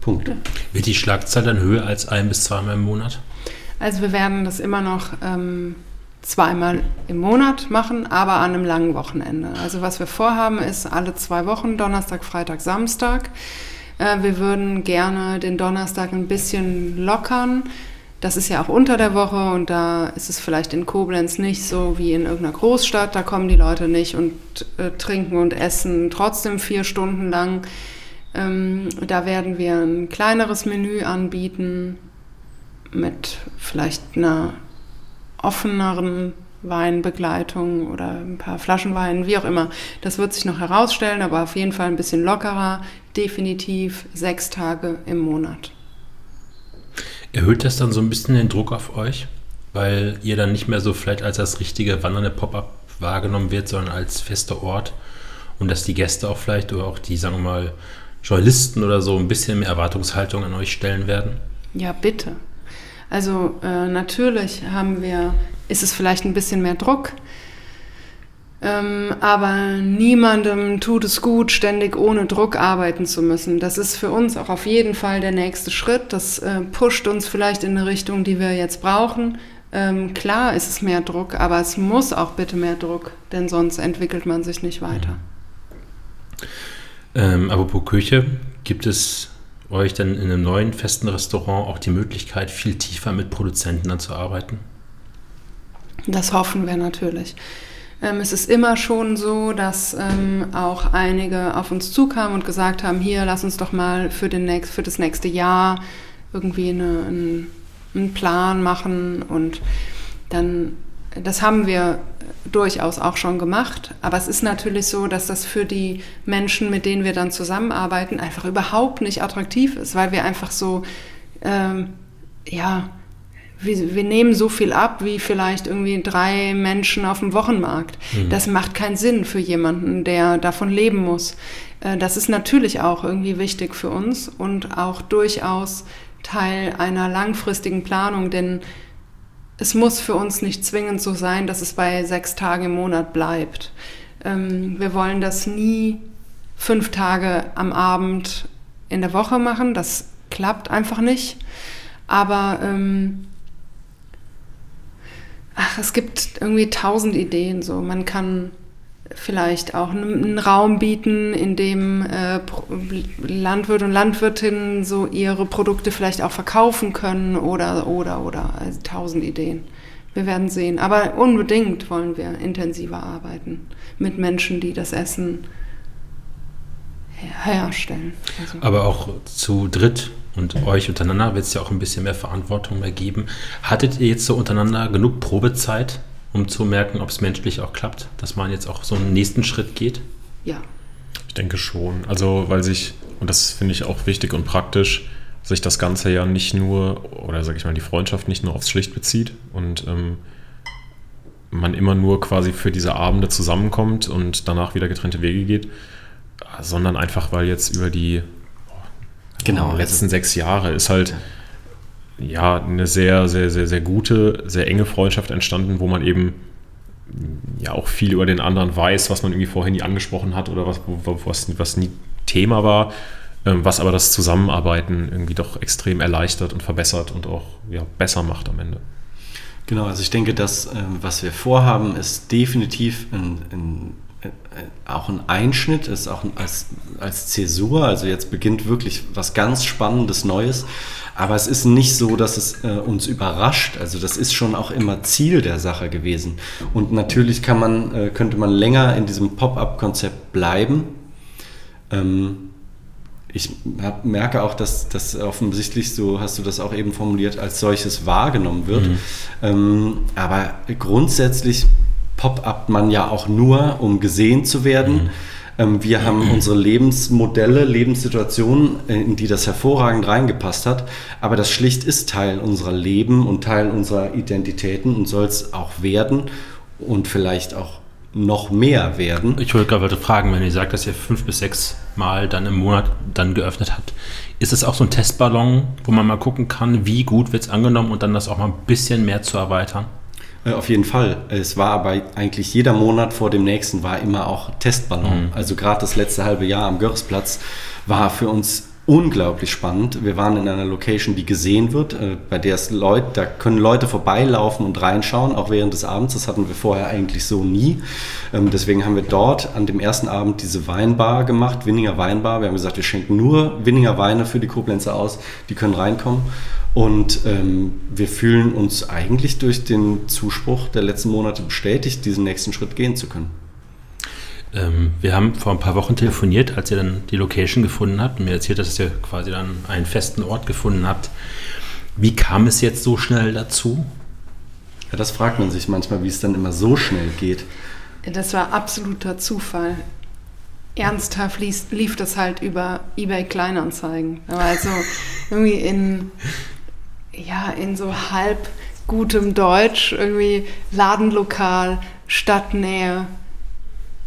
Punkt. Wird die Schlagzahl dann höher als ein bis zweimal im Monat? Also wir werden das immer noch ähm, zweimal im Monat machen, aber an einem langen Wochenende. Also was wir vorhaben ist alle zwei Wochen, Donnerstag, Freitag, Samstag. Äh, wir würden gerne den Donnerstag ein bisschen lockern. Das ist ja auch unter der Woche und da ist es vielleicht in Koblenz nicht so wie in irgendeiner Großstadt. Da kommen die Leute nicht und äh, trinken und essen trotzdem vier Stunden lang. Ähm, da werden wir ein kleineres Menü anbieten mit vielleicht einer offeneren Weinbegleitung oder ein paar Flaschen Wein, wie auch immer. Das wird sich noch herausstellen, aber auf jeden Fall ein bisschen lockerer, definitiv sechs Tage im Monat. Erhöht das dann so ein bisschen den Druck auf euch? Weil ihr dann nicht mehr so vielleicht als das richtige wandernde Pop-up wahrgenommen wird, sondern als fester Ort und dass die Gäste auch vielleicht oder auch die, sagen wir mal, Journalisten oder so ein bisschen mehr Erwartungshaltung an euch stellen werden? Ja, bitte. Also äh, natürlich haben wir, ist es vielleicht ein bisschen mehr Druck, ähm, aber niemandem tut es gut, ständig ohne Druck arbeiten zu müssen. Das ist für uns auch auf jeden Fall der nächste Schritt. Das äh, pusht uns vielleicht in eine Richtung, die wir jetzt brauchen. Ähm, klar ist es mehr Druck, aber es muss auch bitte mehr Druck, denn sonst entwickelt man sich nicht weiter. Ähm, apropos Küche, gibt es euch dann in einem neuen festen Restaurant auch die Möglichkeit, viel tiefer mit Produzenten dann zu arbeiten? Das hoffen wir natürlich. Ähm, es ist immer schon so, dass ähm, auch einige auf uns zukamen und gesagt haben, hier, lass uns doch mal für, den nächst, für das nächste Jahr irgendwie eine, einen, einen Plan machen und dann, das haben wir durchaus auch schon gemacht. Aber es ist natürlich so, dass das für die Menschen, mit denen wir dann zusammenarbeiten, einfach überhaupt nicht attraktiv ist, weil wir einfach so, ähm, ja, wir, wir, nehmen so viel ab wie vielleicht irgendwie drei Menschen auf dem Wochenmarkt. Mhm. Das macht keinen Sinn für jemanden, der davon leben muss. Äh, das ist natürlich auch irgendwie wichtig für uns und auch durchaus Teil einer langfristigen Planung, denn es muss für uns nicht zwingend so sein, dass es bei sechs Tagen im Monat bleibt. Ähm, wir wollen das nie fünf Tage am Abend in der Woche machen. Das klappt einfach nicht. Aber ähm, ach, es gibt irgendwie tausend Ideen. So, man kann vielleicht auch einen Raum bieten, in dem äh, Landwirte und Landwirtinnen so ihre Produkte vielleicht auch verkaufen können oder, oder, oder. Also tausend Ideen. Wir werden sehen. Aber unbedingt wollen wir intensiver arbeiten mit Menschen, die das Essen herstellen. Also. Aber auch zu dritt und euch untereinander wird es ja auch ein bisschen mehr Verantwortung mehr geben. Hattet ihr jetzt so untereinander genug Probezeit, um zu merken, ob es menschlich auch klappt, dass man jetzt auch so einen nächsten Schritt geht? Ja. Ich denke schon. Also, weil sich, und das finde ich auch wichtig und praktisch, sich das Ganze ja nicht nur, oder sage ich mal, die Freundschaft nicht nur aufs Schlicht bezieht und ähm, man immer nur quasi für diese Abende zusammenkommt und danach wieder getrennte Wege geht, sondern einfach, weil jetzt über die genau, also letzten sechs Jahre ist halt ja eine sehr, sehr, sehr, sehr gute, sehr enge Freundschaft entstanden, wo man eben ja auch viel über den anderen weiß, was man irgendwie vorher nie angesprochen hat oder was, was, was nie Thema war, ähm, was aber das Zusammenarbeiten irgendwie doch extrem erleichtert und verbessert und auch ja, besser macht am Ende. Genau, also ich denke, das, ähm, was wir vorhaben, ist definitiv ein, ein auch ein Einschnitt, ist auch als, als Zäsur. Also jetzt beginnt wirklich was ganz Spannendes Neues. Aber es ist nicht so, dass es äh, uns überrascht. Also das ist schon auch immer Ziel der Sache gewesen. Und natürlich kann man, äh, könnte man länger in diesem Pop-up-Konzept bleiben. Ähm, ich hab, merke auch, dass das offensichtlich, so hast du das auch eben formuliert, als solches wahrgenommen wird. Mhm. Ähm, aber grundsätzlich pop-up man ja auch nur, um gesehen zu werden. Mhm. Ähm, wir haben unsere Lebensmodelle, Lebenssituationen, in die das hervorragend reingepasst hat. Aber das schlicht ist Teil unserer Leben und Teil unserer Identitäten und soll es auch werden und vielleicht auch noch mehr werden. Ich wollte gerade fragen, wenn ihr sagt, dass ihr fünf bis sechs Mal dann im Monat dann geöffnet habt, ist es auch so ein Testballon, wo man mal gucken kann, wie gut wird es angenommen und dann das auch mal ein bisschen mehr zu erweitern? Äh, auf jeden Fall. Es war aber eigentlich jeder Monat vor dem nächsten war immer auch Testballon. Mhm. Also gerade das letzte halbe Jahr am Görresplatz war für uns unglaublich spannend. Wir waren in einer Location, die gesehen wird, äh, bei der es Leute, da können Leute vorbeilaufen und reinschauen, auch während des Abends. Das hatten wir vorher eigentlich so nie. Ähm, deswegen haben wir dort an dem ersten Abend diese Weinbar gemacht, Winninger Weinbar. Wir haben gesagt, wir schenken nur Winninger Weine für die Koblenzer aus, die können reinkommen. Und ähm, wir fühlen uns eigentlich durch den Zuspruch der letzten Monate bestätigt, diesen nächsten Schritt gehen zu können. Ähm, wir haben vor ein paar Wochen telefoniert, als ihr dann die Location gefunden habt und mir erzählt, dass ihr quasi dann einen festen Ort gefunden habt. Wie kam es jetzt so schnell dazu? Ja, das fragt man sich manchmal, wie es dann immer so schnell geht. Das war absoluter Zufall. Ernsthaft lief, lief das halt über eBay Kleinanzeigen. Aber also irgendwie in, ja, in so halb gutem Deutsch, irgendwie Ladenlokal, Stadtnähe,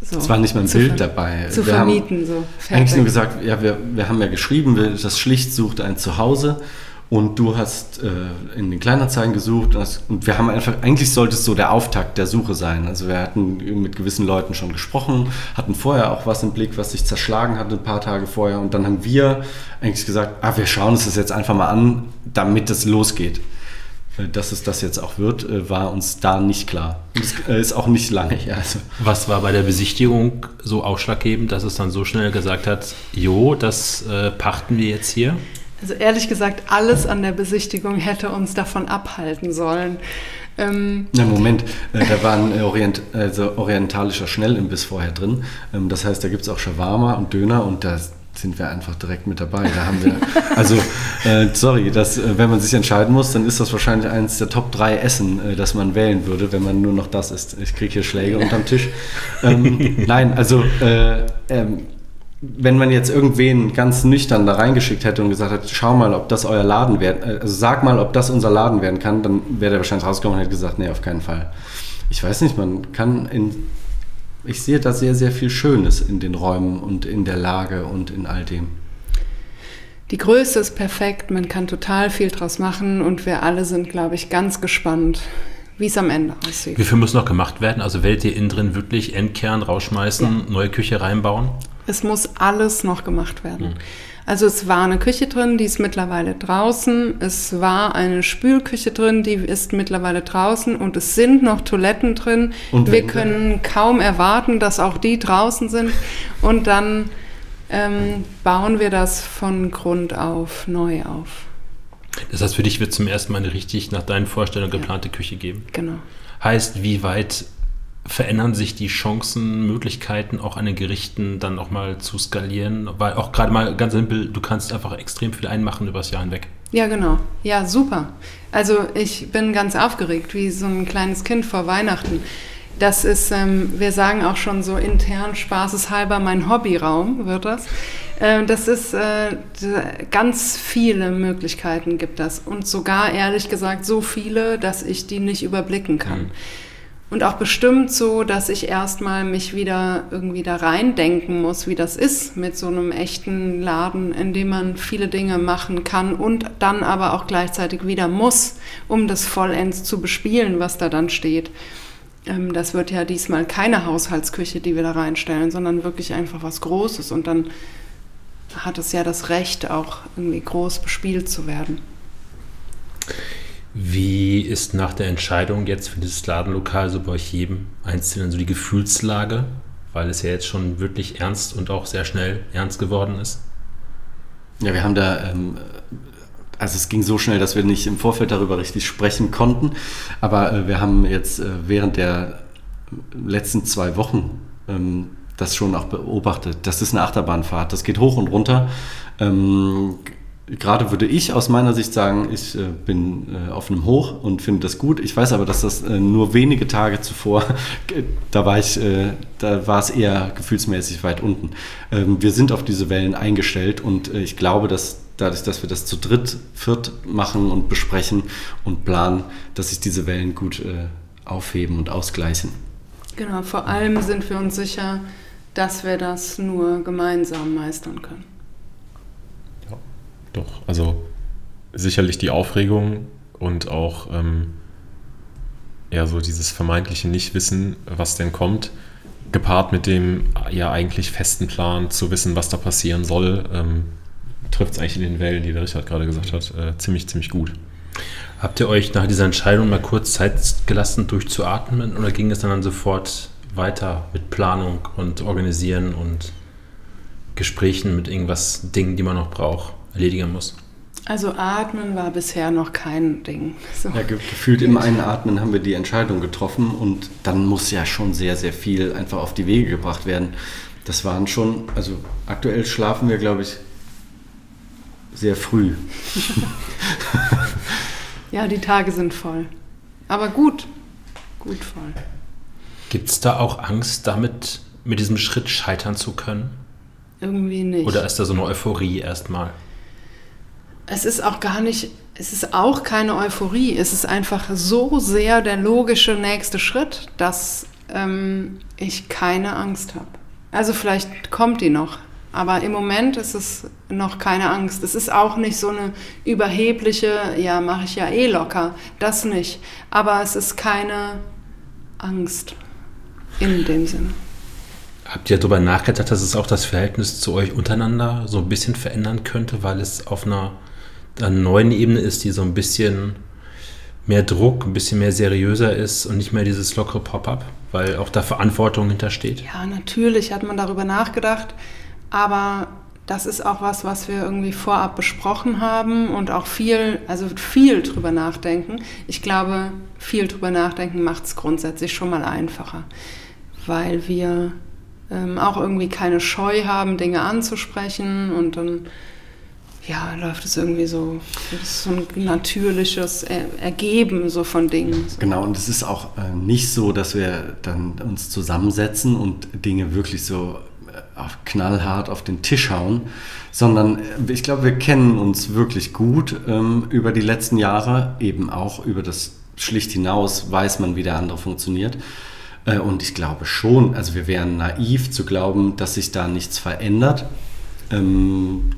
so, es war nicht mal ein Bild dabei. Zu wir vermieten, so. Fertig. Eigentlich nur gesagt, ja, wir, wir haben ja geschrieben, wir, das Schlicht sucht ein Zuhause und du hast äh, in den Kleinanzeigen gesucht und, hast, und, wir haben einfach, eigentlich sollte es so der Auftakt der Suche sein. Also wir hatten mit gewissen Leuten schon gesprochen, hatten vorher auch was im Blick, was sich zerschlagen hat ein paar Tage vorher und dann haben wir eigentlich gesagt, ah, wir schauen uns das jetzt einfach mal an, damit es losgeht. Äh, dass es das jetzt auch wird, äh, war uns da nicht klar. Es äh, ist auch nicht lange her. Also. Was war bei der Besichtigung so ausschlaggebend, dass es dann so schnell gesagt hat, jo, das äh, pachten wir jetzt hier? Also ehrlich gesagt, alles an der Besichtigung hätte uns davon abhalten sollen. Ähm Na Moment, äh, da war ein Orient, also orientalischer Schnellimbiss vorher drin. Ähm, das heißt, da gibt es auch Shawarma und Döner und das sind wir einfach direkt mit dabei. Da haben wir, also, äh, sorry, das, äh, wenn man sich entscheiden muss, dann ist das wahrscheinlich eines der Top 3 Essen, äh, das man wählen würde, wenn man nur noch das isst. Ich kriege hier Schläge unterm Tisch. Ähm, nein, also, äh, ähm, wenn man jetzt irgendwen ganz nüchtern da reingeschickt hätte und gesagt hat, schau mal, ob das euer Laden werden, äh, also sag mal, ob das unser Laden werden kann, dann wäre der wahrscheinlich rausgekommen und hätte gesagt, nee, auf keinen Fall. Ich weiß nicht, man kann in ich sehe da sehr, sehr viel Schönes in den Räumen und in der Lage und in all dem. Die Größe ist perfekt, man kann total viel draus machen und wir alle sind, glaube ich, ganz gespannt, wie es am Ende aussieht. Wie viel muss noch gemacht werden? Also werdet ihr innen drin wirklich Endkern rausschmeißen, ja. neue Küche reinbauen? Es muss alles noch gemacht werden. Mhm. Also es war eine Küche drin, die ist mittlerweile draußen. Es war eine Spülküche drin, die ist mittlerweile draußen. Und es sind noch Toiletten drin. Und wir können kaum erwarten, dass auch die draußen sind. Und dann ähm, bauen wir das von Grund auf neu auf. Das heißt, für dich wird zum ersten Mal eine richtig nach deinen Vorstellungen geplante ja. Küche geben. Genau. Heißt, wie weit verändern sich die Chancen, Möglichkeiten auch an den Gerichten dann auch mal zu skalieren? Weil auch gerade mal ganz simpel, du kannst einfach extrem viel einmachen übers Jahr hinweg. Ja, genau. Ja, super. Also ich bin ganz aufgeregt, wie so ein kleines Kind vor Weihnachten. Das ist, ähm, wir sagen auch schon so intern spaßeshalber, mein Hobbyraum wird das. Äh, das ist, äh, ganz viele Möglichkeiten gibt das. Und sogar, ehrlich gesagt, so viele, dass ich die nicht überblicken kann. Mhm. Und auch bestimmt so, dass ich erstmal mich wieder irgendwie da reindenken muss, wie das ist mit so einem echten Laden, in dem man viele Dinge machen kann und dann aber auch gleichzeitig wieder muss, um das vollends zu bespielen, was da dann steht. Ähm, das wird ja diesmal keine Haushaltsküche, die wir da reinstellen, sondern wirklich einfach was Großes. Und dann hat es ja das Recht, auch irgendwie groß bespielt zu werden. Wie ist nach der Entscheidung jetzt für dieses Ladenlokal so bei euch jedem Einzelnen so die Gefühlslage, weil es ja jetzt schon wirklich ernst und auch sehr schnell ernst geworden ist? Ja, wir haben da, ähm, also es ging so schnell, dass wir nicht im Vorfeld darüber richtig sprechen konnten, aber äh, wir haben jetzt äh, während der letzten zwei Wochen ähm, das schon auch beobachtet. Das ist eine Achterbahnfahrt, das geht hoch und runter. Ähm, gerade würde ich aus meiner Sicht sagen, ich äh, bin äh, auf einem Hoch und finde das gut. Ich weiß aber, dass das äh, nur wenige Tage zuvor, da war ich, äh, da war es eher gefühlsmäßig weit unten. Ähm, wir sind auf diese Wellen eingestellt und äh, ich glaube, dass dadurch, dass wir das zu dritt, viert machen und besprechen und planen, dass sich diese Wellen gut äh, aufheben und ausgleichen. Genau, vor allem sind wir uns sicher, dass wir das nur gemeinsam meistern können. Doch. Also sicherlich die Aufregung und auch ähm, ja so dieses vermeintliche Nichtwissen, was denn kommt, gepaart mit dem ja eigentlich festen Plan zu wissen, was da passieren soll, ähm, trifft es eigentlich in den Wellen, die der Richard gerade gesagt hat, äh, ziemlich, ziemlich gut. Habt ihr euch nach dieser Entscheidung mal kurz Zeit gelassen, durchzuatmen oder ging es dann sofort weiter mit Planung und Organisieren und Gesprächen mit irgendwas, Dingen, die man noch braucht, erledigen muss? Also atmen war bisher noch kein Ding. So. Ja, gefühlt im Einatmen haben wir die Entscheidung getroffen und dann muss ja schon sehr, sehr viel einfach auf die Wege gebracht werden. Das waren schon, also aktuell schlafen wir, glaube ich, sehr früh. ja, die Tage sind voll. Aber gut, gut voll. Gibt es da auch Angst, damit mit diesem Schritt scheitern zu können? Irgendwie nicht. Oder ist da so eine Euphorie erstmal? Es ist auch gar nicht, es ist auch keine Euphorie. Es ist einfach so sehr der logische nächste Schritt, dass ähm, ich keine Angst habe. Also vielleicht kommt die noch, aber im Moment ist es noch keine Angst. Es ist auch nicht so eine überhebliche, ja, mache ich ja eh locker. Das nicht. Aber es ist keine Angst in dem Sinne. Habt ihr darüber nachgedacht, dass es auch das Verhältnis zu euch untereinander so ein bisschen verändern könnte, weil es auf einer, einer neuen Ebene ist, die so ein bisschen mehr Druck, ein bisschen mehr seriöser ist und nicht mehr dieses lockere Pop-up, weil auch da Verantwortung hintersteht? Ja, natürlich hat man darüber nachgedacht. Aber das ist auch was, was wir irgendwie vorab besprochen haben und auch viel, also viel drüber nachdenken. Ich glaube, viel drüber nachdenken macht es grundsätzlich schon mal einfacher, weil wir ähm, auch irgendwie keine Scheu haben, Dinge anzusprechen und dann ja, läuft es irgendwie so, so ein natürliches Ergeben so von Dingen. Genau, und es ist auch äh, nicht so, dass wir dann uns zusammensetzen und Dinge wirklich so knallhart auf den Tisch hauen, sondern äh, ich glaube, wir kennen uns wirklich gut ähm, über die letzten Jahre, eben auch über das schlicht hinaus weiß man, wie der andere funktioniert. Äh, und ich glaube schon, also wir wären naiv zu glauben, dass sich da nichts verändert. Ähm,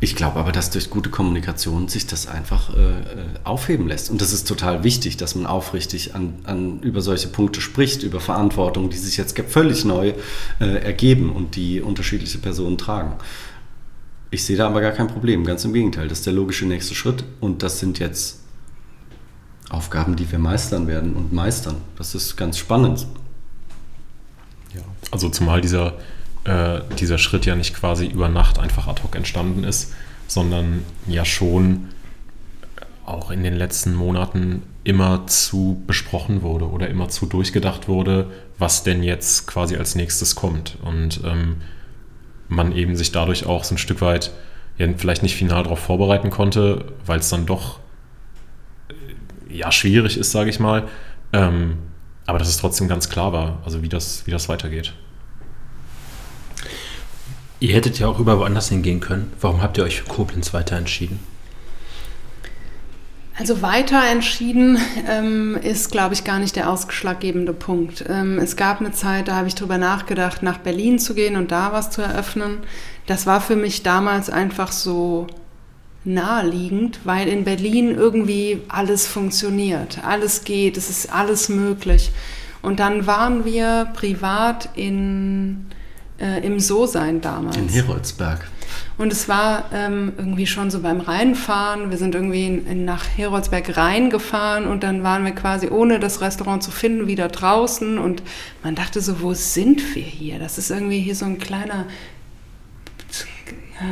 ich glaube aber, dass durch gute Kommunikation sich das einfach äh, äh, aufheben lässt. Und das ist total wichtig, dass man aufrichtig an, an, über solche Punkte spricht, über Verantwortung, die sich jetzt völlig neu äh, ergeben und die unterschiedliche Personen tragen. Ich sehe da aber gar kein Problem, ganz im Gegenteil. Das ist der logische nächste Schritt und das sind jetzt Aufgaben, die wir meistern werden und meistern. Das ist ganz spannend. Ja, also zumal dieser äh, dieser Schritt ja nicht quasi über Nacht einfach ad hoc entstanden ist, sondern ja schon auch in den letzten Monaten immer zu besprochen wurde oder immer zu durchgedacht wurde, was denn jetzt quasi als nächstes kommt. Und ähm, man eben sich dadurch auch so ein Stück weit ja, vielleicht nicht final darauf vorbereiten konnte, weil es dann doch äh, ja schwierig ist, sage ich mal. Ähm, aber dass es trotzdem ganz klar war, also wie das, wie das weitergeht. Ihr hättet ja auch über woanders hingehen können. Warum habt ihr euch für Koblenz weiter entschieden? Also weiter entschieden ähm, ist, glaube ich, gar nicht der ausschlaggebende Punkt. Ähm, es gab eine Zeit, da habe ich darüber nachgedacht, nach Berlin zu gehen und da was zu eröffnen. Das war für mich damals einfach so naheliegend, weil in Berlin irgendwie alles funktioniert, alles geht, es ist alles möglich. Und dann waren wir privat in äh, im So-Sein damals. In Heroldsberg. Und es war ähm, irgendwie schon so beim Reinfahren. Wir sind irgendwie in, in nach Heroldsberg reingefahren und dann waren wir quasi ohne das Restaurant zu finden wieder draußen und man dachte so, wo sind wir hier? Das ist irgendwie hier so ein kleiner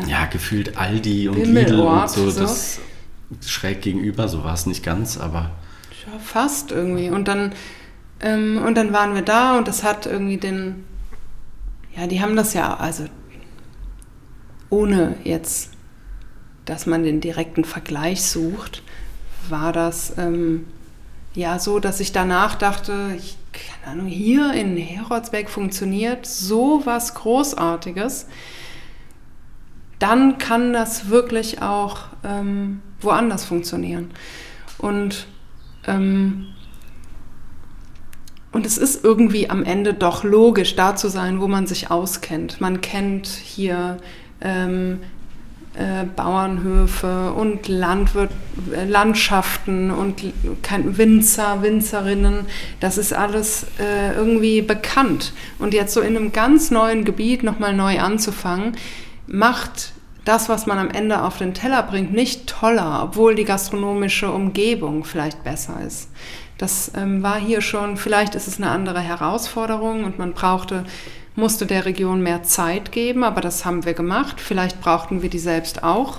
ja, ja gefühlt Aldi und Lidl und so, so. Das schräg gegenüber, so war es nicht ganz, aber ja, fast irgendwie. Und dann Ähm, und dann waren wir da und das hat irgendwie den, ja, die haben das ja, also ohne jetzt, dass man den direkten Vergleich sucht, war das ähm, ja so, dass ich danach dachte, ich, keine Ahnung, hier in Heroldsberg funktioniert so was Großartiges, dann kann das wirklich auch ähm, woanders funktionieren. Und ähm, und es ist irgendwie am Ende doch logisch, da zu sein, wo man sich auskennt. Man kennt hier ähm, äh, Bauernhöfe und Landwirt, äh, Landschaften und Winzer, Winzerinnen. Das ist alles äh, irgendwie bekannt. Und jetzt so in einem ganz neuen Gebiet nochmal neu anzufangen, macht das, was man am Ende auf den Teller bringt, nicht toller, obwohl die gastronomische Umgebung vielleicht besser ist. Das ähm, war hier schon, vielleicht ist es eine andere Herausforderung und man brauchte, musste der Region mehr Zeit geben, aber das haben wir gemacht. Vielleicht brauchten wir die selbst auch.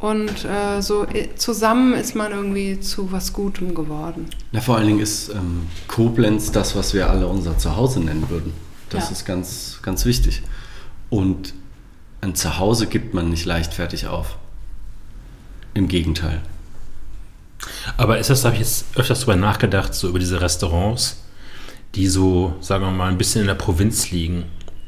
Und äh, so äh, zusammen ist man irgendwie zu was Gutem geworden. Na, vor allen Dingen ist ähm, Koblenz das, was wir alle unser Zuhause nennen würden. Das ja. ist ganz, ganz wichtig. Und ein Zuhause gibt man nicht leichtfertig auf. Im Gegenteil. Aber ist das, da habe ich jetzt öfters drüber nachgedacht, so über diese Restaurants, die so, sagen wir mal, ein bisschen in der Provinz liegen,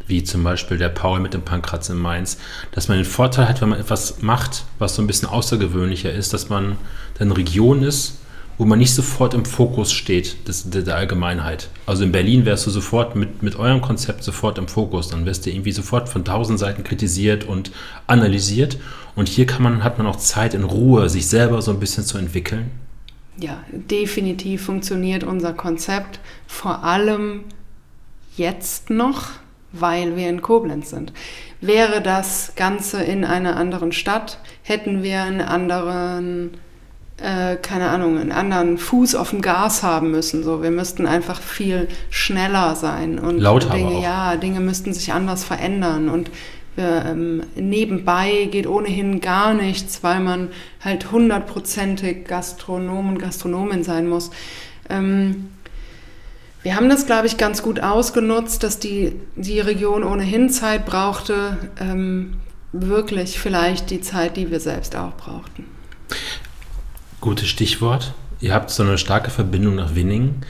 wie zum Beispiel der Paul mit dem Pankratz in Mainz, dass man den Vorteil hat, wenn man etwas macht, was so ein bisschen außergewöhnlicher ist, dass man dann Region ist, wo man nicht sofort im Fokus steht des, der Allgemeinheit. Also in Berlin wärst du sofort mit, mit eurem Konzept sofort im Fokus. Dann wirst du irgendwie sofort von tausend Seiten kritisiert und analysiert. Und hier kann man, hat man auch Zeit in Ruhe, sich selber so ein bisschen zu entwickeln. Ja, definitiv funktioniert unser Konzept vor allem jetzt noch, weil wir in Koblenz sind. Wäre das Ganze in einer anderen Stadt, hätten wir einen anderen äh, keine Ahnung, einen anderen Fuß auf dem Gas haben müssen. So, wir müssten einfach viel schneller sein und Lauter Dinge, ja, Dinge müssten sich anders verändern und wir, ähm, nebenbei geht ohnehin gar nichts, weil man halt hundertprozentig Gastronom und Gastronomin sein muss. Ähm, wir haben das, glaube ich, ganz gut ausgenutzt, dass die, die Region ohnehin Zeit brauchte, ähm, wirklich vielleicht die Zeit, die wir selbst auch brauchten. Gutes Stichwort. Ihr habt so eine starke Verbindung nach Winning.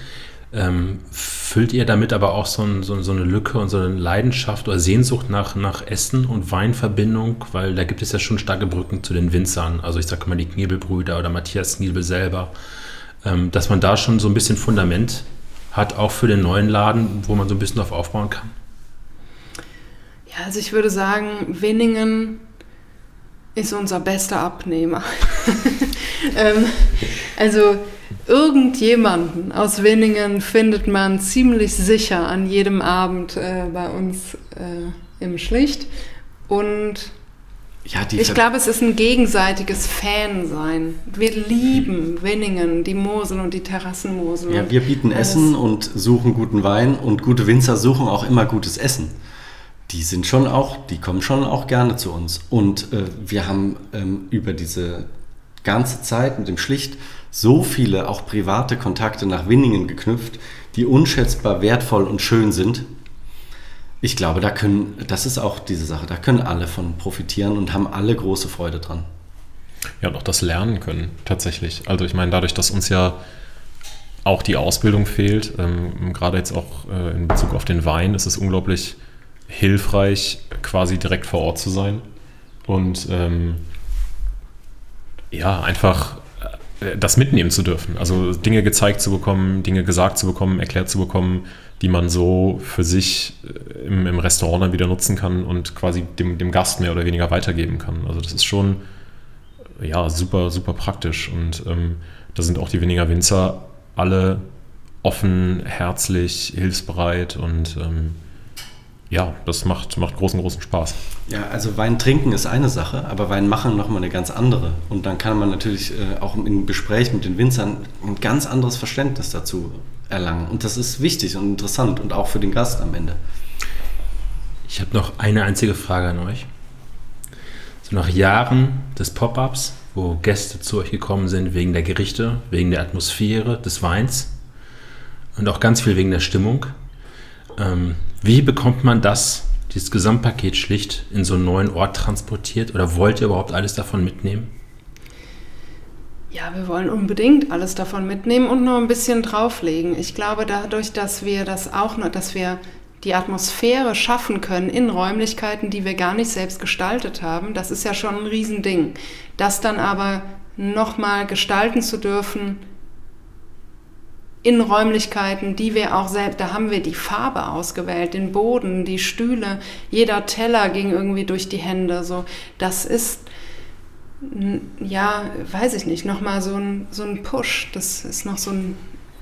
Ähm, füllt ihr damit aber auch so, ein, so, so, eine Lücke und so eine Leidenschaft oder Sehnsucht nach, nach Essen und Weinverbindung? Weil da gibt es ja schon starke Brücken zu den Winzern. Also ich sage mal die Kniebelbrüder oder Matthias Kniebel selber. Ähm, dass man da schon so ein bisschen Fundament hat, auch für den neuen Laden, wo man so ein bisschen drauf aufbauen kann. Ja, also ich würde sagen, Winningen ist unser bester Abnehmer. ähm, also irgendjemanden aus Winningen findet man ziemlich sicher an jedem Abend äh, bei uns äh, im Schlicht. Und ja, ich glaube, es ist ein gegenseitiges Fansein. Wir lieben Winningen, die Mosel und die Terrassenmosel. Ja, wir bieten Essen und suchen guten Wein und gute Winzer suchen auch immer gutes Essen die sind schon auch, die kommen schon auch gerne zu uns. Und äh, wir haben ähm, über diese ganze Zeit mit dem Schlicht so viele auch private Kontakte nach Winningen geknüpft, die unschätzbar wertvoll und schön sind. Ich glaube, da können, das ist auch diese Sache, da können alle von profitieren und haben alle große Freude dran. Ja, und auch das Lernen können, tatsächlich. Also ich meine, dadurch, dass uns ja auch die Ausbildung fehlt, ähm, gerade jetzt auch äh, in Bezug auf den Wein, ist es unglaublich hilfreich, quasi direkt vor Ort zu sein und ähm, ja, einfach äh, das mitnehmen zu dürfen. Also Dinge gezeigt zu bekommen, Dinge gesagt zu bekommen, erklärt zu bekommen, die man so für sich äh, im, im Restaurant dann wieder nutzen kann und quasi dem, dem Gast mehr oder weniger weitergeben kann. Also das ist schon ja, super, super praktisch. Und ähm, da sind auch die weniger Winzer alle offen, herzlich, hilfsbereit und ähm, ja, das macht, macht großen, großen Spaß. Ja, also Wein trinken ist eine Sache, aber Wein machen nochmal eine ganz andere. Und dann kann man natürlich äh, auch im Gespräch mit den Winzern ein ganz anderes Verständnis dazu erlangen. Und das ist wichtig und interessant und auch für den Gast am Ende. Ich habe noch eine einzige Frage an euch. So nach Jahren des Pop-ups, wo Gäste zu euch gekommen sind wegen der Gerichte, wegen der Atmosphäre, des Weins, und auch ganz viel wegen der Stimmung. Ähm, wie bekommt man das, dieses Gesamtpaket schlicht in so einen neuen Ort transportiert? Oder wollt ihr überhaupt alles davon mitnehmen? Ja, wir wollen unbedingt alles davon mitnehmen und noch ein bisschen drauflegen. Ich glaube, dadurch, dass wir das auch noch, dass wir die Atmosphäre schaffen können in Räumlichkeiten, die wir gar nicht selbst gestaltet haben, das ist ja schon ein Riesending. Das dann aber nochmal gestalten zu dürfen in Räumlichkeiten, die wir auch selbst, da haben wir die Farbe ausgewählt, den Boden, die Stühle, jeder Teller ging irgendwie durch die Hände, so. Das ist, ja, weiß ich nicht, nochmal so ein, so ein Push, das ist noch so ein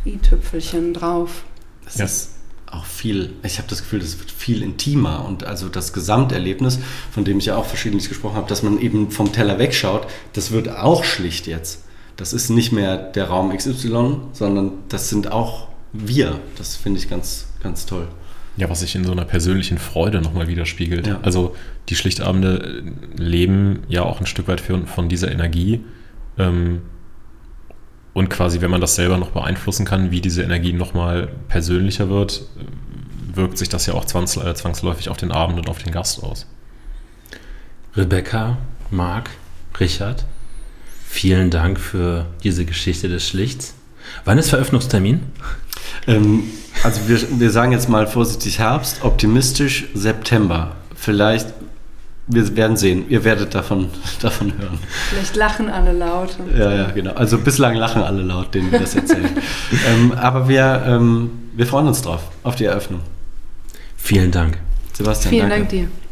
i-Tüpfelchen drauf. Das ja. ist auch viel, ich habe das Gefühl, das wird viel intimer und also das Gesamterlebnis, von dem ich ja auch verschiedentlich gesprochen habe, dass man eben vom Teller wegschaut, das wird auch schlicht jetzt. Das ist nicht mehr der Raum XY, sondern das sind auch wir. Das finde ich ganz, ganz toll. Ja, was sich in so einer persönlichen Freude nochmal widerspiegelt. Ja. Also die Schlichtabende leben ja auch ein Stück weit von dieser Energie. Ähm, und quasi, wenn man das selber noch beeinflussen kann, wie diese Energie nochmal persönlicher wird, wirkt sich das ja auch äh, zwangsläufig auf den Abend und auf den Gast aus. Rebecca, Marc, Richard, vielen Dank für diese Geschichte des Schlichts. Wann ist Veröffnungstermin? Ähm, also wir, wir sagen jetzt mal vorsichtig Herbst, optimistisch September. Vielleicht wir werden sehen. Ihr werdet davon, davon hören. Vielleicht lachen alle laut. Ja, ja, genau. Also bislang lachen alle laut, denen wir das erzählen. ähm, aber wir, ähm, wir freuen uns drauf, auf die Eröffnung. Vielen Dank. Sebastian, Vielen danke. Dank dir.